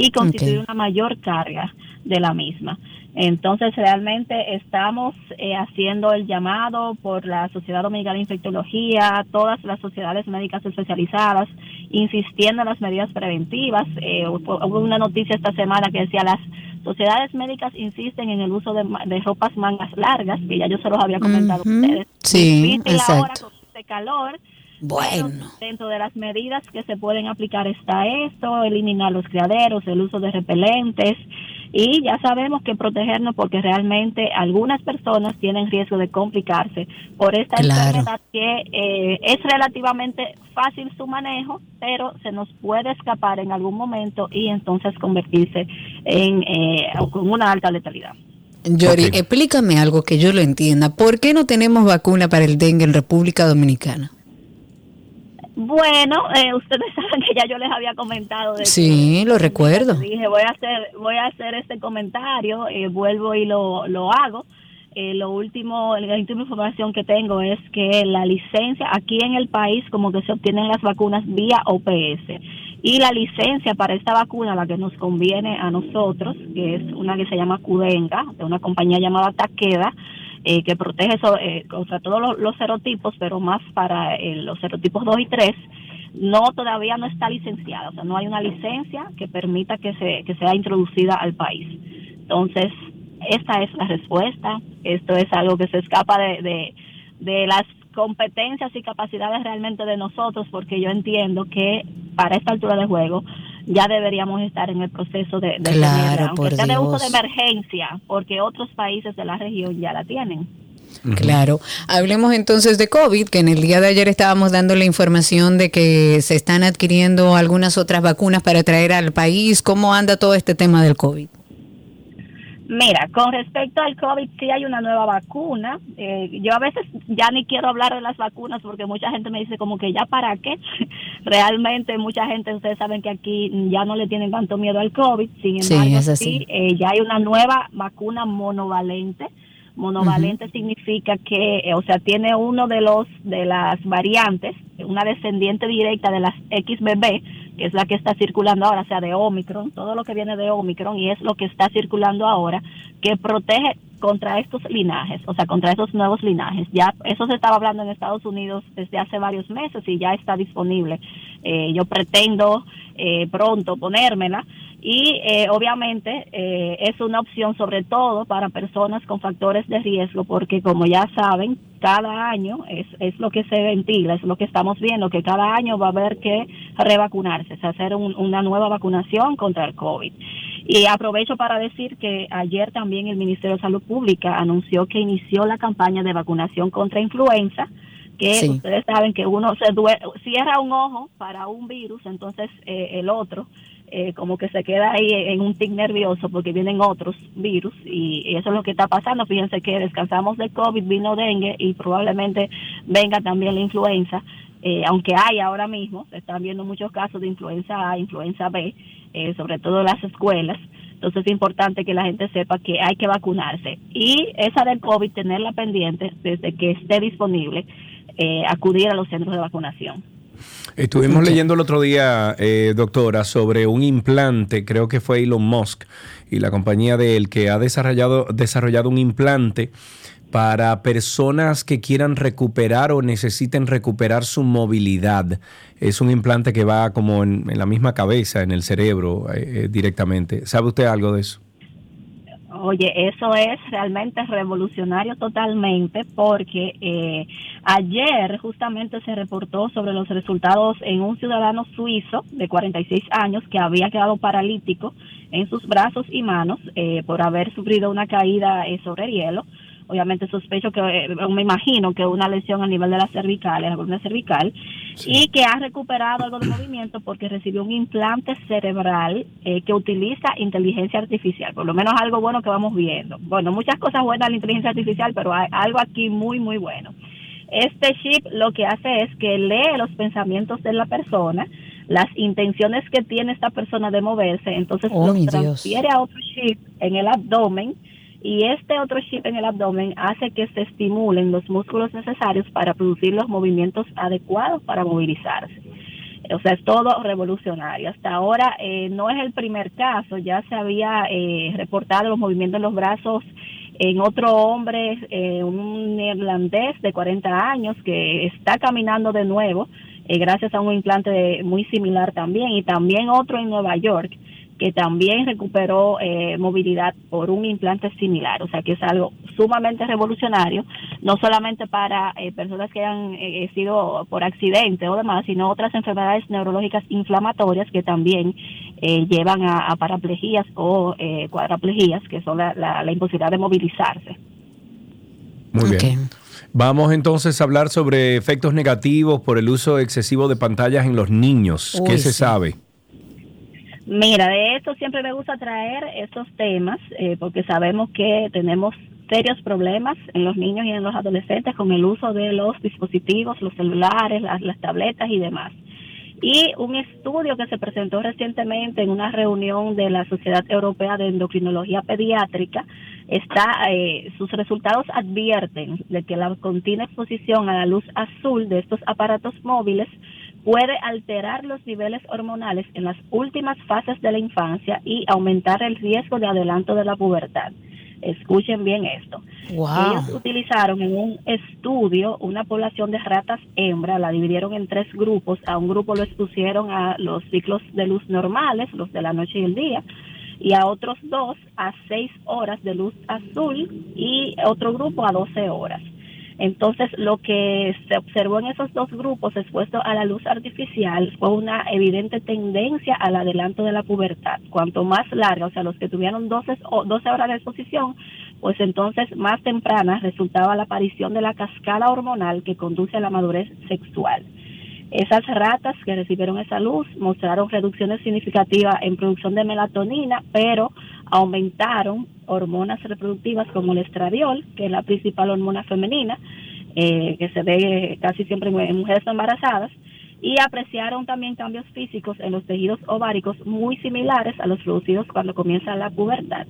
Speaker 21: y constituir
Speaker 3: Ok.
Speaker 21: una mayor carga de la misma. Entonces, realmente estamos eh, haciendo el llamado por la Sociedad Dominicana de Infectología, todas las sociedades médicas especializadas, insistiendo en las medidas preventivas. Eh, hubo una noticia esta semana que decía las sociedades médicas insisten en el uso de, de ropas mangas largas, que ya yo se los había comentado a ustedes.
Speaker 3: Sí,
Speaker 21: Difícil ahora
Speaker 3: exacto.
Speaker 21: con este calor.
Speaker 3: Bueno.
Speaker 21: Dentro de las medidas que se pueden aplicar está esto, eliminar los criaderos, el uso de repelentes y ya sabemos que protegernos porque realmente algunas personas tienen riesgo de complicarse por esta
Speaker 3: Claro.
Speaker 21: enfermedad que eh, es relativamente fácil su manejo, pero se nos puede escapar en algún momento y entonces convertirse en eh, con una alta letalidad.
Speaker 3: Yori, explícame algo que yo lo entienda. ¿Por qué no tenemos vacuna para el dengue en República Dominicana?
Speaker 21: Bueno, eh, ustedes saben que ya yo les había comentado. De
Speaker 3: Sí, lo recuerdo.
Speaker 21: Dije, voy a hacer, voy a hacer este comentario, eh, vuelvo y lo, lo hago. Eh, lo último, la última información que tengo es que la licencia aquí en el país como que se obtienen las vacunas vía OPS y la licencia para esta vacuna, la que nos conviene a nosotros, que es una que se llama Cudenga, de una compañía llamada Takeda, eh, que protege so- eh, contra todos los, serotipos, pero más para eh, los serotipos 2 y 3, no todavía no está licenciada, o sea, no hay una licencia que permita que se que sea introducida al país. Entonces, esta es la respuesta. Esto es algo que se escapa de, de las competencias y capacidades realmente de nosotros, porque yo entiendo que para esta altura de juego ya deberíamos estar en el proceso de, de
Speaker 3: Claro,
Speaker 21: tenerla, aunque sea de uso de emergencia, porque otros países de la región ya la tienen.
Speaker 3: Claro. Hablemos entonces de COVID, que en el día de ayer estábamos dando la información de que se están adquiriendo algunas otras vacunas para traer al país. ¿Cómo anda todo este tema del COVID?
Speaker 21: Mira, con respecto al COVID, sí hay una nueva vacuna. Eh, yo a veces ya ni quiero hablar de las vacunas porque mucha gente me dice como que ya para qué. Realmente mucha gente, ustedes saben que aquí ya no le tienen tanto miedo al COVID. Sin
Speaker 3: Sí,
Speaker 21: embargo,
Speaker 3: es así.
Speaker 21: sí, eh, ya hay una nueva vacuna monovalente. Monovalente significa que, eh, o sea, tiene uno de los de las variantes, una descendiente directa de las XBB, que es la que está circulando ahora, o sea, de Omicron, todo lo que viene de Omicron y es lo que está circulando ahora, que protege contra estos linajes, o sea, contra estos nuevos linajes. Ya eso se estaba hablando en Estados Unidos desde hace varios meses y ya está disponible. Eh, yo pretendo eh, pronto ponérmela y eh, obviamente eh, es una opción sobre todo para personas con factores de riesgo porque como ya saben cada año es, es lo que se ventila es lo que estamos viendo que cada año va a haber que revacunarse o sea, hacer un- una nueva vacunación contra el COVID y aprovecho para decir que ayer también el Ministerio de Salud Pública anunció que inició la campaña de vacunación contra influenza que
Speaker 3: Sí.
Speaker 21: ustedes saben que uno se cierra un ojo para un virus, entonces eh, el otro eh, como que se queda ahí en un tic nervioso porque vienen otros virus y, eso es lo que está pasando. Fíjense que descansamos de COVID, vino dengue y probablemente venga también la influenza. Eh, aunque hay ahora mismo, se están viendo muchos casos de influenza A, influenza B, eh, sobre todo en las escuelas. Entonces es importante que la gente sepa que hay que vacunarse. Y esa del COVID, tenerla pendiente desde que esté disponible, eh, acudir a los centros de vacunación.
Speaker 2: Estuvimos leyendo el otro día, eh, doctora, sobre un implante, creo que fue Elon Musk y la compañía de él, que ha desarrollado, desarrollado un implante para personas que quieran recuperar o necesiten recuperar su movilidad. Es un implante que va como en, en la misma cabeza, en el cerebro eh, eh, directamente. ¿Sabe usted algo de eso?
Speaker 21: Oye, eso es realmente revolucionario totalmente porque eh, ayer justamente se reportó sobre los resultados en un ciudadano suizo de 46 años que había quedado paralítico en sus brazos y manos eh, por haber sufrido una caída eh, sobre el hielo. Obviamente sospecho que, eh, me imagino que una lesión a nivel de la cervical, en la columna cervical, y que ha recuperado algo de movimiento porque recibió un implante cerebral eh, que utiliza inteligencia artificial, por lo menos algo bueno que vamos viendo. Bueno, muchas cosas buenas de la inteligencia artificial, pero hay algo aquí muy, muy bueno. Este chip lo que hace es que lee los pensamientos de la persona, las intenciones que tiene esta persona de moverse, entonces
Speaker 3: Oh,
Speaker 21: los
Speaker 3: Dios.
Speaker 21: transfiere a otro chip en el abdomen y este otro chip en el abdomen hace que se estimulen los músculos necesarios para producir los movimientos adecuados para movilizarse. O sea, es todo revolucionario. Hasta ahora eh, no es el primer caso, ya se había eh, reportado los movimientos en los brazos en otro hombre, eh, un neerlandés de 40 años que está caminando de nuevo eh, gracias a un implante de- muy similar también y también otro en Nueva York que también recuperó eh, movilidad por un implante similar, o sea que es algo sumamente revolucionario, no solamente para eh, personas que han eh, sido por accidente o demás, sino otras enfermedades neurológicas inflamatorias que también eh, llevan a, a paraplejías o eh, cuadraplejías, que son la, la- la imposibilidad de movilizarse.
Speaker 2: Muy bien. Vamos entonces a hablar sobre efectos negativos por el uso excesivo de pantallas en los niños. ¿Qué se
Speaker 21: sí.
Speaker 2: sabe?
Speaker 21: Mira, de esto siempre me gusta traer estos temas eh, porque sabemos que tenemos serios problemas en los niños y en los adolescentes con el uso de los dispositivos, los celulares, las, las tabletas y demás. Y un estudio que se presentó recientemente en una reunión de la Sociedad Europea de Endocrinología Pediátrica, está, eh, sus resultados advierten de que la continua exposición a la luz azul de estos aparatos móviles puede alterar los niveles hormonales en las últimas fases de la infancia y aumentar el riesgo de adelanto de la pubertad. Escuchen bien esto.
Speaker 3: Wow.
Speaker 21: Ellos utilizaron en un estudio una población de ratas hembra, la dividieron en tres grupos. A un grupo lo expusieron a los ciclos de luz normales, los de la noche y el día, y a otros dos a seis horas de luz azul y otro grupo a 12 horas. Entonces, lo que se observó en esos dos grupos expuestos a la luz artificial fue una evidente tendencia al adelanto de la pubertad. Cuanto más larga, o sea, los que tuvieron 12, o 12 horas de exposición, pues entonces más temprana resultaba la aparición de la cascada hormonal que conduce a la madurez sexual. Esas ratas que recibieron esa luz mostraron reducciones significativas en producción de melatonina, pero aumentaron hormonas reproductivas como el estradiol, que es la principal hormona femenina, eh, que se ve casi siempre en mujeres embarazadas, y apreciaron también cambios físicos en los tejidos ováricos muy similares a los producidos cuando comienza la pubertad.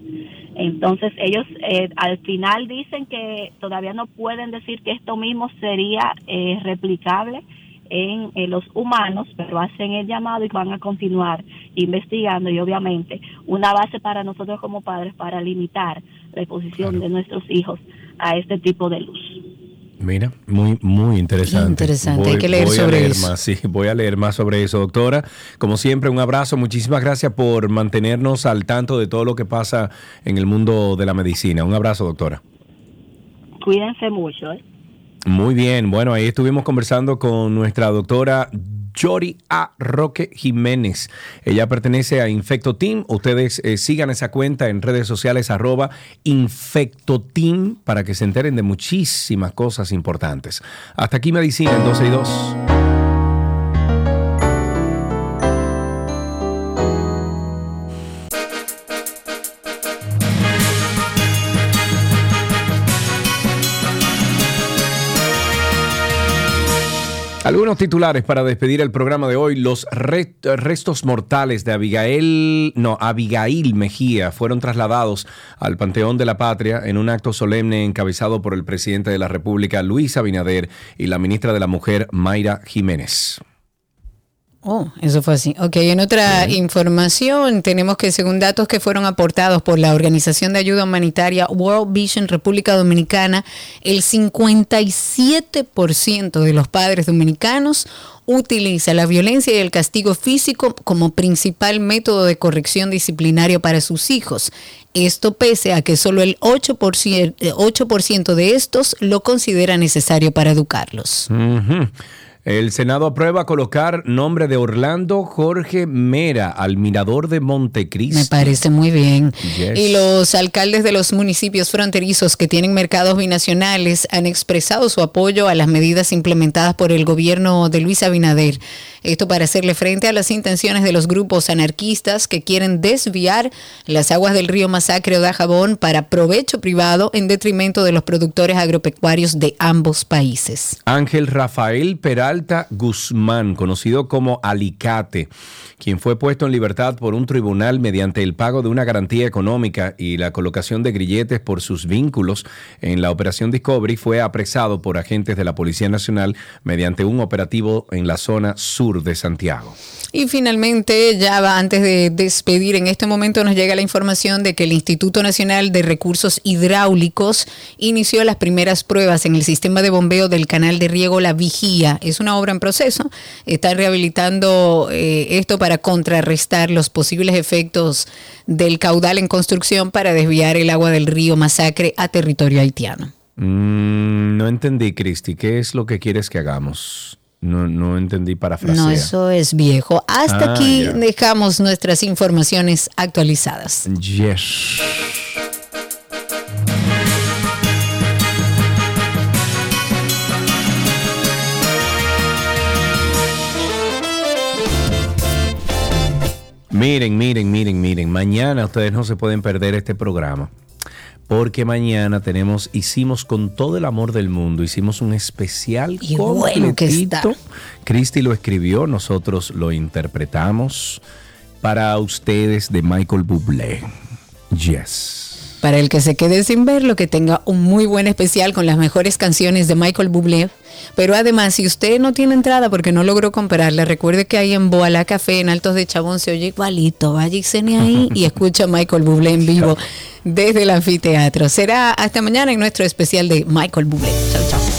Speaker 21: Entonces ellos eh, al final dicen que todavía no pueden decir que esto mismo sería eh, replicable en, en los humanos, pero hacen el llamado y van a continuar investigando y obviamente una base para nosotros como padres para limitar la exposición de nuestros hijos a este tipo de luz.
Speaker 2: Mira, muy, muy interesante.
Speaker 3: Interesante, hay que leer
Speaker 2: voy a
Speaker 3: sobre
Speaker 2: leer
Speaker 3: eso.
Speaker 2: Más, sí, voy a leer más sobre eso, doctora. Como siempre, un abrazo. Muchísimas gracias por mantenernos al tanto de todo lo que pasa en el mundo de la medicina. Un abrazo, doctora.
Speaker 21: Cuídense mucho. ¿eh?
Speaker 2: Muy bien, bueno, ahí estuvimos conversando con nuestra doctora Yori A. Roque Jiménez. Ella pertenece a Infecto Team. Ustedes eh, sigan esa cuenta en redes sociales arroba Infecto Team para que se enteren de muchísimas cosas importantes. Hasta aquí Medicina en 12 y 2. Algunos titulares para despedir el programa de hoy. Los re- restos mortales de Abigail, no, Abigail Mejía fueron trasladados al Panteón de la Patria en un acto solemne encabezado por el presidente de la República, Luis Abinader, y la ministra de la Mujer, Mayra Jiménez.
Speaker 3: Oh, eso fue así. Ok, en otra información tenemos que según datos que fueron aportados por la Organización de Ayuda Humanitaria World Vision República Dominicana, el 57% de los padres dominicanos utiliza la violencia y el castigo físico como principal método de corrección disciplinaria para sus hijos. Esto pese a que solo el 8%, eh, 8% de estos lo considera necesario para educarlos.
Speaker 2: Ujú. El Senado aprueba colocar nombre de Orlando Jorge Mera al mirador de Montecristo.
Speaker 3: Me parece muy bien.
Speaker 2: Yes.
Speaker 3: Y los alcaldes de los municipios fronterizos que tienen mercados binacionales han expresado su apoyo a las medidas implementadas por el gobierno de Luis Abinader. Esto para hacerle frente a las intenciones de los grupos anarquistas que quieren desviar las aguas del río Masacre o Dajabón para provecho privado en detrimento de los productores agropecuarios de ambos países.
Speaker 2: Ángel Rafael Peralta Guzmán, conocido como Alicate, quien fue puesto en libertad por un tribunal mediante el pago de una garantía económica y la colocación de grilletes por sus vínculos en la operación Discovery, fue apresado por agentes de la Policía Nacional mediante un operativo en la zona sur de Santiago.
Speaker 3: Y finalmente, ya va antes de despedir, en este momento nos llega la información de que el Instituto Nacional de Recursos Hidráulicos inició las primeras pruebas en el sistema de bombeo del canal de riego La Vigía. Es una obra en proceso. Está rehabilitando eh, esto para contrarrestar los posibles efectos del caudal en construcción para desviar el agua del río Masacre a territorio haitiano.
Speaker 2: Mm, no entendí, Cristi, ¿qué es lo que quieres que hagamos? No, no entendí parafrasea.
Speaker 3: No, eso es viejo. Hasta
Speaker 2: Ah,
Speaker 3: aquí dejamos nuestras informaciones actualizadas.
Speaker 2: Yes. Miren, miren, miren, miren. Mañana ustedes no se pueden perder este programa. Porque mañana tenemos, hicimos con todo el amor del mundo, hicimos un especial
Speaker 3: Y bueno que está.
Speaker 2: Cristi lo escribió, nosotros lo interpretamos para ustedes de Michael Bublé. Yes.
Speaker 3: Para el que se quede sin verlo, que tenga un muy buen especial con las mejores canciones de Michael Bublé. Pero además, si usted no tiene entrada porque no logró comprarla, recuerde que ahí en Boalá Café, en Altos de Chabón, se oye igualito. Vaya y cene ahí y escucha a Michael Bublé en vivo desde el anfiteatro. Será hasta mañana en nuestro especial de Michael Bublé. Chao, chao.